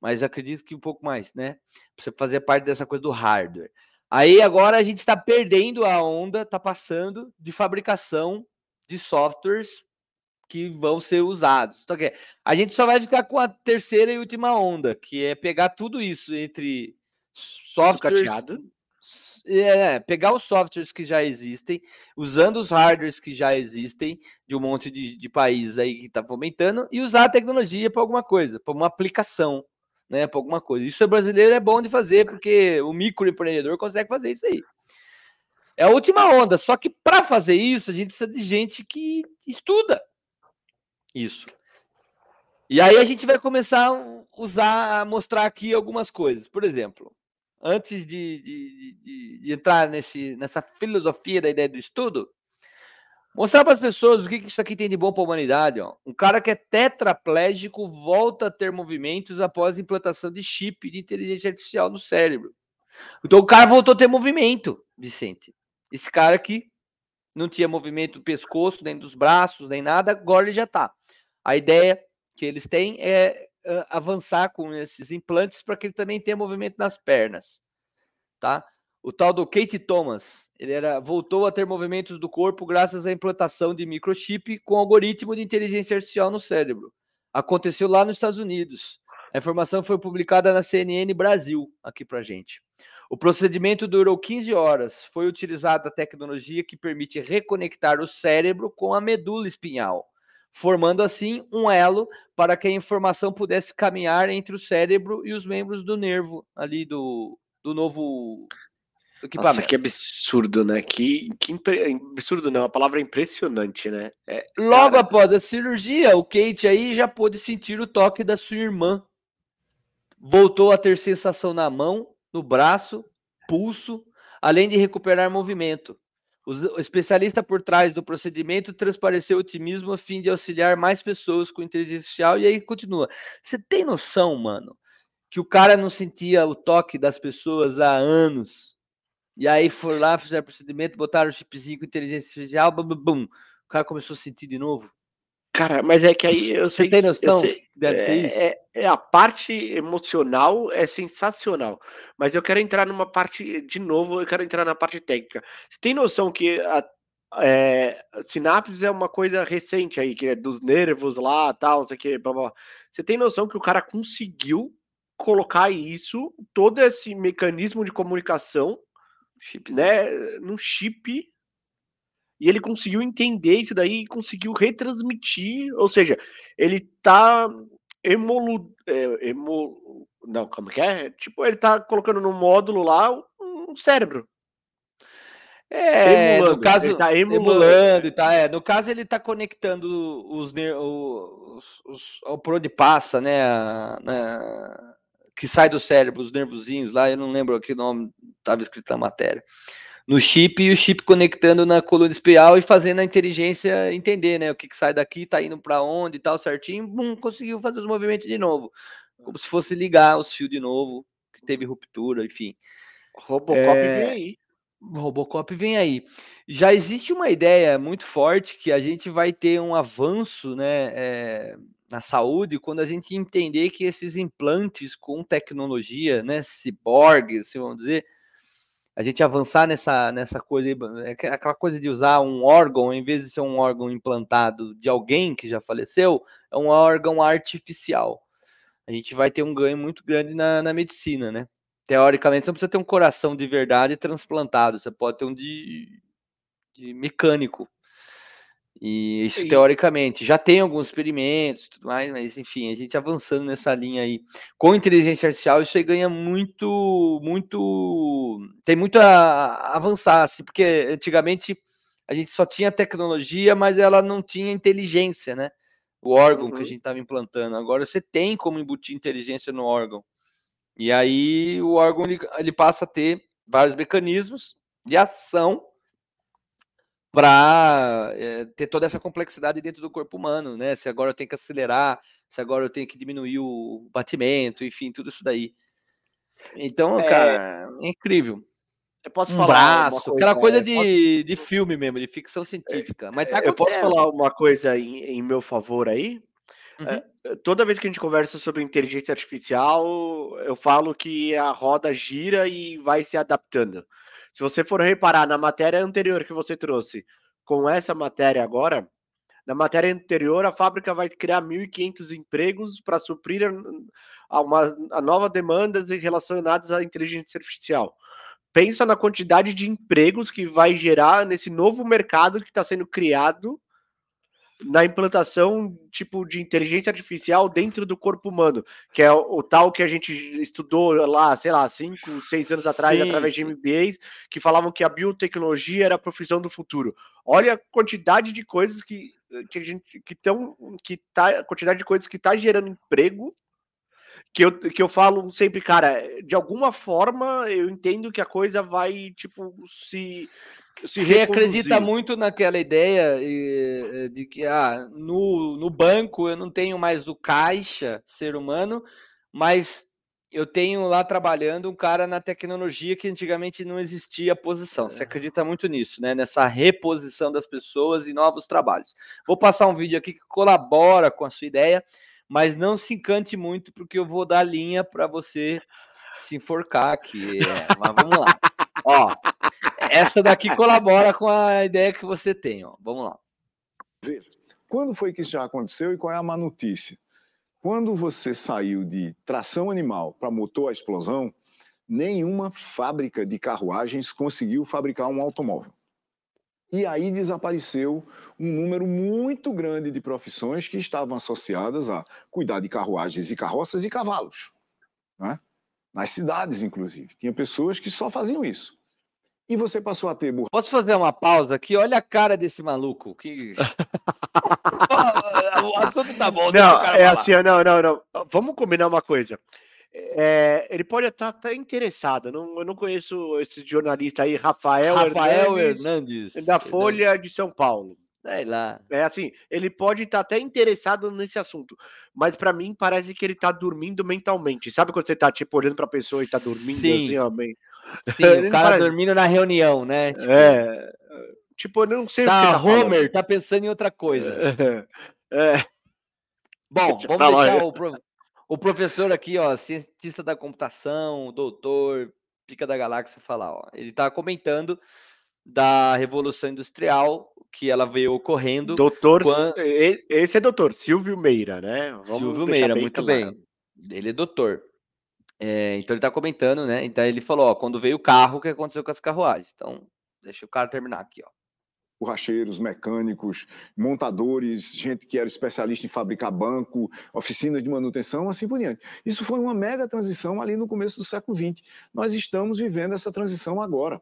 Speaker 1: Mas acredito que um pouco mais, né? Você fazer parte dessa coisa do hardware. Aí agora a gente está perdendo a onda, está passando de fabricação de softwares que vão ser usados. Então, dizer, a gente só vai ficar com a terceira e última onda, que é pegar tudo isso entre softwares. É, pegar os softwares que já existem, usando os hardwares que já existem de um monte de, de países aí que está fomentando, e usar a tecnologia para alguma coisa, para uma aplicação, né? Para alguma coisa. Isso é brasileiro é bom de fazer, porque o microempreendedor consegue fazer isso aí. É a última onda, só que para fazer isso, a gente precisa de gente que estuda isso. E aí a gente vai começar a usar, a mostrar aqui algumas coisas. Por exemplo, antes de, de- de- de entrar nesse, nessa filosofia da ideia do estudo, mostrar para as pessoas o que, que isso aqui tem de bom para a humanidade. Ó. Um cara que é tetraplégico volta a ter movimentos após a implantação de chip de inteligência artificial no cérebro. Então o cara voltou a ter movimento, Vicente. Esse cara aqui não tinha movimento do pescoço, nem dos braços, nem nada, agora ele já tá. A ideia que eles têm é ah, avançar com esses implantes para que ele também tenha movimento nas pernas, tá? O tal do Kate Thomas, ele era, voltou a ter movimentos do corpo graças à implantação de microchip com algoritmo de inteligência artificial no cérebro. Aconteceu lá nos Estados Unidos. A informação foi publicada na CNN Brasil, aqui pra gente. O procedimento durou 15 horas. Foi utilizada a tecnologia que permite reconectar o cérebro com a medula espinhal, formando assim um elo para que a informação pudesse caminhar entre o cérebro e os membros do nervo ali do, do novo
Speaker 2: Nossa,
Speaker 1: equipamento.
Speaker 2: que absurdo, né? Que, que impre- absurdo, não. A palavra é impressionante, né? É,
Speaker 1: Logo
Speaker 2: cara,
Speaker 1: após a cirurgia, o Kate aí já pôde sentir o toque da sua irmã. Voltou a ter sensação na mão, no braço, pulso, além de recuperar movimento. O especialista por trás do procedimento transpareceu otimismo a fim de auxiliar mais pessoas com inteligência artificial. E aí continua. Você tem noção, mano, que o cara não sentia o toque das pessoas há anos? E aí foram lá, fizeram o procedimento, botaram o chipzinho com inteligência artificial, bum, bum, bum. o cara começou a sentir de novo.
Speaker 2: cara, mas é que aí eu sei.
Speaker 1: tem
Speaker 2: eu
Speaker 1: noção?
Speaker 2: sei-
Speaker 1: Deve ter isso.
Speaker 2: é, é- é a parte emocional é sensacional, mas eu quero entrar numa parte de novo. Eu quero entrar na parte técnica. Você tem noção que a é, sinapses é uma coisa recente aí, que é dos nervos lá, tal, não sei o que, blá, blá. Você tem noção que o cara conseguiu colocar isso, todo esse mecanismo de comunicação, né, num chip, e ele conseguiu entender isso daí e conseguiu retransmitir, ou seja, ele tá emolu, é, emo, não, como que é? Tipo, ele tá colocando no módulo lá um cérebro.
Speaker 1: É,
Speaker 2: Emulando,
Speaker 1: no caso,
Speaker 2: ele tá emulando.
Speaker 1: emulando e tá, é, no caso ele tá conectando os, os, os, o por onde passa, né, a- na- que sai do cérebro, os nervozinhos lá, eu não lembro que nome estava escrito na matéria, no chip e o chip conectando na coluna espiral e fazendo a inteligência entender, né, o que, que sai daqui, tá indo para onde e tal, certinho, bum, conseguiu fazer os movimentos de novo, como se fosse ligar os fios de novo, que teve ruptura, enfim.
Speaker 2: Robocop
Speaker 1: É,
Speaker 2: vem aí.
Speaker 1: Robocop vem aí. Já existe uma ideia muito forte que a gente vai ter um avanço né, eh, na saúde quando a gente entender que esses implantes com tecnologia, né, ciborgues, se vamos dizer, a gente avançar nessa, nessa coisa, é aquela coisa de usar um órgão, em vez de ser um órgão implantado de alguém que já faleceu, é um órgão artificial. A gente vai ter um ganho muito grande na, na medicina, né? Teoricamente, você não precisa ter um coração de verdade transplantado, você pode ter um de, de mecânico. E isso
Speaker 2: E-
Speaker 1: teoricamente. Já tem alguns experimentos e tudo mais, mas enfim, a gente avançando nessa linha aí. Com inteligência artificial, isso aí ganha muito, muito. Tem muito a avançar, assim, porque antigamente a gente só tinha tecnologia, mas ela não tinha inteligência, né? O órgão que a
Speaker 2: Uhum.
Speaker 1: gente estava implantando. Agora você tem como embutir inteligência no órgão. E aí o órgão ele, ele passa a ter vários mecanismos de ação para ter toda essa complexidade dentro do corpo humano, né? Se agora eu tenho que acelerar, se agora eu tenho que diminuir o batimento, enfim, tudo isso daí. Então,
Speaker 2: É.
Speaker 1: cara, é incrível.
Speaker 2: Eu posso
Speaker 1: Um
Speaker 2: falar
Speaker 1: braço, aquela coisa
Speaker 2: é, posso-
Speaker 1: de, de filme mesmo, de ficção científica. Mas tá
Speaker 2: eu posso falar uma coisa em, em meu favor aí?
Speaker 1: Uhum.
Speaker 2: É, toda vez que a gente conversa sobre inteligência artificial, eu falo que a roda gira e vai se adaptando. Se você for reparar na matéria anterior que você trouxe, com essa matéria agora, na matéria anterior, a fábrica vai criar 1.500 empregos para suprir a, uma, a nova demandas relacionadas à inteligência artificial. Pensa na quantidade de empregos que vai gerar nesse novo mercado que está sendo criado na implantação tipo de inteligência artificial dentro do corpo humano, que é o, o tal que a gente estudou lá, sei lá, cinco, seis anos atrás,
Speaker 1: Sim,
Speaker 2: através de. MBAs, que falavam que a biotecnologia era a profissão do futuro. Olha a quantidade de coisas que, que a gente que estão que tá a quantidade de coisas que está gerando emprego que eu, que eu falo sempre, cara, de alguma forma eu entendo que a coisa vai, tipo, se. Se
Speaker 1: Você acredita muito naquela ideia de que ah, no, no banco eu não tenho mais o caixa ser humano, mas eu tenho lá trabalhando um cara na tecnologia que antigamente não existia a posição. Você acredita muito nisso, né? Nessa reposição das pessoas e novos trabalhos. Vou passar um vídeo aqui que colabora com a sua ideia, mas não se encante muito, porque eu vou dar linha para você se enforcar aqui. É, mas vamos lá. Ó, essa daqui colabora com a ideia que você tem, ó. Vamos lá.
Speaker 6: Quando foi que isso já aconteceu e qual é a má notícia? Quando você saiu de tração animal para motor à explosão, nenhuma fábrica de carruagens conseguiu fabricar um automóvel. E aí desapareceu um número muito grande de profissões que estavam associadas a cuidar de carruagens e carroças e cavalos. Né? Nas cidades, inclusive. Tinha pessoas que só faziam isso. E você passou a ter burro.
Speaker 1: Posso fazer uma pausa aqui? Olha a cara desse maluco. Que... o assunto tá bom.
Speaker 2: Não, é
Speaker 1: falar.
Speaker 2: assim, não, não, não. Vamos combinar uma coisa. É, ele pode estar até interessado. Não, eu não conheço esse jornalista aí, Rafael,
Speaker 1: Rafael
Speaker 2: Hernandes,
Speaker 1: Hernandes.
Speaker 2: da Folha de São Paulo.
Speaker 1: Sei lá.
Speaker 2: É assim, ele pode estar até interessado nesse assunto, mas pra mim parece que ele tá dormindo mentalmente. Sabe quando você tá tipo olhando pra pessoa e tá dormindo
Speaker 1: Sim.
Speaker 2: assim, ó, bem...
Speaker 1: Sim,
Speaker 2: Ele
Speaker 1: o cara dormindo na reunião, né? Tipo,
Speaker 2: É, tipo, eu não sei o que você
Speaker 1: tá,
Speaker 2: tá falando.
Speaker 1: Homer, tá pensando em outra coisa.
Speaker 2: É,
Speaker 1: Bom,
Speaker 2: Deixa
Speaker 1: vamos
Speaker 2: lá,
Speaker 1: deixar o, pro- o professor aqui, ó, cientista da computação, doutor, pica da galáxia, falar, ó. Ele tá comentando da Revolução Industrial, que ela veio ocorrendo.
Speaker 2: doutor,
Speaker 1: Quan-
Speaker 2: e- esse é doutor Silvio Meira, né? Vamos
Speaker 1: Silvio Meira,
Speaker 2: bem
Speaker 1: muito
Speaker 2: claro.
Speaker 1: bem. Ele é doutor. É, então ele tá comentando, né? Então ele falou, ó, quando veio o carro, o que aconteceu com as carruagens? Então, deixa o cara terminar aqui, ó.
Speaker 6: borracheiros, mecânicos, montadores, gente que era especialista em fabricar banco, oficinas de manutenção, assim por diante. Isso foi uma mega transição ali no começo do século XX. Nós estamos vivendo essa transição agora.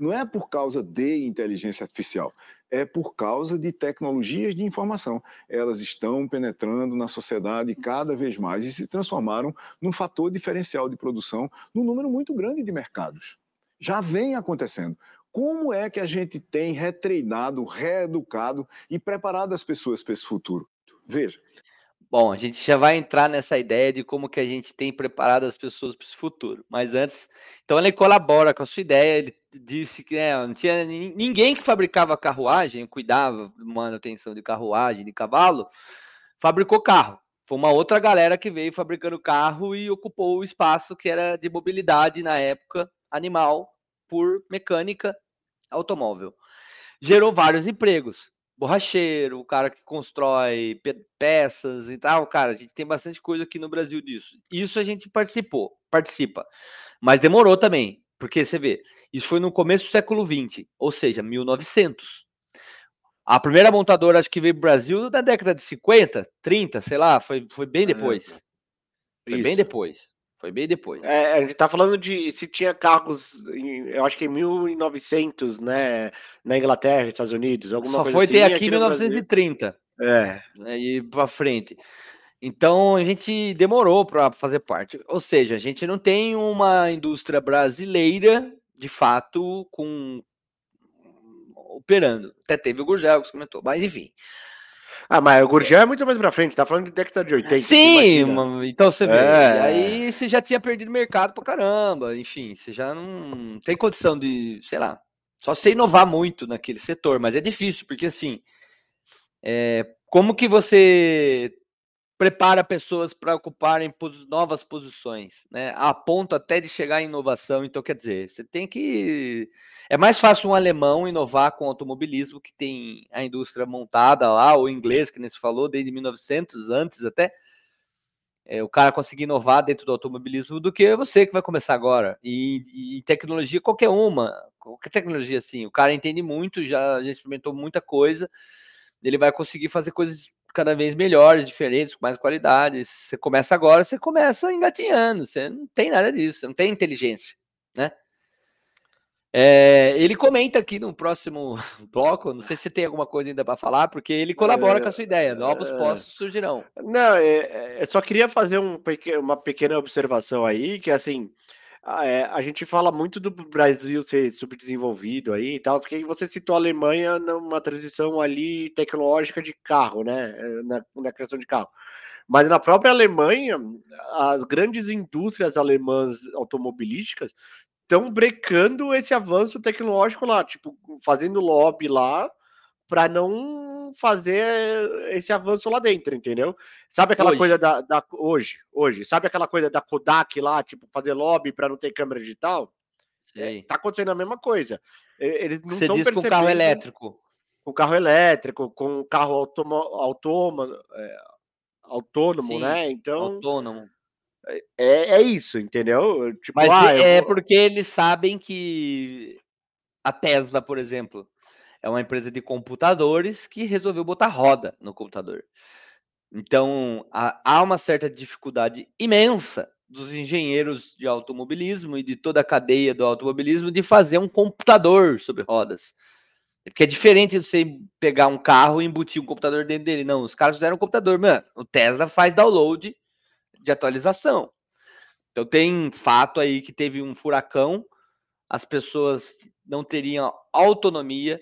Speaker 6: Não é por causa de inteligência artificial, é por causa de tecnologias de informação. Elas estão penetrando na sociedade cada vez mais e se transformaram num fator diferencial de produção num número muito grande de mercados. Já vem acontecendo. Como é que a gente tem retreinado, reeducado e preparado as pessoas para esse futuro? Veja.
Speaker 1: Bom, a gente já vai entrar nessa ideia de como que a gente tem preparado as pessoas para esse futuro. Mas antes, então ele colabora com a sua ideia. Ele disse que né, não tinha ninguém que fabricava carruagem, cuidava manutenção de carruagem, de cavalo, fabricou carro. Foi uma outra galera que veio fabricando carro e ocupou o espaço que era de mobilidade na época animal por mecânica automóvel. Gerou vários empregos. Borracheiro, o cara que constrói pe peças e tal, cara, a gente tem bastante coisa aqui no Brasil disso. Isso a gente participou, participa. Mas demorou também, porque você vê, isso foi no começo do século 20, ou seja, 1900. A primeira montadora acho que veio para o Brasil na década de 50, 30, sei lá, foi, foi bem depois. Foi bem depois. Foi bem depois.
Speaker 2: É, a gente tá falando de se tinha carros, eu acho que em 1900, né, na Inglaterra, Estados Unidos, alguma
Speaker 1: Só
Speaker 2: coisa
Speaker 1: foi
Speaker 2: assim.
Speaker 1: ter aqui em 1930.
Speaker 2: É.
Speaker 1: E para frente. Então a gente demorou para fazer parte. Ou seja, a gente não tem uma indústria brasileira de fato com operando. Até teve o Gurgel que você comentou, mas enfim.
Speaker 2: Ah, mas o Gurgel é muito mais pra frente, tá falando de década de 80.
Speaker 1: Sim, então você vê.
Speaker 2: É.
Speaker 1: Aí você já tinha perdido mercado pra caramba. Enfim, você já não tem condição de, sei lá, só você inovar muito naquele setor, mas é difícil, porque assim, é, como que você prepara pessoas para ocuparem novas posições, né? A ponto até de chegar em inovação. Então, quer dizer, você tem que. É mais fácil um alemão inovar com automobilismo, que tem a indústria montada lá, ou inglês, que nem se falou, desde 1900, antes até. É, o cara conseguir inovar dentro do automobilismo do que você que vai começar agora. E, e tecnologia, qualquer uma, qualquer tecnologia assim, o cara entende muito, já, já experimentou muita coisa, ele vai conseguir fazer coisas cada vez melhores, diferentes, com mais qualidade. Você começa agora, você começa engatinhando, você não tem nada disso, você não tem inteligência, né? É, ele comenta aqui no próximo bloco, não sei se tem alguma coisa ainda para falar, porque ele colabora é, com a sua ideia, novos é, postos surgirão.
Speaker 2: Não, é, é, eu só queria fazer um, uma pequena observação aí, que assim, é, a gente fala muito do Brasil ser subdesenvolvido aí e tal, que você citou a Alemanha numa transição ali tecnológica de carro, né? É, na, na criação de carro. Mas na própria Alemanha, as grandes indústrias alemãs automobilísticas estão brecando esse avanço tecnológico lá, tipo, fazendo lobby lá para não fazer esse avanço lá dentro, entendeu? Sabe aquela hoje. coisa da, da, hoje, hoje, sabe aquela coisa da Kodak lá, tipo fazer lobby para não ter câmera digital? É, tá acontecendo a mesma coisa. Eles não estão percebendo.
Speaker 1: Com carro elétrico,
Speaker 2: com carro elétrico, com carro automo, automa, é, autônomo, Sim, né? Então
Speaker 1: autônomo.
Speaker 2: É, é isso, entendeu?
Speaker 1: Tipo, Mas ah, é vou... porque eles sabem que a Tesla, por exemplo, é uma empresa de computadores que resolveu botar roda no computador. Então, há uma certa dificuldade imensa dos engenheiros de automobilismo e de toda a cadeia do automobilismo de fazer um computador sobre rodas. Porque é diferente de você pegar um carro e embutir um computador dentro dele. Não, os caras fizeram um computador. Mano, o Tesla faz download de atualização. Então tem fato aí que teve um furacão, as pessoas não teriam autonomia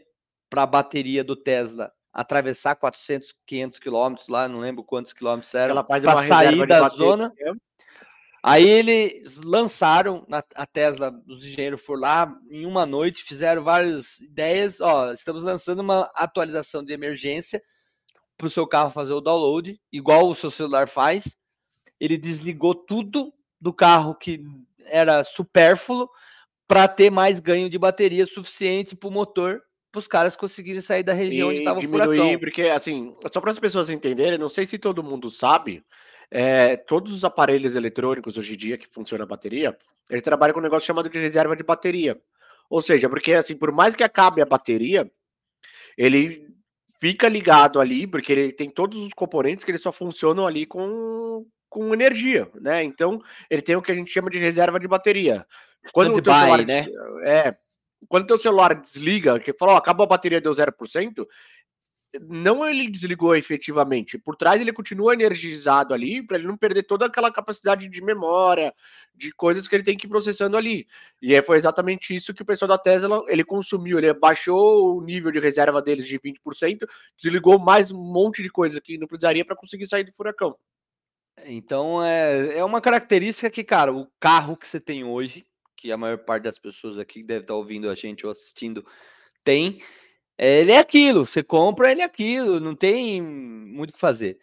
Speaker 1: para a bateria do Tesla atravessar 400, 500 quilômetros lá, não lembro quantos quilômetros eram, para sair da zona. Aí eles lançaram na, a Tesla, os engenheiros foram lá em uma noite, fizeram várias ideias. Ó, estamos lançando uma atualização de emergência para o seu carro fazer o download, igual o seu celular faz. Ele desligou tudo do carro que era supérfluo para ter mais ganho de bateria suficiente para o motor para os caras conseguirem sair da região e onde estava o furacão.
Speaker 2: Porque, assim, só para as pessoas entenderem, não sei se todo mundo sabe, é, todos os aparelhos eletrônicos hoje em dia que funciona a bateria, eles trabalham com um negócio chamado de reserva de bateria. Ou seja, porque assim, por mais que acabe a bateria, ele fica ligado ali, porque ele tem todos os componentes que ele só funcionam ali com, com energia, né? Então, ele tem o que a gente chama de reserva de bateria. Quando o celular,
Speaker 1: né?
Speaker 2: É, quando o teu celular desliga, que fala, ó, acabou a bateria, deu 0%, não ele desligou efetivamente. Por trás ele continua energizado ali para ele não perder toda aquela capacidade de memória, de coisas que ele tem que ir processando ali. E foi exatamente isso que o pessoal da Tesla ele consumiu. Ele baixou o nível de reserva deles de 20%, desligou mais um monte de coisa que não precisaria para conseguir sair do furacão.
Speaker 1: Então é, é uma característica que, cara, o carro que você tem hoje, que a maior parte das pessoas aqui deve estar ouvindo a gente ou assistindo, tem. é, Ele é aquilo, você compra, ele é aquilo, não tem muito o que fazer.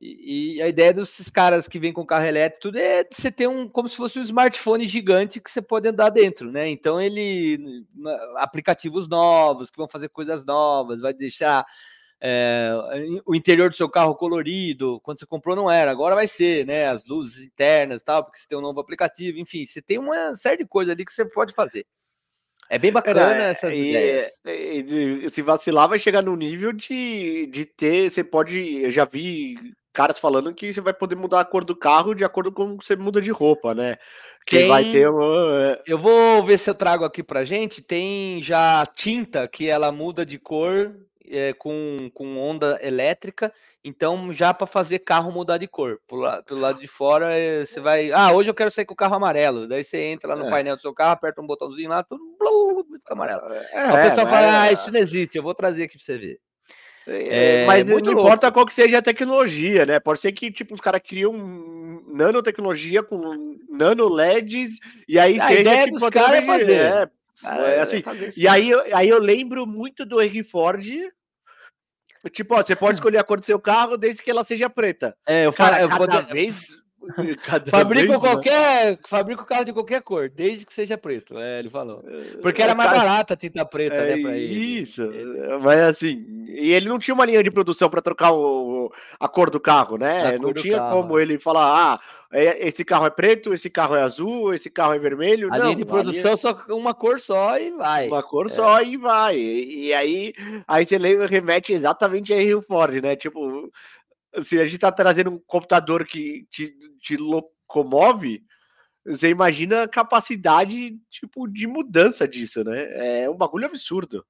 Speaker 1: E, e a ideia desses caras que vêm com carro elétrico tudo é você ter um como se fosse um smartphone gigante que você pode andar dentro, né? Então ele aplicativos novos que vão fazer coisas novas, vai deixar é, o interior do seu carro colorido, quando você comprou não era, agora vai ser, né? As luzes internas, tal, porque você tem um novo aplicativo, enfim, você tem uma série de coisas ali que você pode fazer. É bem bacana
Speaker 2: É,
Speaker 1: essas
Speaker 2: e-
Speaker 1: ideias.
Speaker 2: e- e se vacilar, vai chegar no nível de, de ter. Você pode. Eu já vi caras falando que você vai poder mudar a cor do carro de acordo com você muda de roupa, né? Que vai
Speaker 1: Tem-
Speaker 2: ter uma.
Speaker 1: Eu vou ver se eu trago aqui pra gente. Tem já tinta que ela muda de cor é, com, com onda elétrica. Então, já para fazer carro mudar de cor. La- Pelo lado de fora, é, você vai. Ah, hoje eu quero sair com o carro amarelo. Daí você entra lá no
Speaker 2: É.
Speaker 1: painel do seu carro, aperta um botãozinho lá, tudo blu, fica amarelo.
Speaker 2: É,
Speaker 1: o pessoal
Speaker 2: mas-
Speaker 1: fala, ah, isso não existe. Eu vou trazer aqui pra você ver.
Speaker 2: É,
Speaker 1: É
Speaker 2: mas
Speaker 1: muito
Speaker 2: não importa qual que seja a tecnologia, né? Pode ser que tipo os caras criam nanotecnologia com nano LEDs e aí
Speaker 1: A
Speaker 2: seja tipo
Speaker 1: caras é fazer.
Speaker 2: é,
Speaker 1: Ah,
Speaker 2: é, assim,
Speaker 1: fazer.
Speaker 2: E aí, eu- aí eu lembro muito do Henry Ford. Tipo, ó, você pode escolher a cor do seu carro desde que ela seja preta.
Speaker 1: É, eu,
Speaker 2: Cara,
Speaker 1: fa- eu
Speaker 2: cada
Speaker 1: vou-
Speaker 2: vez. Cada
Speaker 1: fabrico
Speaker 2: vez, né?
Speaker 1: qualquer, fabrico carro de qualquer cor, desde que seja preto. É, ele falou. Porque era
Speaker 2: É,
Speaker 1: mais barata a tinta preta,
Speaker 2: é
Speaker 1: né, pra ele.
Speaker 2: Isso, mas assim, e ele não tinha uma linha de produção para trocar o, a cor do carro, né?
Speaker 1: cor
Speaker 2: Não tinha
Speaker 1: carro,
Speaker 2: como ele falar, ah, esse carro é preto, esse carro é azul, esse carro é vermelho.
Speaker 1: A
Speaker 2: não,
Speaker 1: linha de produção só uma cor só e vai.
Speaker 2: uma cor
Speaker 1: É.
Speaker 2: só e vai. E, e aí, aí você lembra, remete exatamente a Henry Ford, né? Tipo, se a gente tá trazendo um computador que te, te locomove, você imagina a capacidade, tipo, de mudança disso, né? É um bagulho absurdo.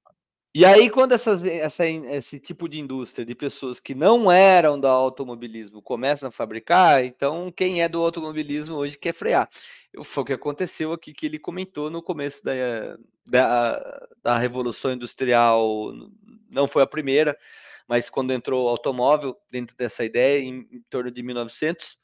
Speaker 1: E aí, quando essas, essa, esse tipo de indústria de pessoas que não eram do automobilismo começam a fabricar, então quem é do automobilismo hoje quer frear. Foi o que aconteceu aqui que ele comentou no começo da, da, da Revolução Industrial, não foi a primeira, mas quando entrou o automóvel dentro dessa ideia, em, em torno de 1900,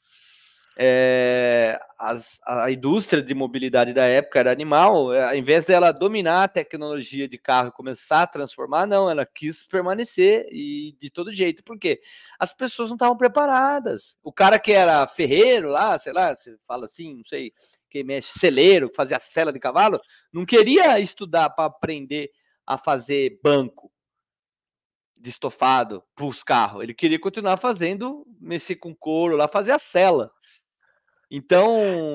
Speaker 1: é, as, a indústria de mobilidade da época era animal, é, ao invés dela dominar a tecnologia de carro e começar a transformar, não, ela quis permanecer e de todo jeito. Por quê? As pessoas não estavam preparadas. O cara que era ferreiro lá, sei lá, você fala assim, não sei, quem mexe, celeiro, que fazia cela de cavalo, não queria estudar para aprender a fazer banco de estofado para os carros. Ele queria continuar fazendo, mexer com couro lá, fazer a cela. Então,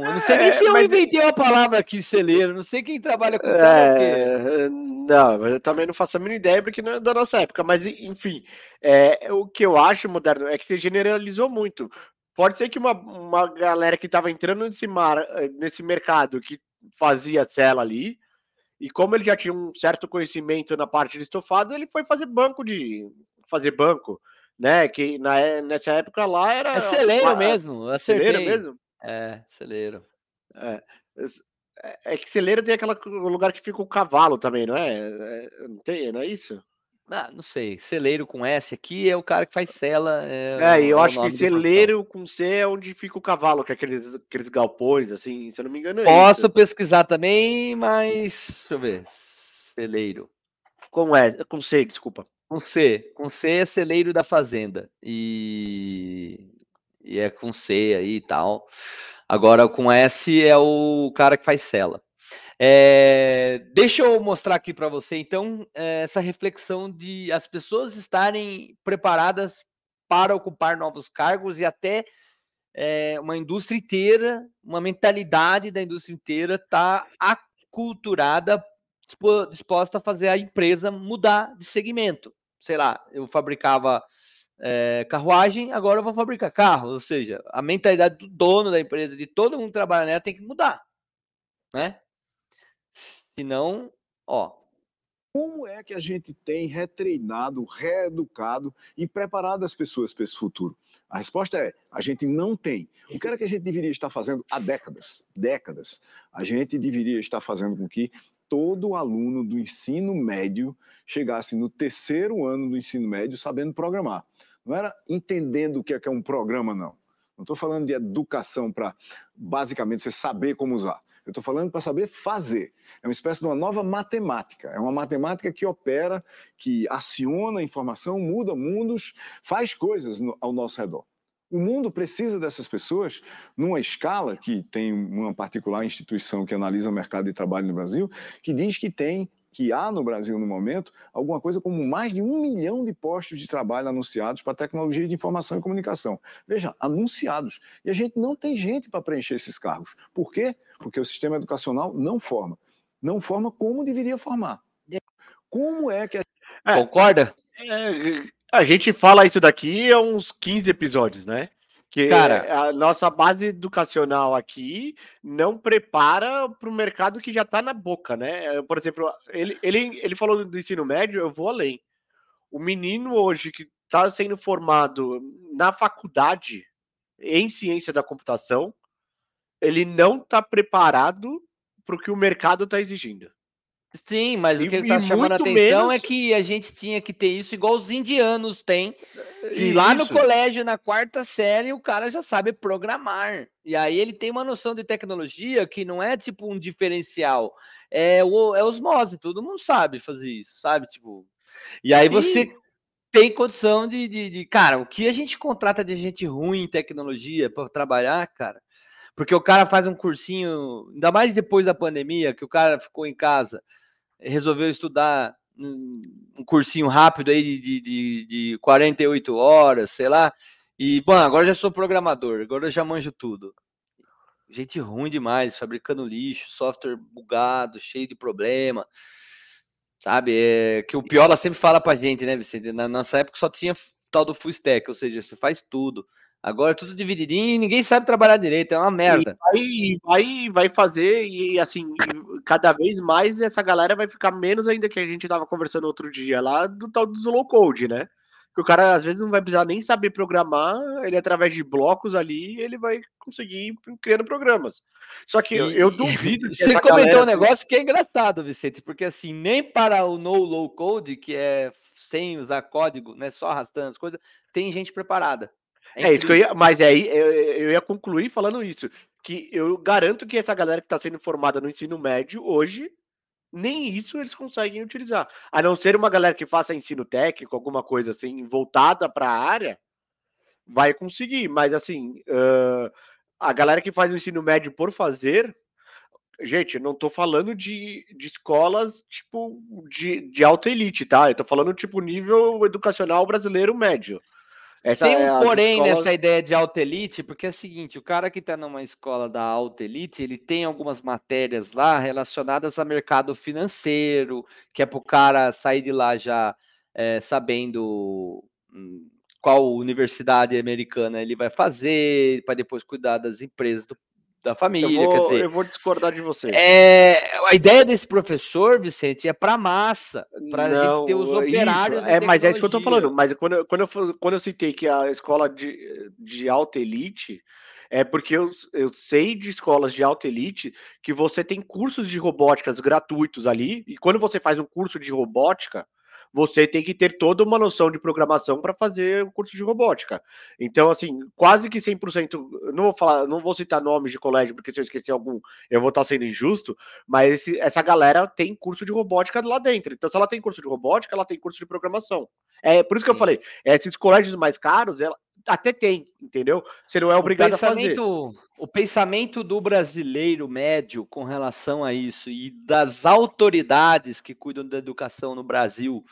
Speaker 1: eu não sei nem
Speaker 2: É,
Speaker 1: se eu
Speaker 2: mas-
Speaker 1: inventei uma palavra aqui, celeiro. Não sei quem trabalha com cela, porque
Speaker 2: É, não, mas eu também não faço a mínima ideia porque não é da nossa época. Mas, enfim, é, o que eu acho moderno é que você generalizou muito. Pode ser que uma, uma galera que estava entrando nesse, mar, eh, nesse mercado que fazia cela ali, e como ele já tinha um certo conhecimento na parte de estofado, ele foi fazer banco de. fazer banco, né? Que na, é- nessa época lá era.
Speaker 1: é celeiro mesmo. Acertei.
Speaker 2: Celeiro mesmo?
Speaker 1: É, celeiro.
Speaker 2: É, é- é que celeiro tem aquele lugar que fica o cavalo também, não é? É, Não tem, não é isso?
Speaker 1: Ah, não sei. Celeiro com S aqui é o cara que faz cela. É,
Speaker 2: É, eu
Speaker 1: é
Speaker 2: acho que celeiro com C é onde fica o cavalo, que é aqueles, aqueles galpões, assim, se eu não me engano é
Speaker 1: Posso
Speaker 2: isso.
Speaker 1: pesquisar também, mas deixa eu ver. Celeiro.
Speaker 2: Com, e, com C, desculpa.
Speaker 1: Com C. Com C é celeiro da fazenda. E, e é com C aí e tal. Agora com S é o cara que faz cela. É, deixa eu mostrar aqui para você, então, eh, essa reflexão de as pessoas estarem preparadas para ocupar novos cargos e até eh, uma indústria inteira, uma mentalidade da indústria inteira está aculturada dispo- disposta a fazer a empresa mudar de segmento. Sei lá, eu fabricava eh, carruagem, agora eu vou fabricar carro. Ou seja, a mentalidade do dono da empresa, de todo mundo que trabalha nela, tem que mudar, né? Senão, ó,
Speaker 6: Como é que a gente tem retreinado, reeducado e preparado as pessoas para esse futuro? A resposta é: a gente não tem. O que era que a gente deveria estar fazendo há décadas? Décadas. A gente deveria estar fazendo com que todo aluno do ensino médio chegasse no terceiro ano do ensino médio sabendo programar. Não era entendendo o que é que é um programa, não. Não estou falando de educação para basicamente você saber como usar. Eu estou falando para saber fazer. É uma espécie de uma nova matemática. É uma matemática que opera, que aciona a informação, muda mundos, faz coisas no- ao nosso redor. O mundo precisa dessas pessoas numa escala que tem uma particular instituição que analisa o mercado de trabalho no Brasil, que diz que tem, que há no Brasil no momento, alguma coisa como mais de um milhão de postos de trabalho anunciados para tecnologia de informação e comunicação. Veja, anunciados. E a gente não tem gente para preencher esses cargos. Por quê? Porque o sistema educacional não forma. Não forma como deveria formar. Como é que a
Speaker 2: É.
Speaker 1: concorda?
Speaker 2: É, a gente fala isso daqui há uns 15 episódios, né? Que
Speaker 1: Cara.
Speaker 2: a nossa base educacional aqui não prepara para o mercado que já está na boca, né? Por exemplo, ele, ele, ele falou do ensino médio, eu vou além. O menino hoje que está sendo formado na faculdade em ciência da computação, ele não está preparado para o que o mercado está exigindo.
Speaker 1: Sim, mas
Speaker 2: E-
Speaker 1: o que ele
Speaker 2: e
Speaker 1: tá chamando a atenção
Speaker 2: menos-
Speaker 1: é que a gente tinha que ter isso igual os indianos têm. Que lá no colégio, na quarta série, o cara já sabe programar. E aí ele tem uma noção de tecnologia que não é tipo um diferencial. É, o, é osmose, todo mundo sabe fazer isso, sabe? Tipo. E aí você
Speaker 2: Sim.
Speaker 1: tem condição de, de, de- Cara, o que a gente contrata de gente ruim em tecnologia para trabalhar, cara? Porque o cara faz um cursinho, ainda mais depois da pandemia, que o cara ficou em casa, resolveu estudar um cursinho rápido aí de, de, de 48 horas, sei lá. E, bom, agora já sou programador, agora eu já manjo tudo. Gente ruim demais, fabricando lixo, software bugado, cheio de problema. Sabe? É que o Piola sempre fala pra gente, né, Vicente? Na nossa época só tinha tal do full stack, ou seja, você faz tudo. Agora é tudo divididinho e ninguém sabe trabalhar direito, é uma merda.
Speaker 2: Vai, vai, vai fazer, e assim, e cada vez mais essa galera vai ficar menos ainda que a gente tava conversando outro dia lá do tal do slow code, né? Que o cara às vezes não vai precisar nem saber programar, ele através de blocos ali, ele vai conseguir ir criando programas. Só que eu, eu
Speaker 1: E-
Speaker 2: duvido que
Speaker 1: Você comentou um
Speaker 2: galera-
Speaker 1: negócio que é engraçado, Vicente, porque assim, nem para o no low code, que é sem usar código, né, só arrastando as coisas, tem gente preparada.
Speaker 2: É isso que eu ia, mas aí eu, eu ia concluir falando isso, que eu garanto que essa galera que está sendo formada no ensino médio hoje, nem isso eles conseguem utilizar. A não ser uma galera que faça ensino técnico, alguma coisa assim, voltada para a área, vai conseguir. Mas assim, ãh, a galera que faz o ensino médio por fazer, gente, eu não tô falando de, de escolas tipo de, de alta elite, tá? Eu tô falando tipo nível educacional brasileiro médio. Essa
Speaker 1: Tem
Speaker 2: é
Speaker 1: um
Speaker 2: as
Speaker 1: porém
Speaker 2: escolas-
Speaker 1: nessa ideia de alta elite, porque é o seguinte, o cara que está numa escola da alta elite, ele tem algumas matérias lá relacionadas a mercado financeiro, que é para o cara sair de lá já eh, sabendo hum, qual universidade americana ele vai fazer, para depois cuidar das empresas do- da família, quer
Speaker 2: vou,
Speaker 1: dizer,
Speaker 2: eu vou discordar de você.
Speaker 1: é, a ideia desse professor, Vicente, é para massa, para a gente ter os operários
Speaker 2: É, mas é isso que eu tô
Speaker 1: tecnologia.
Speaker 2: falando. Mas quando, eu- quando, eu, quando eu citei que a escola de, de alta elite, é porque eu, eu sei de escolas de alta elite que você tem cursos de robóticas gratuitos ali, e quando você faz um curso de robótica, você tem que ter toda uma noção de programação para fazer o curso de robótica. Então, assim, quase que 100%, eu não vou falar, não vou citar nomes de colégio, porque se eu esquecer algum, eu vou estar sendo injusto, mas esse- essa galera tem curso de robótica lá dentro. Então, se ela tem curso de robótica, ela tem curso de programação. É por isso que eu
Speaker 1: Sim.
Speaker 2: falei, esses colégios mais caros, ela até tem, entendeu? Você não é obrigado a fazer.
Speaker 1: O pensamento do brasileiro médio com relação a isso e das autoridades que cuidam da educação no Brasil,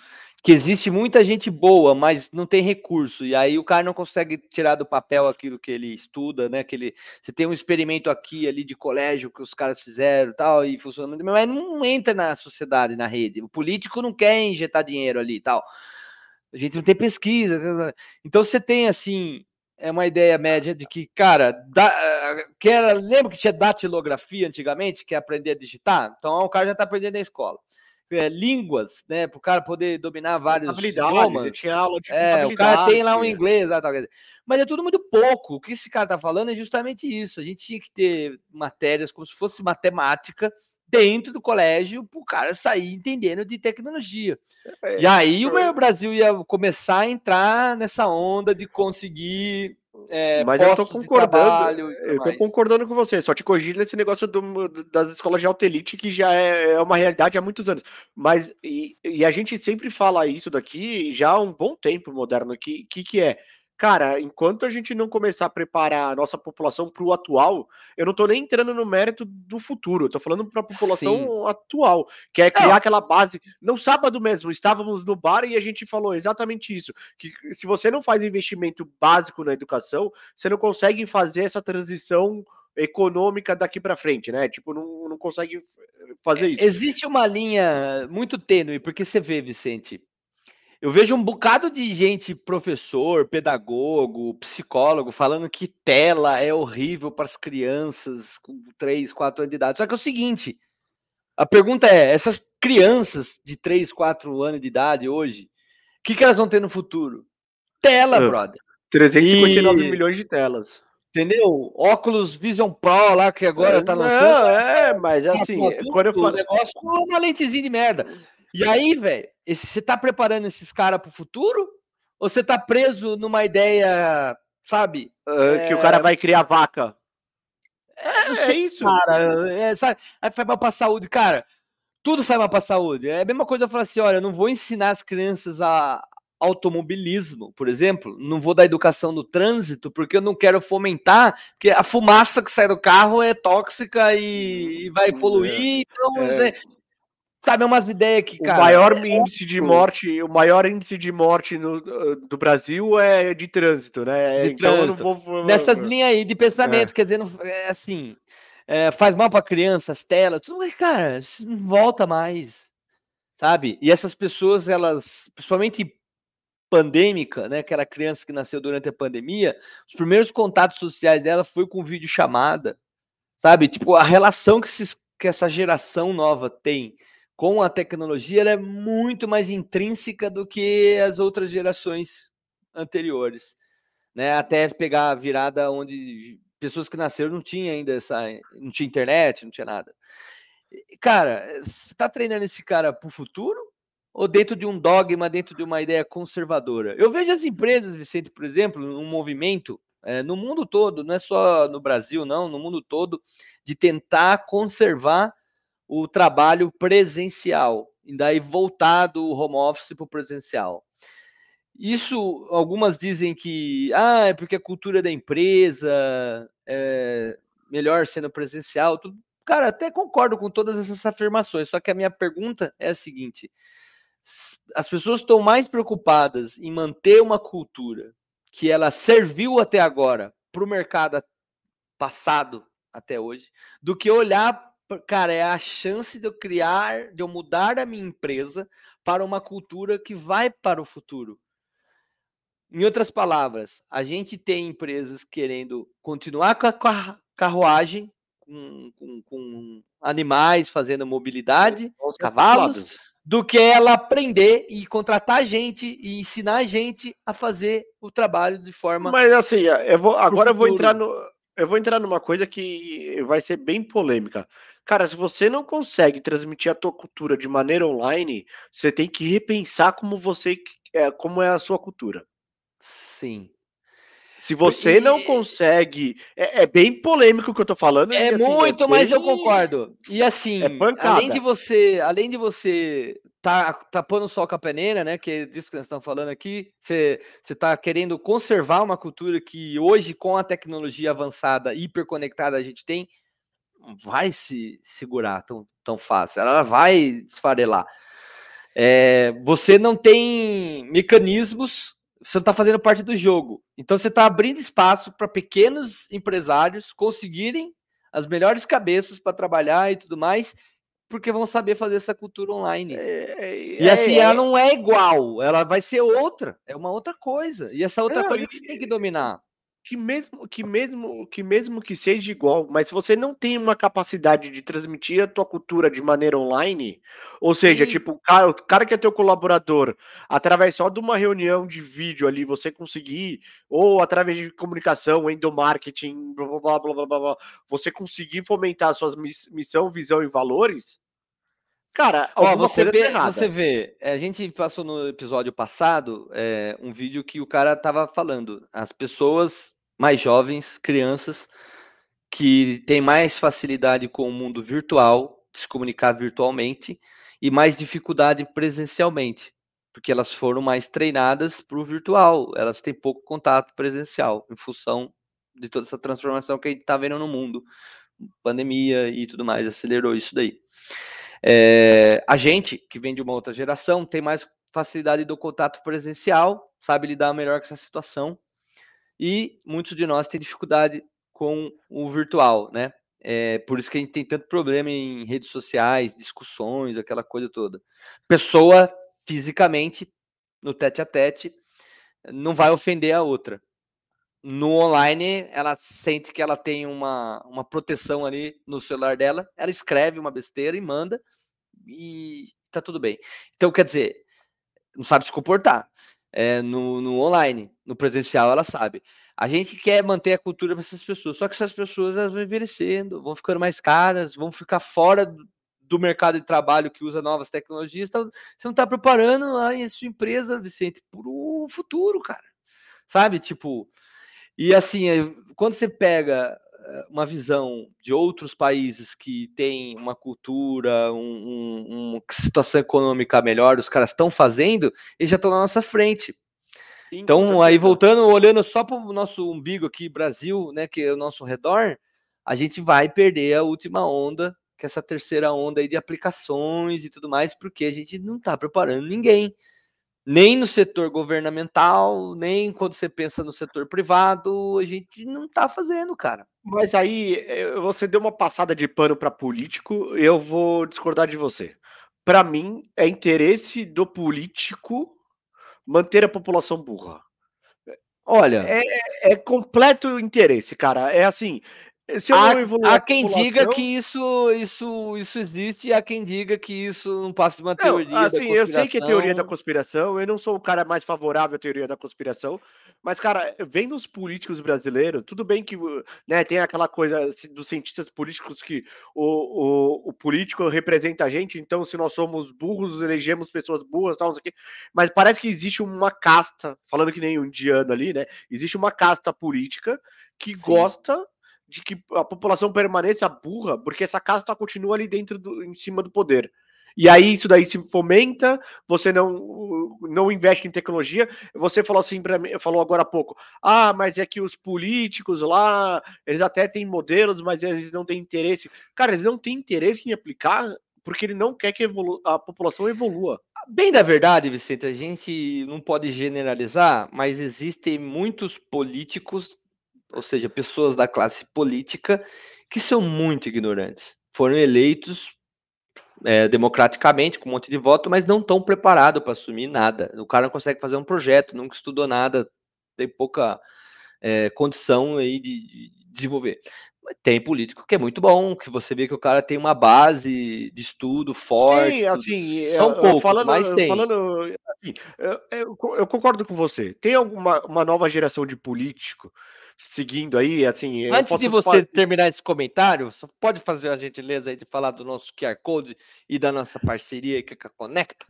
Speaker 1: que existe muita gente boa, mas não tem recurso, e aí o cara não consegue tirar do papel aquilo que ele estuda, né? Que ele, você tem um experimento aqui ali de colégio que os caras fizeram, tal, e funciona, mas não entra na sociedade, na rede. O político não quer injetar dinheiro ali, tal. A gente não tem pesquisa, então você tem assim é uma ideia média de que, cara, da, que era, lembra que tinha datilografia antigamente, que é aprender a digitar? Então o cara já está aprendendo na escola. É, línguas, né, para o cara poder dominar vários idiomas.
Speaker 2: Tinha aula de
Speaker 1: é, o cara tem lá um inglês, tal, mas é tudo muito pouco. O que esse cara está falando é justamente isso. A gente tinha que ter matérias como se fosse matemática dentro do colégio para o cara sair entendendo de tecnologia. É, e aí o Brasil ia começar a entrar nessa onda de conseguir. É,
Speaker 2: Mas eu tô concordando. Eu tô concordando com você. Só te corrigindo esse negócio do, das escolas de alta elite, que já é, é uma realidade há muitos anos. Mas e, e, a gente sempre fala isso daqui já há um bom tempo moderno. Que que, que é? Cara, enquanto a gente não começar a preparar a nossa população para o atual, eu não estou nem entrando no mérito do futuro, eu tô falando para a população Sim. atual, que é criar aquela base. No sábado mesmo, estávamos no bar e a gente falou exatamente isso: que se você não faz investimento básico na educação, você não consegue fazer essa transição econômica daqui para frente, né? Tipo, não, não consegue fazer é, isso.
Speaker 1: Existe uma linha muito tênue, porque você vê, Vicente, eu vejo um bocado de gente, professor, pedagogo, psicólogo, falando que tela é horrível para as crianças com 3, 4 anos de idade. Só que é o seguinte: a pergunta é: essas crianças de 3, 4 anos de idade hoje, o que, que elas vão ter no futuro? Tela, uh, brother.
Speaker 2: 359 e... milhões de telas.
Speaker 1: Entendeu? Óculos Vision Pro lá que agora é, tá lançando.
Speaker 2: Não, é, mas assim, quando eu falo.
Speaker 1: negócio com uma lentezinha de merda. E aí, velho, você tá preparando esses caras pro futuro? Ou você tá preso numa ideia, sabe?
Speaker 2: Uh, que o cara vai criar vaca.
Speaker 1: É, é isso. Cara, é, sabe? Aí faz mal pra saúde, cara. Tudo faz mal pra saúde. É a mesma coisa eu falar assim: olha, eu não vou ensinar as crianças a automobilismo, por exemplo, não vou dar educação no trânsito porque eu não quero fomentar, porque a fumaça que sai do carro é tóxica e, e vai poluir, então é. Sabe, é umas ideias que,
Speaker 2: cara. O maior é índice de morte, o maior índice de morte no, do Brasil é de trânsito, né?
Speaker 1: De então trânsito. eu não vou. Nessas linhas aí de pensamento, é. quer dizer, não, é assim. É, faz mal para criança, as telas, tudo, mas, cara, não volta mais. Sabe? E essas pessoas, elas, principalmente pandêmica, né? Aquela criança que nasceu durante a pandemia, os primeiros contatos sociais dela foi com vídeo chamada, sabe? Tipo, a relação que, esses, que essa geração nova tem com a tecnologia, ela é muito mais intrínseca do que as outras gerações anteriores, né? Até pegar a virada onde pessoas que nasceram não tinham ainda essa, não tinha internet, não tinha nada. Cara, você está treinando esse cara para o futuro ou dentro de um dogma, dentro de uma ideia conservadora? Eu vejo as empresas, Vicente, por exemplo, um movimento é, no mundo todo, não é só no Brasil, não, no mundo todo, de tentar conservar o trabalho presencial, e daí voltar do home office para o presencial. Isso, algumas dizem que, ah, é porque a cultura da empresa é melhor sendo presencial. Tudo. Cara, até concordo com todas essas afirmações, só que a minha pergunta é a seguinte: as pessoas estão mais preocupadas em manter uma cultura que ela serviu até agora para o mercado passado até hoje, do que olhar cara, é a chance de eu criar, de eu mudar a minha empresa para uma cultura que vai para o futuro. Em outras palavras, a gente tem empresas querendo continuar com a carruagem, com, com, com animais fazendo mobilidade, cavalos, do que ela aprender e contratar gente e ensinar a gente a fazer o trabalho de forma.
Speaker 2: Mas assim, eu vou, agora eu vou entrar no, eu vou entrar numa coisa que vai ser bem polêmica. Cara, se você não consegue transmitir a tua cultura de maneira online, você tem que repensar como você é, como é a sua cultura.
Speaker 1: Sim.
Speaker 2: Se você não consegue. É, é bem polêmico o que eu tô falando.
Speaker 1: É
Speaker 2: e, assim,
Speaker 1: muito, mas eu concordo. E assim,
Speaker 2: É
Speaker 1: além de você, além de você tá tapando o sol com a peneira, né, que é disso que nós estamos falando aqui, você você tá querendo conservar uma cultura que hoje com a tecnologia avançada, hiperconectada a gente tem, vai se segurar tão, tão fácil. Ela vai esfarelar. É, você não tem mecanismos, você não está fazendo parte do jogo. Então você está abrindo espaço para pequenos empresários conseguirem as melhores cabeças para trabalhar e tudo mais, porque vão saber fazer essa cultura online.
Speaker 2: É,
Speaker 1: E assim,
Speaker 2: é-
Speaker 1: ela não é igual, ela vai ser outra, é uma outra coisa. E essa outra coisa que você tem que dominar.
Speaker 2: Que mesmo que mesmo que mesmo que seja igual, mas se você não tem uma capacidade de transmitir a tua cultura de maneira online, ou seja,
Speaker 1: Sim.
Speaker 2: tipo, o cara, o cara que é teu colaborador, através só de uma reunião de vídeo ali, você conseguir, ou através de comunicação, endomarketing, blá blá blá blá blá, blá, você conseguir fomentar suas miss- missão, visão e valores, cara,
Speaker 1: Ó,
Speaker 2: alguma
Speaker 1: você
Speaker 2: coisa tá
Speaker 1: vê,
Speaker 2: errada.
Speaker 1: você vê, eh, a gente passou no episódio passado eh, um vídeo que o cara tava falando, as pessoas mais jovens, crianças, que têm mais facilidade com o mundo virtual, de se comunicar virtualmente, e mais dificuldade presencialmente, porque elas foram mais treinadas para o virtual, elas têm pouco contato presencial, em função de toda essa transformação que a gente está vendo no mundo, pandemia e tudo mais, acelerou isso daí. É, a gente, que vem de uma outra geração, tem mais facilidade do contato presencial, sabe lidar melhor com essa situação, e muitos de nós têm dificuldade com o virtual, né? É por isso que a gente tem tanto problema em redes sociais, discussões, aquela coisa toda. Pessoa fisicamente, no tete a tete, não vai ofender a outra. No online, ela sente que ela tem uma, uma proteção ali no celular dela, ela escreve uma besteira e manda, e tá tudo bem. Então, quer dizer, não sabe se comportar. É, no, no online, no presencial, ela sabe. A gente quer manter a cultura para essas pessoas, só que essas pessoas elas vão envelhecendo, vão ficando mais caras, vão ficar fora do, do mercado de trabalho que usa novas tecnologias. Então, você não está preparando a sua empresa, Vicente, para o futuro, cara. Sabe? Tipo, e assim, quando você pega uma visão de outros países que têm uma cultura, um, um, uma situação econômica melhor, os caras estão fazendo, eles já estão na nossa frente.
Speaker 2: Sim,
Speaker 1: Então, aí voltando, olhando só para o nosso umbigo aqui, Brasil, né, que é o nosso redor, a gente vai perder a última onda, que é essa terceira onda aí de aplicações e tudo mais, porque a gente não está preparando ninguém. Nem no setor governamental, nem quando você pensa no setor privado, a gente não está fazendo, cara.
Speaker 2: Mas aí eh, você deu uma passada de pano para político, eu vou discordar de você. Para mim, é interesse do político manter a população burra.
Speaker 1: Olha,
Speaker 2: É completo interesse, cara. É assim, se
Speaker 1: há,
Speaker 2: não
Speaker 1: há quem diga que isso, isso, isso existe, e há quem diga que isso não passa de uma
Speaker 2: Não,
Speaker 1: teoria. da
Speaker 2: assim, eu sei que é teoria da
Speaker 1: conspiração.
Speaker 2: eu não sou o cara mais favorável à teoria da conspiração, mas, cara, vendo os políticos brasileiros, tudo bem que né, tem aquela coisa ci- dos cientistas políticos que o, o, o político representa a gente, então se nós somos burros, elegemos pessoas burras, tal, não sei o quê, mas parece que existe uma casta, falando que nem um indiano ali, né? Existe uma casta política que
Speaker 1: Sim.
Speaker 2: gosta de que a população permaneça burra, porque essa casta continua ali dentro do, em cima do poder. E aí isso daí se fomenta, você não não investe em tecnologia. Você falou assim para mim, falou agora há pouco. Ah, mas é que os políticos lá, eles até têm modelos, mas eles não têm interesse. Cara, eles não têm interesse em aplicar porque ele não quer que a população evolua.
Speaker 1: Bem da verdade, Vicente, a gente não pode generalizar, mas existem muitos políticos, ou seja, pessoas da classe política, que são muito ignorantes. Foram eleitos é, democraticamente, com um monte de voto, mas não estão preparados para assumir nada. O cara não consegue fazer um projeto, nunca estudou nada, tem pouca é, condição aí de, de desenvolver. Mas Tem político que é muito bom, que você vê que o cara tem uma base de estudo forte.
Speaker 2: Tem,
Speaker 1: tudo.
Speaker 2: assim, eu- eu
Speaker 1: poucos,
Speaker 2: falando,
Speaker 1: mas tem.
Speaker 2: falando assim, eu, eu concordo com você. Tem alguma uma nova geração de político seguindo aí, assim,
Speaker 1: Antes de você
Speaker 2: fa-
Speaker 1: terminar esse comentário, você pode fazer a gentileza aí de falar do nosso QR Code e da nossa parceria com a Conecta?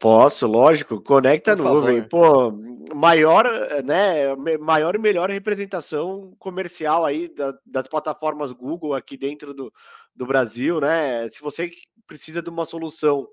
Speaker 2: Posso, lógico, conecta a
Speaker 1: Por
Speaker 2: nuvem.
Speaker 1: favor.
Speaker 2: Pô, maior, né, maior e melhor representação comercial aí da, das plataformas Google aqui dentro do, do Brasil, né? Se você precisa de uma solução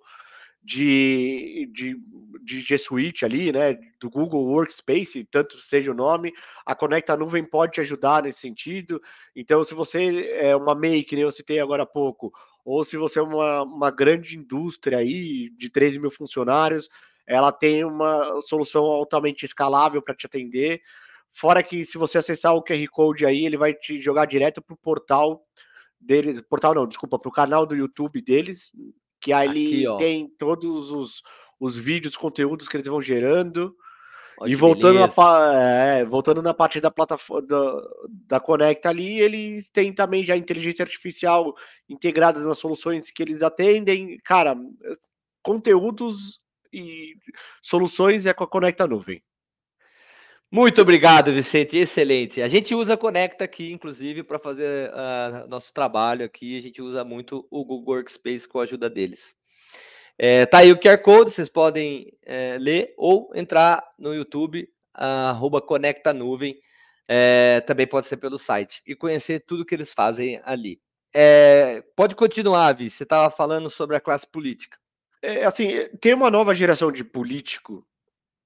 Speaker 2: de, de, de G Suite ali, né, do Google Workspace, tanto seja o nome, a Conecta Nuvem pode te ajudar nesse sentido. Então, se você é uma MEI, que nem eu citei agora há pouco, ou se você é uma, uma grande indústria aí de 13 mil funcionários, ela tem uma solução altamente escalável para te atender. Fora que se você acessar o QR Code aí, ele vai te jogar direto para o portal deles, portal não, desculpa, para o canal do YouTube deles, que aí Aqui, tem todos os, os vídeos, conteúdos que eles vão gerando. Olha e voltando, a, é, voltando na parte da plataforma da, da Conecta ali, eles têm também já inteligência artificial integrada nas soluções que eles atendem. Cara, conteúdos e soluções é com a Conecta Nuvem.
Speaker 1: Muito obrigado, Vicente. Excelente. A gente usa Conecta aqui, inclusive, para fazer uh, nosso trabalho aqui. A gente usa muito o Google Workspace com a ajuda deles. É, tá aí o QR Code, vocês podem é, ler ou entrar no YouTube, arroba Conecta Nuvem. É, também pode ser pelo site e conhecer tudo que eles fazem ali. É, pode continuar, Vi. Você estava falando sobre a classe política.
Speaker 2: É, assim, tem uma nova geração de político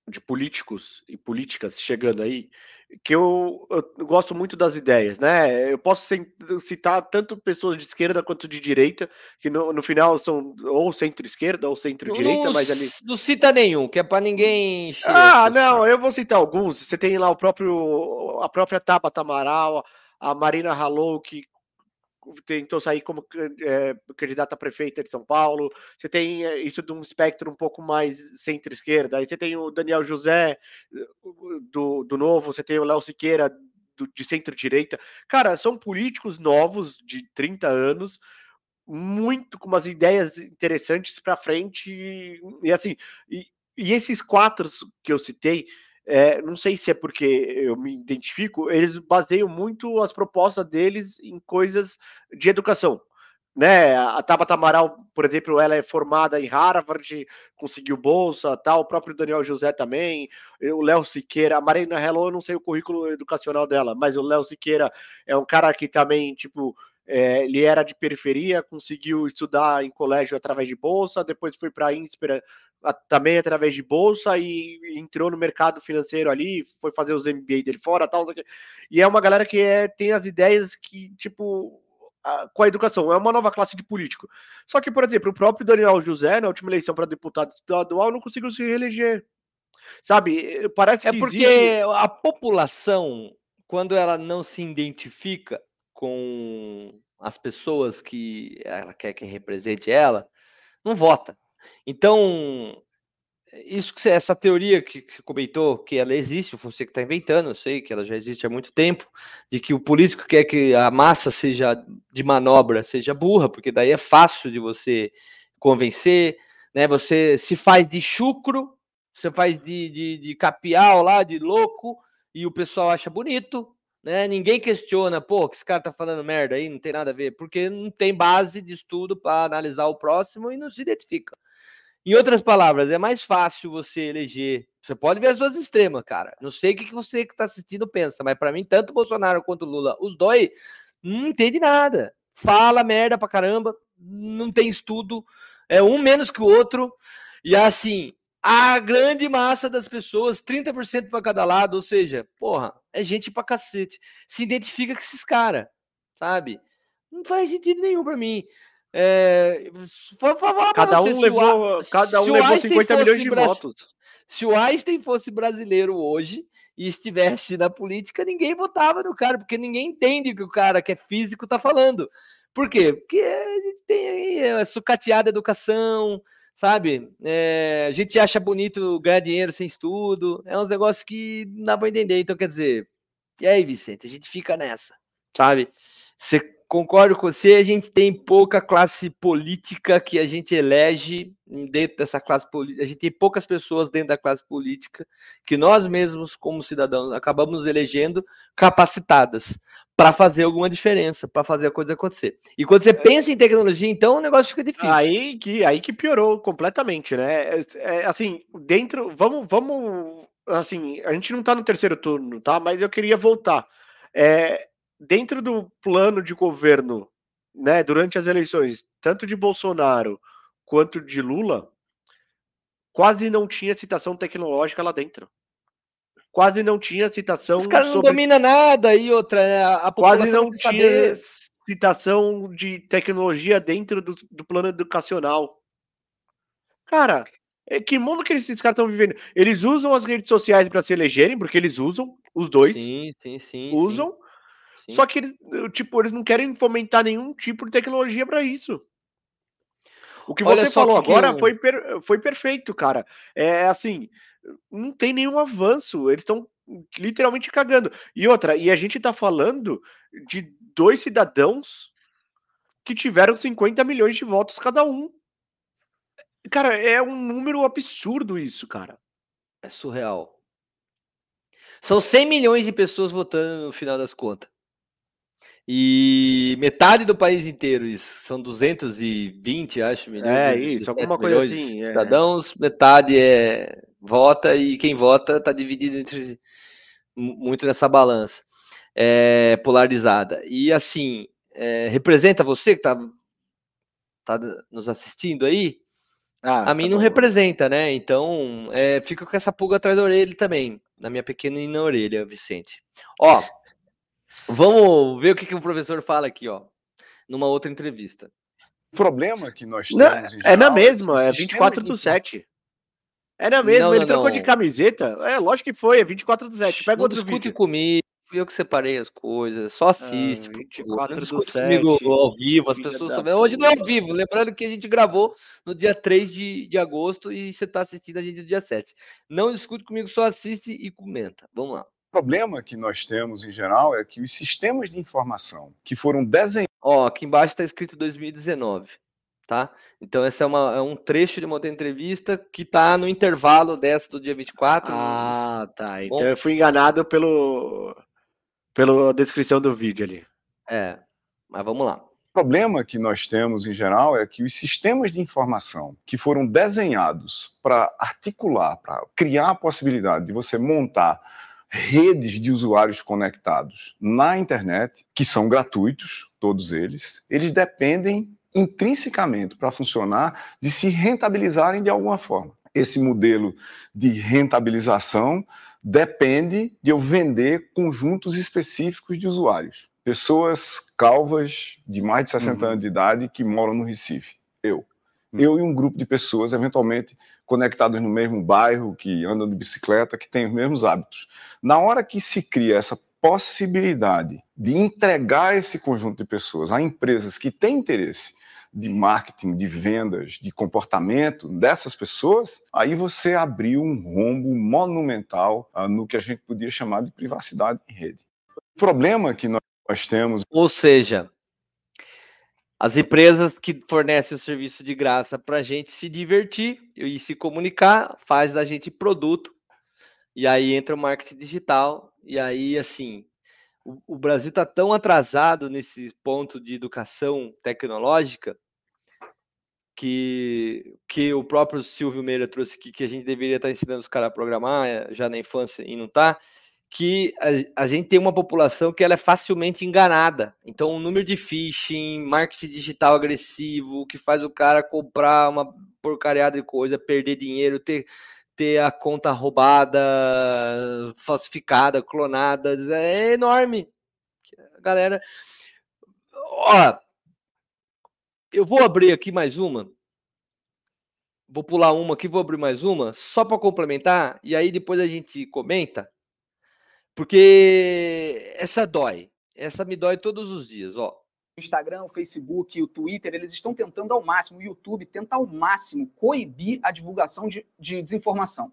Speaker 2: de políticos e políticas chegando aí, que eu, eu, gosto muito das ideias, né? Eu posso citar tanto pessoas de esquerda quanto de direita, que no, no final são ou centro-esquerda ou centro-direita, mas ali.
Speaker 1: Não cita nenhum, que é para ninguém.
Speaker 2: Ah, não, eu vou citar alguns. Você tem lá o próprio, a própria Tabata Amaral, a Marina Halou, que tentou sair como é, candidata a prefeita de São Paulo. Você tem eh, isso de um espectro um pouco mais centro-esquerda. Aí você tem o Daniel José do, do Novo, você tem o Léo Siqueira do, de centro-direita. Cara, são políticos novos de 30 anos, muito com umas ideias interessantes para frente. E, e assim, e, e esses quatro que eu citei é, não sei se é porque eu me identifico, eles baseiam muito as propostas deles em coisas de educação. Né? A Tabata Amaral, por exemplo, ela é formada em Harvard, conseguiu bolsa, tal, o próprio Daniel José também, o Léo Siqueira, a Marina Hello, eu não sei o currículo educacional dela, mas o Léo Siqueira é um cara que também, tipo, é, ele era de periferia, conseguiu estudar em colégio através de bolsa, depois foi para a Inspira também através de bolsa e entrou no mercado financeiro ali, foi fazer os MBA dele fora, tal, e é uma galera que é, tem as ideias que, tipo, a, com a educação, é uma nova classe de político. Só que, por exemplo, o próprio Daniel José, na última eleição para deputado estadual, não conseguiu se reeleger. Sabe, parece
Speaker 1: é
Speaker 2: que
Speaker 1: porque existe... a população, quando ela não se identifica com as pessoas que ela quer que represente ela, não vota. Então, isso que essa teoria que, que você comentou, que ela existe, você que está inventando, eu sei que ela já existe há muito tempo, de que o político quer que a massa seja de manobra, seja burra, porque daí é fácil de você convencer, né? Você se faz de chucro, você faz de, de, de capial lá, de louco, e o pessoal acha bonito, né? Ninguém questiona, pô, que esse cara tá falando merda aí, não tem nada a ver, porque não tem base de estudo para analisar o próximo e não se identifica. Em outras palavras, é mais fácil você eleger. Você pode ver as duas extremas, cara. Não sei o que você que está assistindo pensa, mas para mim, tanto Bolsonaro quanto Lula, os dois, não entende nada. Fala merda pra caramba, não tem estudo, é um menos que o outro. E assim, a grande massa das pessoas, 30% para cada lado, ou seja, porra, é gente pra cacete. Se identifica com esses caras, sabe? Não faz sentido nenhum para mim. É,
Speaker 2: cada um levou, o, cada um levou 50 milhões de votos.
Speaker 1: Se o Einstein fosse brasileiro hoje e estivesse na política, ninguém votava no cara, porque ninguém entende o que o cara que é físico tá falando. Por quê? Porque a gente tem aí a sucateada educação, sabe? É, a gente acha bonito ganhar dinheiro sem estudo, é uns negócios que não dá para entender. Então, quer dizer, e aí, Vicente, a gente fica nessa, sabe? Você concordo com você, a gente tem pouca classe política que a gente elege dentro dessa classe política. A gente tem poucas pessoas dentro da classe política que nós mesmos, como cidadãos, acabamos elegendo capacitadas para fazer alguma diferença, para fazer a coisa acontecer. E quando você é. pensa em tecnologia, então o negócio fica difícil.
Speaker 2: Aí que, aí que piorou completamente, né? É, é, assim, dentro. Vamos, vamos assim, a gente não tá no terceiro turno, tá? Mas eu queria voltar. É, dentro do plano de governo, né, durante as eleições, tanto de Bolsonaro quanto de Lula, quase não tinha citação tecnológica lá dentro. Quase não tinha citação
Speaker 1: Os caras não
Speaker 2: sobre
Speaker 1: domina nada e outra, né? a a
Speaker 2: quase
Speaker 1: população
Speaker 2: não
Speaker 1: quer
Speaker 2: tinha
Speaker 1: saber.
Speaker 2: citação de tecnologia dentro do, do plano educacional. Cara, é, que mundo que esses caras estão vivendo? Eles usam as redes sociais para se elegerem, porque eles usam, os dois
Speaker 1: Sim, sim, sim.
Speaker 2: usam,
Speaker 1: sim.
Speaker 2: só que eles, tipo, eles não querem fomentar nenhum tipo de tecnologia para isso. O que
Speaker 1: Olha
Speaker 2: você falou
Speaker 1: que
Speaker 2: agora
Speaker 1: eu-
Speaker 2: foi, per- foi perfeito, cara. É assim, não tem nenhum avanço. Eles estão literalmente cagando. E outra, e a gente tá falando de dois cidadãos que tiveram 50 milhões de votos cada um. Cara, é um número absurdo isso, cara.
Speaker 1: É surreal. São 100 milhões de pessoas votando no final das contas. E metade do país inteiro, isso. São 220, acho, milhões.
Speaker 2: É
Speaker 1: 217
Speaker 2: isso, alguma coisa assim, é.
Speaker 1: cidadãos. Metade é vota e quem vota está dividido entre mu- muito nessa balança é, polarizada. E assim, é, representa você que está tá nos assistindo aí?
Speaker 2: Ah,
Speaker 1: A mim
Speaker 2: tá
Speaker 1: não
Speaker 2: bom.
Speaker 1: representa, né? Então, é, fica com essa pulga atrás da orelha também, na minha pequenina orelha, Vicente. Ó, vamos ver o que, que o professor fala aqui, ó, numa outra entrevista.
Speaker 6: O problema que nós
Speaker 2: Não,
Speaker 6: temos. em
Speaker 2: é na
Speaker 6: geral,
Speaker 2: mesma, é
Speaker 6: os
Speaker 2: 24
Speaker 6: sistemas
Speaker 2: do
Speaker 6: de
Speaker 2: 7. É na mesma,
Speaker 1: Não,
Speaker 2: ele
Speaker 1: não,
Speaker 2: trocou
Speaker 1: não.
Speaker 2: de camiseta. É, lógico que foi, é 24 do 7. Pega
Speaker 1: não
Speaker 2: outro
Speaker 1: discute
Speaker 2: vídeo.
Speaker 1: comigo, fui eu que separei as coisas, só assiste. favor,
Speaker 2: 24
Speaker 1: não
Speaker 2: do
Speaker 1: discute
Speaker 2: 7,
Speaker 1: comigo ao vivo, as pessoas vendo. Hoje não é ao vivo, lembrando que a gente gravou no dia 3 de, de agosto e você está assistindo a gente no dia 7. Não discute comigo, só assiste e comenta. Vamos lá.
Speaker 6: O problema que nós temos em geral é que os sistemas de informação que foram desenhados
Speaker 1: Ó, aqui embaixo está escrito 2019, tá? Então, esse é, uma- é um trecho de uma outra entrevista que tá no intervalo dessa do dia 24.
Speaker 2: Ah, tá. Então
Speaker 1: Bom.
Speaker 2: eu fui enganado pelo pela descrição do vídeo ali.
Speaker 1: É, mas vamos lá.
Speaker 6: O problema que nós temos em geral é que os sistemas de informação que foram desenhados para articular, para criar a possibilidade de você montar redes de usuários conectados na internet, que são gratuitos, todos eles, eles dependem intrinsecamente para funcionar de se rentabilizarem de alguma forma. Esse modelo de rentabilização depende de eu vender conjuntos específicos de usuários. Pessoas calvas de mais de 60
Speaker 2: Uhum.
Speaker 6: anos de idade que moram no Recife. Eu. Eu e um grupo de pessoas, eventualmente conectados no mesmo bairro, que andam de bicicleta, que têm os mesmos hábitos. Na hora que se cria essa possibilidade de entregar esse conjunto de pessoas a empresas que têm interesse de marketing, de vendas, de comportamento dessas pessoas, aí você abriu um rombo monumental ah, no que a gente podia chamar de privacidade em rede. O problema que nós temos
Speaker 1: Ou seja, as empresas que fornecem o serviço de graça para a gente se divertir e se comunicar, faz da gente produto. E aí entra o marketing digital. E aí, assim, o, Brasil está tão atrasado nesse ponto de educação tecnológica que, que o próprio Silvio Meira trouxe aqui, que a gente deveria estar ensinando os caras a programar eh, já na infância e não está que a, a, gente tem uma população que ela é facilmente enganada. Então, o número de phishing, marketing digital agressivo, que faz o cara comprar uma porcariada de coisa, perder dinheiro, ter, ter a conta roubada, falsificada, clonada, é enorme. Galera. Ó, eu vou abrir aqui mais uma. Vou pular uma aqui, vou abrir mais uma, só para complementar, e aí depois a gente comenta. Porque essa dói. Essa me dói todos os dias, ó.
Speaker 7: Instagram, o Facebook, o Twitter, eles estão tentando ao máximo, o YouTube tenta ao máximo coibir a divulgação de, de desinformação.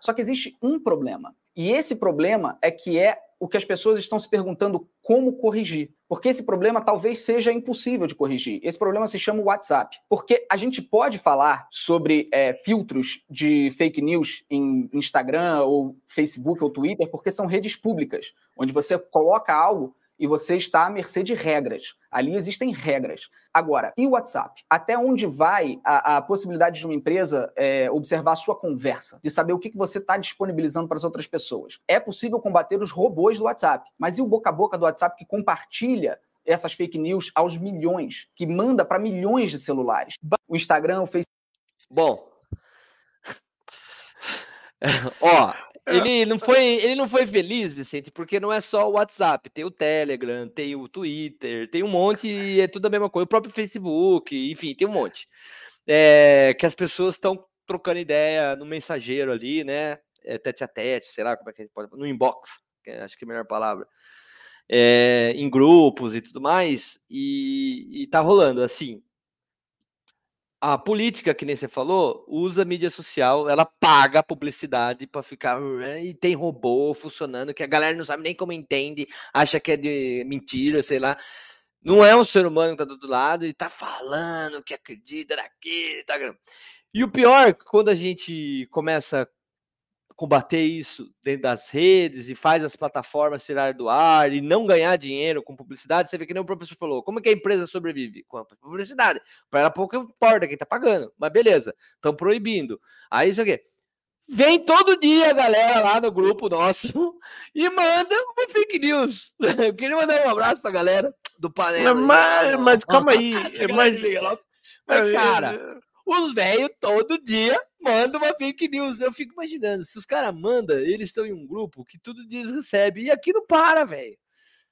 Speaker 7: Só que existe um problema. E esse problema é que é o que as pessoas estão se perguntando como corrigir. Porque esse problema talvez seja impossível de corrigir. Esse problema se chama WhatsApp. Porque a gente pode falar sobre é, filtros de fake news em Instagram, ou Facebook, ou Twitter, porque são redes públicas, onde você coloca algo e você está à mercê de regras. Ali existem regras. Agora, e o WhatsApp? Até onde vai a, a possibilidade de uma empresa é, observar a sua conversa, de saber o que, que você está disponibilizando para as outras pessoas? É possível combater os robôs do WhatsApp, mas e o boca a boca do WhatsApp que compartilha essas fake news aos milhões, que manda para milhões de celulares? O Instagram, o Facebook.
Speaker 1: Bom. Ó, ele não foi, ele não foi feliz, Vicente, porque não é só o WhatsApp, tem o Telegram, tem o Twitter, tem um monte, e é tudo a mesma coisa, o próprio Facebook, enfim, tem um monte. É, que as pessoas estão trocando ideia no mensageiro ali, né? É, tete a tete, sei lá como é que a gente pode. No inbox, que acho que é a melhor palavra. É, em grupos e tudo mais, e, e tá rolando assim a política, que nem você falou, usa mídia social, ela paga a publicidade para ficar. E tem robô funcionando, que a galera não sabe nem como entende, acha que é de mentira, sei lá. Não é um ser humano que tá do outro lado e tá falando que acredita naquilo. Tá... E o pior, quando a gente começa combater isso dentro das redes e faz as plataformas tirar do ar e não ganhar dinheiro com publicidade, você vê que nem o professor falou, como é que a empresa sobrevive? Com a publicidade. Para ela pouco importa quem está pagando, mas beleza, estão proibindo. Aí isso aqui. Vem todo dia a galera lá no grupo nosso e manda uma fake news. Eu queria mandar um abraço para a galera do painel.
Speaker 2: Mas, mas calma aí. mas,
Speaker 1: mas, cara, os velhos todo dia mandam uma fake news. Eu fico imaginando, se os caras mandam, eles estão em um grupo que tudo diz recebe. E aqui não para, velho.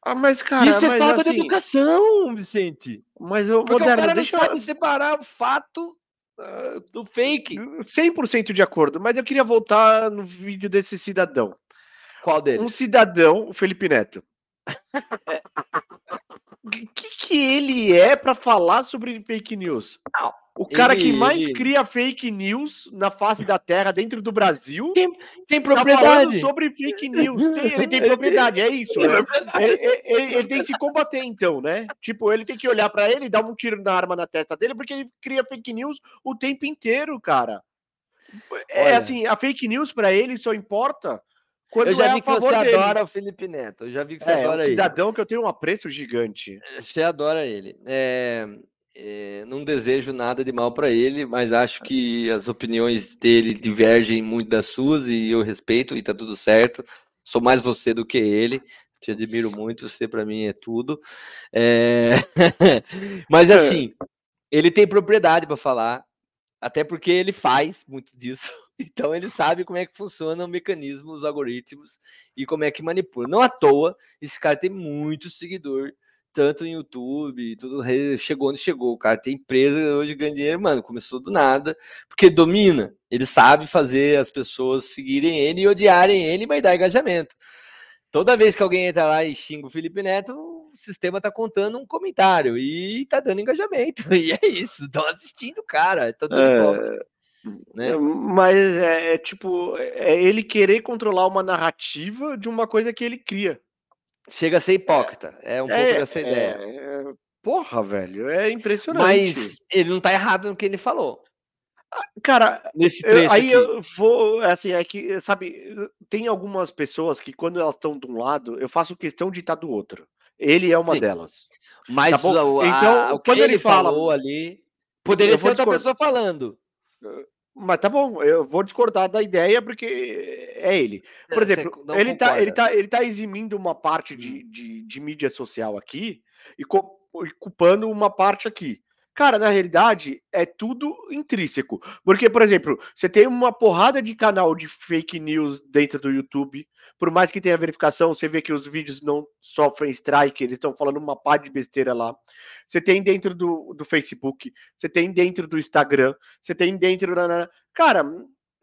Speaker 2: Ah, mas, cara,
Speaker 1: Isso é falta
Speaker 2: assim,
Speaker 1: de educação, Vicente.
Speaker 2: Mas, ô,
Speaker 1: Porque o
Speaker 2: Moderno,
Speaker 1: cara
Speaker 2: deixa
Speaker 1: sabe separar o fato ah, do fake.
Speaker 2: 100% de acordo, mas eu queria voltar no vídeo desse cidadão.
Speaker 1: Qual
Speaker 2: Um
Speaker 1: deles?
Speaker 2: cidadão, o Felipe Neto. O que, que ele é para falar sobre fake news?
Speaker 1: Não,
Speaker 2: o cara que
Speaker 1: ele-
Speaker 2: mais
Speaker 1: ele-
Speaker 2: cria fake news na face da Terra dentro do Brasil
Speaker 1: Tem
Speaker 2: tá falando
Speaker 1: propriedade.
Speaker 2: sobre fake news. Tem- ele tem propriedade, é isso. Né? Ele, ele- ele tem que se combater, então, né? Tipo, ele tem que olhar pra ele e dar um tiro na arma na testa dele, porque ele cria fake news o tempo inteiro, cara. É
Speaker 1: Olha.
Speaker 2: assim, a fake news pra ele só importa quando
Speaker 1: Eu já
Speaker 2: é
Speaker 1: vi
Speaker 2: a
Speaker 1: que você
Speaker 2: dele.
Speaker 1: adora o Felipe Neto. Eu já vi que você
Speaker 2: É, um
Speaker 1: adora ele.
Speaker 2: cidadão que eu tenho um apreço gigante.
Speaker 1: Você adora ele. É, é, não desejo nada de mal para ele, mas acho que as opiniões dele divergem muito das suas e eu respeito e tá tudo certo. Sou mais você do que ele. Te admiro muito, você para mim é tudo. É, Mas assim, ele tem propriedade para falar, até porque ele faz muito disso. Então ele sabe como é que funciona o mecanismo, os algoritmos e como é que manipula. Não à toa, esse cara tem muito seguidor, tanto no YouTube, tudo chegou onde chegou. O cara tem empresa hoje ganha dinheiro, mano, começou do nada, porque domina. Ele sabe fazer as pessoas seguirem ele e odiarem ele, mas dá engajamento. Toda vez que alguém entra lá e xinga o Felipe Neto, o sistema tá contando um comentário e tá dando engajamento. E é isso, estão assistindo o cara, tá dando
Speaker 2: É,
Speaker 1: né?
Speaker 2: Mas é, é tipo, é ele querer controlar uma narrativa de uma coisa que ele cria.
Speaker 1: Chega a ser hipócrita, é um pouco
Speaker 2: É,
Speaker 1: dessa ideia.
Speaker 2: é, é, porra, velho, é impressionante.
Speaker 1: Mas ele não tá errado no que ele falou.
Speaker 2: Cara,
Speaker 1: Nesse
Speaker 2: eu- aí
Speaker 1: aqui.
Speaker 2: eu vou, assim, é que, sabe, tem algumas pessoas que quando elas estão de um lado, eu faço questão de estar do outro. Ele é uma
Speaker 1: Sim.
Speaker 2: delas.
Speaker 1: Mas
Speaker 2: Tá
Speaker 1: a-
Speaker 2: Então,
Speaker 1: o que
Speaker 2: quando
Speaker 1: ele,
Speaker 2: ele fala-
Speaker 1: falou ali poderia ser outra
Speaker 2: discordar.
Speaker 1: pessoa falando.
Speaker 2: Mas tá bom, eu vou discordar da ideia porque é ele. Por
Speaker 1: Você
Speaker 2: exemplo, ele tá, ele, tá, ele tá eximindo uma parte de, de, de mídia social aqui e, co- e culpando uma parte aqui. Cara, na realidade, é tudo intrínseco. Porque, por exemplo, você tem uma porrada de canal de fake news dentro do YouTube. Por mais que tenha verificação, você vê que os vídeos não sofrem strike, eles estão falando uma pá de besteira lá. Você tem dentro do, do Facebook, você tem dentro do Instagram, você tem dentro da. Cara,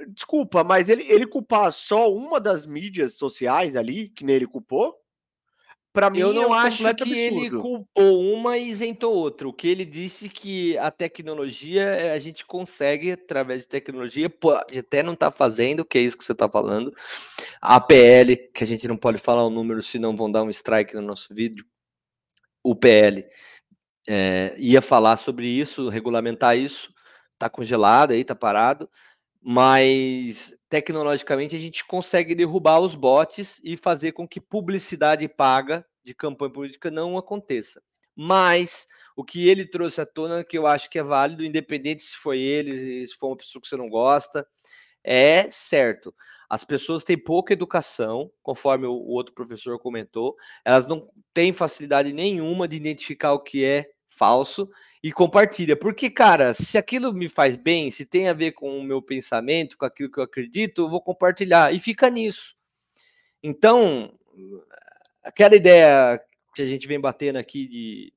Speaker 2: desculpa, mas ele, ele culpar só uma das mídias sociais ali, que nem ele culpou, pra mim
Speaker 1: Eu
Speaker 2: é
Speaker 1: não
Speaker 2: um
Speaker 1: acho que ele culpou uma e isentou outra. O que ele disse que a tecnologia, eh, a gente consegue, através de tecnologia, pode até não estar fazendo, que é isso que você está falando. A PL, que a gente não pode falar o número, senão vão dar um strike no nosso vídeo. O PL eh, ia falar sobre isso, regulamentar isso, está congelado aí, está parado, mas tecnologicamente a gente consegue derrubar os bots e fazer com que publicidade paga de campanha política não aconteça. Mas o que ele trouxe à tona, que eu acho que é válido, independente se foi ele, se foi uma pessoa que você não gosta, é certo. As pessoas têm pouca educação, conforme o outro professor comentou, elas não têm facilidade nenhuma de identificar o que é falso e compartilha. Porque, cara, se aquilo me faz bem, se tem a ver com o meu pensamento, com aquilo que eu acredito, eu vou compartilhar e fica nisso. Então, aquela ideia que a gente vem batendo aqui de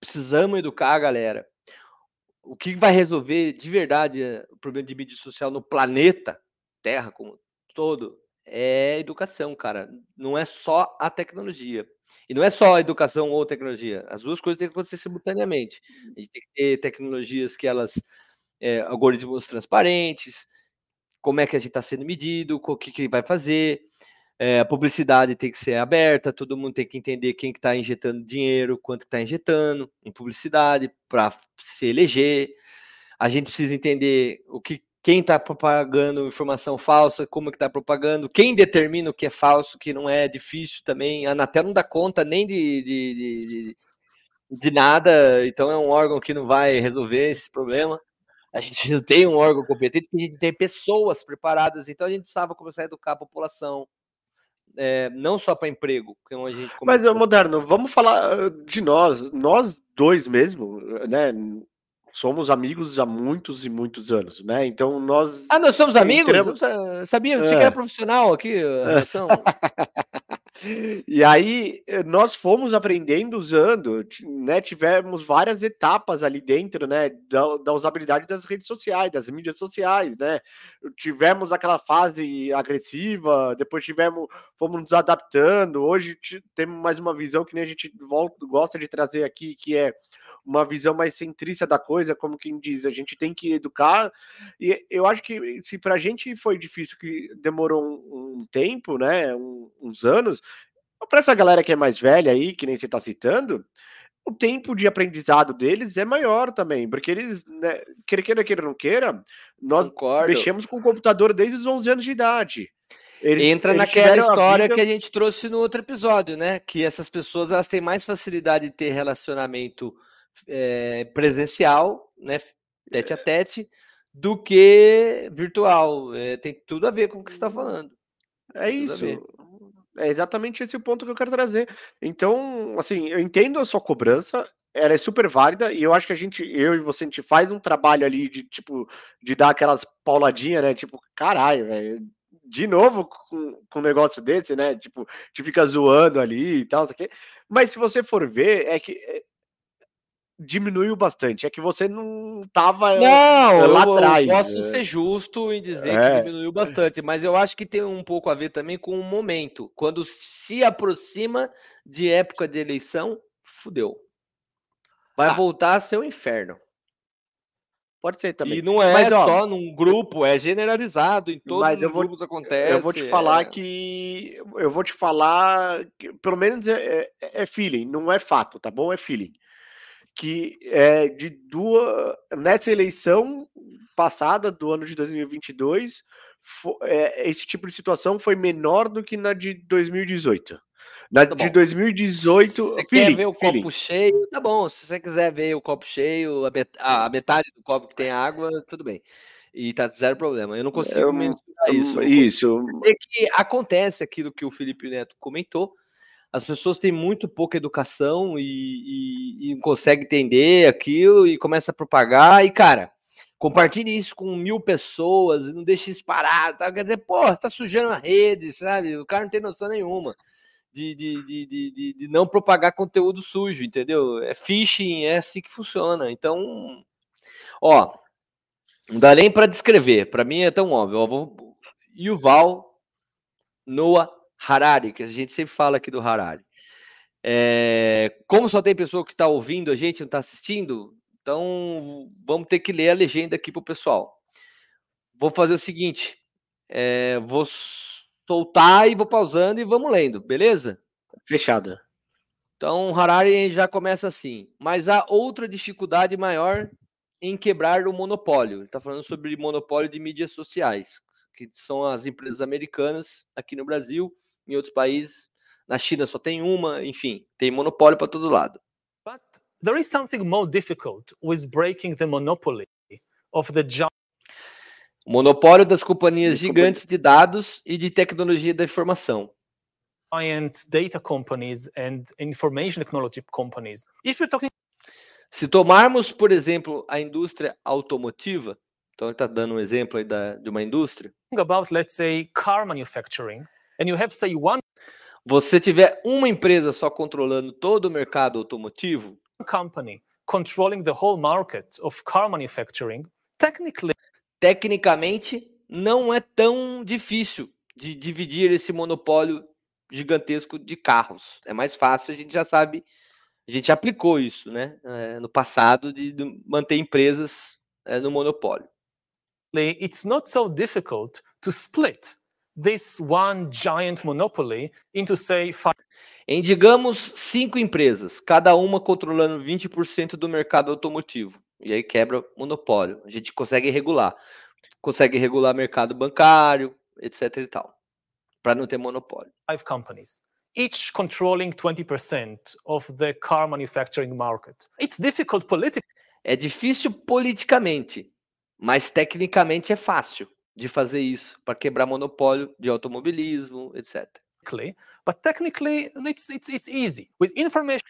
Speaker 1: precisamos educar a galera. O que vai resolver de verdade eh, o problema de mídia social no planeta Terra como todo é educação, cara. Não é só a tecnologia. E não é só educação ou tecnologia. As duas coisas têm que acontecer simultaneamente. A gente tem que ter tecnologias que elas é, algoritmos transparentes, como é que a gente está sendo medido, o que, que vai fazer, é, a publicidade tem que ser aberta, todo mundo tem que entender quem que está injetando dinheiro, quanto está injetando em publicidade para se eleger. A gente precisa entender o que quem está propagando informação falsa, como que está propagando, quem determina o que é falso, que não é difícil também. A Anatel não dá conta nem de, de, de, de nada, então é um órgão que não vai resolver esse problema. A gente não tem um órgão competente, a gente tem pessoas preparadas, então a gente precisava começar a educar a população, é, não só para emprego, como a gente
Speaker 2: Mas, Moderno, vamos falar de nós, nós dois mesmo, né? Somos amigos há muitos e muitos anos, né? Então nós.
Speaker 1: Ah, nós somos amigos? Entramos... Sabia? Você é. que era profissional aqui, relação.
Speaker 2: E aí eh, nós fomos aprendendo usando, né? Tivemos várias etapas ali dentro, né? Da, da, usabilidade das redes sociais, das mídias sociais, né? Tivemos aquela fase agressiva, depois tivemos, fomos nos adaptando. Hoje temos mais uma visão que nem a gente volta, gosta de trazer aqui, que é uma visão mais centrista da coisa, como quem diz, a gente tem que educar. E eu acho que se para a gente foi difícil, que demorou um, um tempo, né, um, uns anos, para essa galera que é mais velha aí, que nem você está citando, o tempo de aprendizado deles é maior também, porque eles, né, queira queira, queira não queira, nós Concordo. mexemos com o computador desde os 11 anos de idade.
Speaker 1: Eles, Entra eles naquela história vida... que a gente trouxe no outro episódio, né? Que essas pessoas elas têm mais facilidade de ter relacionamento é, presencial, né, tete a tete, do que virtual. É, tem tudo a ver com o que você está falando.
Speaker 2: É isso. É exatamente esse o ponto que eu quero trazer. Então, assim, eu entendo a sua cobrança, ela é super válida, e eu acho que a gente, eu e você, a gente faz um trabalho ali de, tipo, de dar aquelas pauladinhas, né? Tipo, caralho, velho, de novo com, com um negócio desse, né? Tipo, te fica zoando ali e tal, mas se você for ver, é que é, diminuiu bastante. É que você não estava
Speaker 1: não, lá eu, atrás. Eu posso é. ser justo em dizer é. que diminuiu bastante, mas eu acho que tem um pouco a ver também com o momento. Quando se aproxima de época de eleição, fudeu. Vai ah. voltar a ser um inferno.
Speaker 2: Pode ser também.
Speaker 1: E não é mas, ó, só num grupo, é generalizado, em todos mas
Speaker 2: os vou,
Speaker 1: grupos acontece.
Speaker 2: Eu vou te falar é... que. Eu vou te falar que, pelo menos, é, é, é feeling, não é fato, tá bom? É feeling que é de duas nessa eleição passada do ano de 2022 for, é, esse tipo de situação foi menor do que na de 2018. Na tá de 2018,
Speaker 1: você feeling, quer ver o copo cheio? Tá bom. Se você quiser ver o copo cheio, a, a metade do copo que tem água, tudo bem. E tá zero problema. Eu não consigo eu, mensurar isso.
Speaker 2: Isso.
Speaker 1: É que acontece aquilo que o Felipe Neto comentou as pessoas têm muito pouca educação e, e, e conseguem entender aquilo e começa a propagar. E, cara, compartilhe isso com mil pessoas não deixe isso parado. Tá? Quer dizer, pô, você tá sujando a rede, sabe? O cara não tem noção nenhuma. De, de, de, de, de não propagar conteúdo sujo, entendeu? É phishing, é assim que funciona. Então, ó, não dá nem para descrever. Para mim é tão óbvio. Ó, vou... Yuval Noah Harari, que a gente sempre fala aqui do Harari. É, como só tem pessoa que está ouvindo a gente, não está assistindo, então vamos ter que ler a legenda aqui para o pessoal. Vou fazer o seguinte: é, vou soltar e vou pausando e vamos lendo, beleza?
Speaker 2: Fechado.
Speaker 1: Então, Harari já começa assim. Mas há outra dificuldade maior em quebrar o monopólio. Ele está falando sobre monopólio de mídias sociais, que são as empresas americanas aqui no Brasil em outros países Na China só tem uma, enfim, tem monopólio para todo lado.
Speaker 8: But there is something more difficult with breaking the monopoly of the giant
Speaker 1: O monopólio das companhias gigantes de dados e de tecnologia da informação.
Speaker 8: data companies and information technology companies. If you're talking
Speaker 1: Se tomarmos, por exemplo, a indústria automotiva, então ele está dando um exemplo aí da, de uma indústria.
Speaker 8: about, let's say, car manufacturing, and you have, say, one
Speaker 1: Você tiver uma empresa só controlando todo o mercado automotivo,
Speaker 8: company controlling the whole market of car manufacturing, technically
Speaker 1: tecnicamente não é tão difícil de dividir esse monopólio gigantesco de carros. É mais fácil, a gente já sabe, a gente aplicou isso, né, eh, no passado de, manter empresas eh, no monopólio.
Speaker 8: it's not so difficult to split this one giant monopoly into, say, five
Speaker 1: Em, digamos, cinco empresas, cada uma controlando 20% do mercado automotivo. E aí quebra monopólio. A gente consegue regular. Consegue regular mercado bancário, etc e tal. Para não ter monopólio.
Speaker 8: five companies, each controlling 20% of the car manufacturing market. It's difficult politically,
Speaker 1: É difícil politicamente, mas tecnicamente é fácil de fazer isso para quebrar monopólio de automobilismo, etc.
Speaker 8: but technically it's, it's, it's easy. With information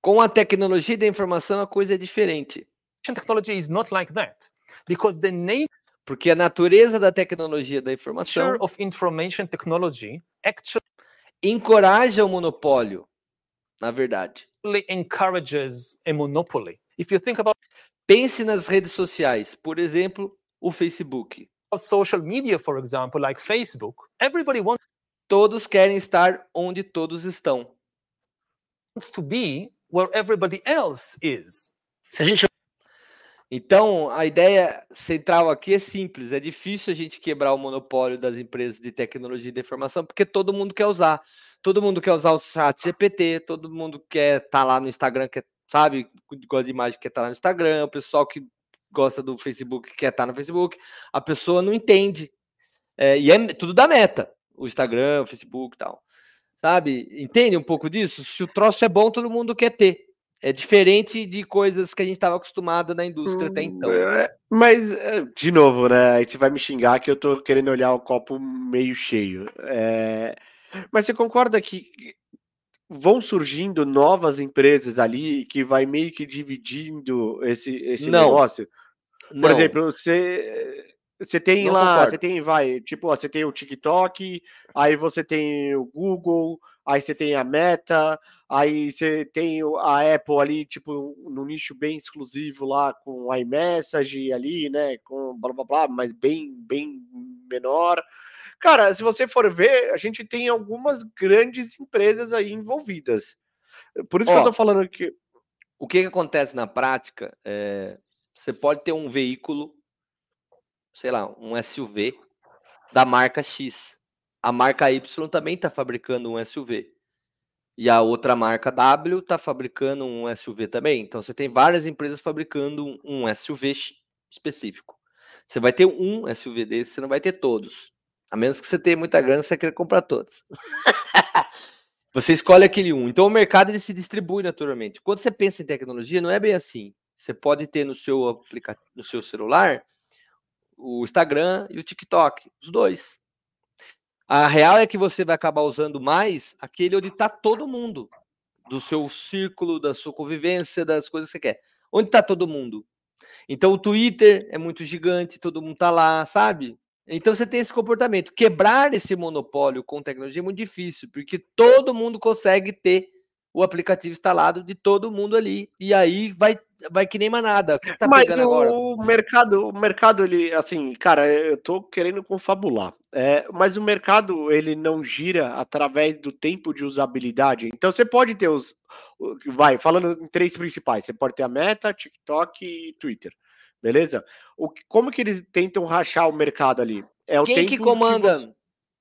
Speaker 1: Com a tecnologia da informação a coisa é diferente,
Speaker 8: technology is not like that because the nature
Speaker 1: porque a natureza da tecnologia da informação
Speaker 8: of information technology actually
Speaker 1: encoraja o monopólio, na verdade.
Speaker 8: encourages a monopoly. If you think about
Speaker 1: Pense nas redes sociais, por exemplo, o Facebook.
Speaker 8: Social media, for example, like Facebook, everybody wants
Speaker 1: Todos querem estar onde todos estão.
Speaker 8: to be where everybody else is.
Speaker 2: Se a gente
Speaker 1: Então, a ideia central aqui é simples. É difícil a gente quebrar o monopólio das empresas de tecnologia de informação, porque todo mundo quer usar. Todo mundo quer usar o chat GPT, todo mundo quer estar lá no Instagram, quer, sabe? Gosta de imagem, quer estar lá no Instagram. O pessoal que gosta do Facebook quer estar no Facebook. A pessoa não entende. É, e é tudo da meta. O Instagram, o Facebook e tal. Sabe? Entende um pouco disso? Se o troço é bom, todo mundo quer ter. É diferente de coisas que a gente estava acostumado na indústria até então.
Speaker 2: É, Mas, é, de novo, né? Aí você vai me xingar que eu tô querendo olhar o copo meio cheio. É, Mas você concorda que vão surgindo novas empresas ali que vai meio que dividindo esse, esse
Speaker 1: Não.
Speaker 2: negócio? Por
Speaker 1: Não,
Speaker 2: exemplo, você, você tem
Speaker 1: Não
Speaker 2: lá,
Speaker 1: concordo.
Speaker 2: você tem, vai, tipo, ó, você tem o TikTok, aí você tem o Google, aí você tem a Meta, aí você tem a Apple ali, tipo, no nicho bem exclusivo lá com o iMessage ali, né, com blá blá blá, mas bem, bem menor. Cara, se você for ver, a gente tem algumas grandes empresas aí envolvidas. Por isso que
Speaker 1: Ó,
Speaker 2: eu tô falando que
Speaker 1: o que, que acontece na prática é você pode ter um veículo, sei lá, um SUV da marca X. A marca Y também está fabricando um SUV. E a outra marca W está fabricando um SUV também. Então você tem várias empresas fabricando um- SUV específico. Você vai ter um SUV desse, você não vai ter todos. A menos que você tenha muita grana, você queira comprar todos. Você escolhe aquele um. Então o mercado ele se distribui naturalmente. Quando você pensa em tecnologia, não é bem assim. Você pode ter no seu aplicativo, no seu celular, o Instagram e o TikTok, os dois. A real é que você vai acabar usando mais aquele onde está todo mundo, do seu círculo, da sua convivência, das coisas que você quer. Onde está todo mundo? Então o Twitter é muito gigante, todo mundo tá lá, sabe? Então você tem esse comportamento. Quebrar esse monopólio com tecnologia é muito difícil, porque todo mundo consegue ter o aplicativo instalado de todo mundo ali. E aí vai, vai que nem manada. O que, que tá
Speaker 2: Mas
Speaker 1: pegando agora?
Speaker 2: o mercado, o mercado, ele, assim, cara, eu tô querendo confabular. É, mas o mercado, ele não gira através do tempo de usabilidade. Então você pode ter os. o- Vai, falando em três principais, você pode ter a Meta, TikTok e Twitter. Beleza? O, como que eles tentam rachar o mercado ali? É o
Speaker 1: Quem que comanda?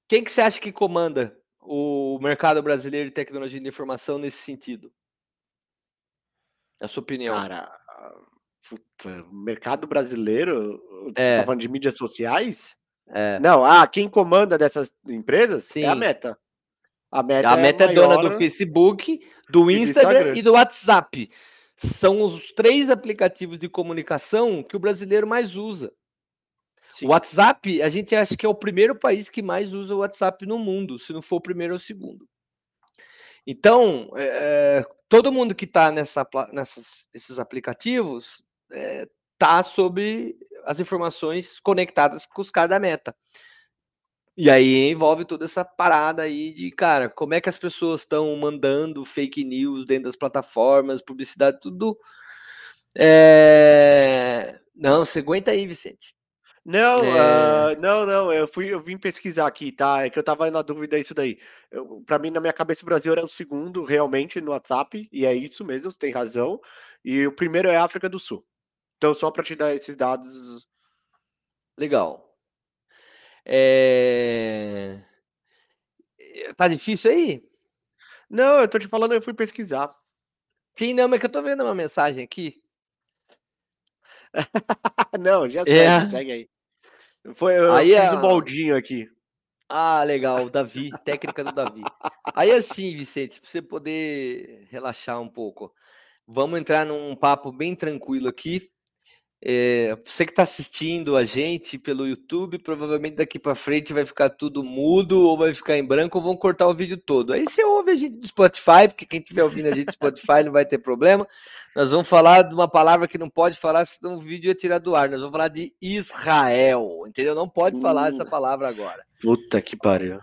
Speaker 1: Quem que você acha que comanda o mercado brasileiro de tecnologia de informação nesse sentido? Na sua opinião?
Speaker 2: Cara, puta, mercado brasileiro, você
Speaker 1: É.
Speaker 2: tá falando de mídias sociais?
Speaker 1: É.
Speaker 2: Não, ah, quem comanda dessas empresas é a
Speaker 1: Sim.
Speaker 2: Meta. A meta,
Speaker 1: A meta é, dona do Facebook, do
Speaker 2: do
Speaker 1: Instagram
Speaker 2: Instagram.
Speaker 1: e do WhatsApp. São os três aplicativos de comunicação que o brasileiro mais usa. O WhatsApp, a gente acha que é o primeiro país que mais usa o WhatsApp no mundo, se não for o primeiro ou o segundo. Então, é, todo mundo que está nessa, nesses aplicativos está sobre as informações conectadas com os caras da meta. E aí envolve toda essa parada aí de, cara, como é que as pessoas estão mandando fake news dentro das plataformas, publicidade, tudo. É... Não, você aguenta aí, Vicente.
Speaker 2: Não,
Speaker 1: É.
Speaker 2: ah, não, não, eu fui, eu vim pesquisar aqui, tá? É que eu tava na dúvida isso daí. Pra mim, na minha cabeça, o Brasil era o segundo realmente no WhatsApp, e é isso mesmo, você tem razão. E o primeiro é a África do Sul. Então, só pra te dar esses dados.
Speaker 1: Legal. É... Tá difícil aí?
Speaker 2: Não, eu tô te falando, eu fui pesquisar.
Speaker 1: Sim, não, mas que eu tô vendo uma mensagem aqui.
Speaker 2: não, já segue,
Speaker 1: É.
Speaker 2: segue aí. Foi, eu
Speaker 1: Aí
Speaker 2: fiz
Speaker 1: a-
Speaker 2: o moldinho aqui.
Speaker 1: Ah, legal, o Davi, técnica do Davi. Aí assim, Vicente, para você poder relaxar um pouco, vamos entrar num papo bem tranquilo aqui. É, você que está assistindo a gente pelo YouTube, provavelmente daqui para frente vai ficar tudo mudo ou vai ficar em branco ou vão cortar o vídeo todo. Aí você ouve a gente do Spotify, porque quem estiver ouvindo a gente do Spotify não vai ter problema. Nós vamos falar de uma palavra que não pode falar, senão o vídeo ia tirar do ar. Nós vamos falar de Israel, entendeu? Não pode falar essa palavra agora.
Speaker 2: Puta que pariu.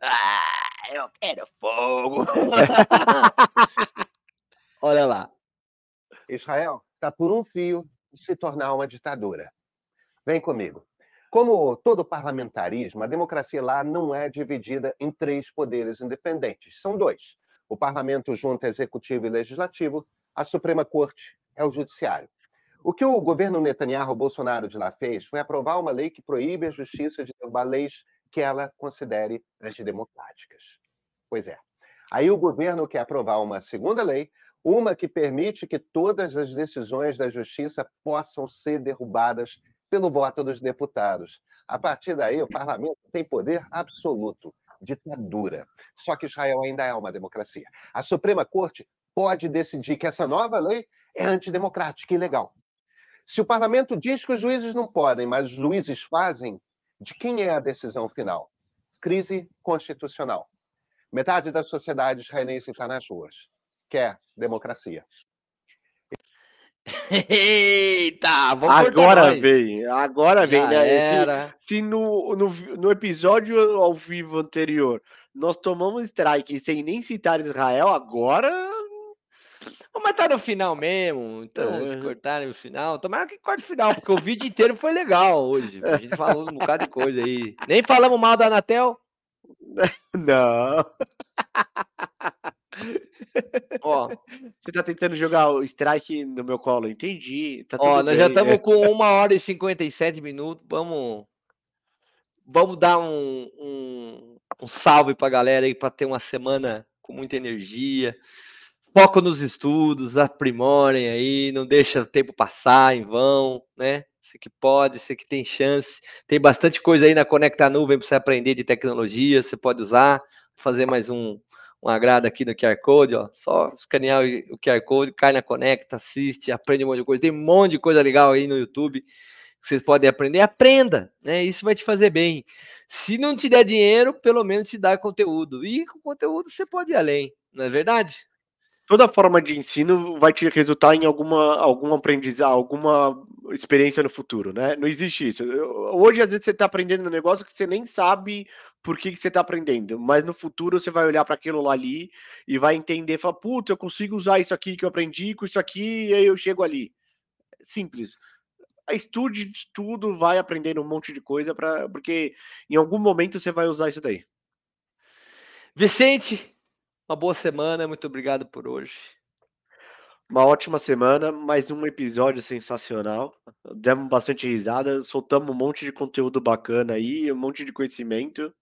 Speaker 1: Ah, eu quero fogo. Olha lá.
Speaker 9: Israel está por um fio se tornar uma ditadura. Vem comigo. Como todo parlamentarismo, a democracia lá não é dividida em três poderes independentes. São dois. O parlamento junta executivo e legislativo, a Suprema Corte é o judiciário. O que o governo Netanyahu Bolsonaro de lá fez foi aprovar uma lei que proíbe a justiça de derrubar leis que ela considere antidemocráticas. Pois é. Aí o governo quer aprovar uma segunda lei uma que permite que todas as decisões da justiça possam ser derrubadas pelo voto dos deputados. A partir daí, o parlamento tem poder absoluto, ditadura. Só que Israel ainda é uma democracia. A Suprema Corte pode decidir que essa nova lei é antidemocrática e ilegal. Se o parlamento diz que os juízes não podem, mas os juízes fazem, de quem é a decisão final? Crise constitucional. Metade da sociedade israelense está nas ruas quer democracia.
Speaker 1: Eita, vamos
Speaker 2: Agora vem, agora vem,
Speaker 1: Já
Speaker 2: né?
Speaker 1: Era.
Speaker 2: se no, no, no episódio ao vivo anterior nós tomamos strike sem nem citar Israel, agora.
Speaker 1: Vamos matar no final mesmo. Então, se
Speaker 2: É.
Speaker 1: cortarem o final, tomara que corte o final, porque o vídeo inteiro foi legal hoje. A gente falou um bocado de coisa aí. Nem falamos mal da Anatel.
Speaker 2: Não.
Speaker 1: Ó,
Speaker 2: Você tá tentando jogar o strike no meu colo, entendi. Tá
Speaker 1: ó nós já
Speaker 2: bem, é.
Speaker 1: estamos com uma hora e 57 minutos. Vamos, vamos dar um, um, um salve pra galera aí para ter uma semana com muita energia. Foco nos estudos, aprimorem aí, não deixa o tempo passar em vão, né? Você que pode, você que tem chance. Tem bastante coisa aí na Conecta Nuvem para você aprender de tecnologia, você pode usar, fazer mais um, um agrado aqui no QR Code, ó. Só escanear o QR Code, cai na Conecta, assiste, aprende um monte de coisa. Tem um monte de coisa legal aí no YouTube que vocês podem aprender. Aprenda, né? Isso vai te fazer bem. Se não te der dinheiro, pelo menos te dá conteúdo. E com conteúdo você pode ir além, não é verdade?
Speaker 2: Toda forma de ensino vai te resultar em alguma, algum aprendizado, alguma experiência no futuro, né? Não existe isso. Hoje, às vezes, você está aprendendo um negócio que você nem sabe por que, que você está aprendendo, mas no futuro você vai olhar para aquilo lá ali e vai entender, falar, puta, eu consigo usar isso aqui que eu aprendi com isso aqui, e aí eu chego ali. Simples. Estude de tudo, vai aprendendo um monte de coisa, pra, porque em algum momento você vai usar isso daí.
Speaker 1: Vicente, uma boa semana, muito obrigado por hoje.
Speaker 2: Uma ótima semana, mais um episódio sensacional. Demos bastante risada, soltamos um monte de conteúdo bacana aí, um monte de conhecimento.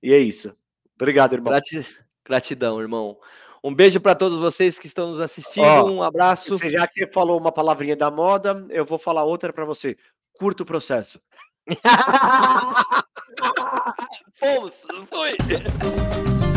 Speaker 2: E é isso. Obrigado, irmão.
Speaker 1: Grati- Gratidão, irmão. Um beijo para todos vocês que estão nos assistindo.
Speaker 2: Ó,
Speaker 1: um abraço.
Speaker 2: Você já que falou uma palavrinha da moda, eu vou falar outra para você. Curta o processo.
Speaker 1: Fomos, foi.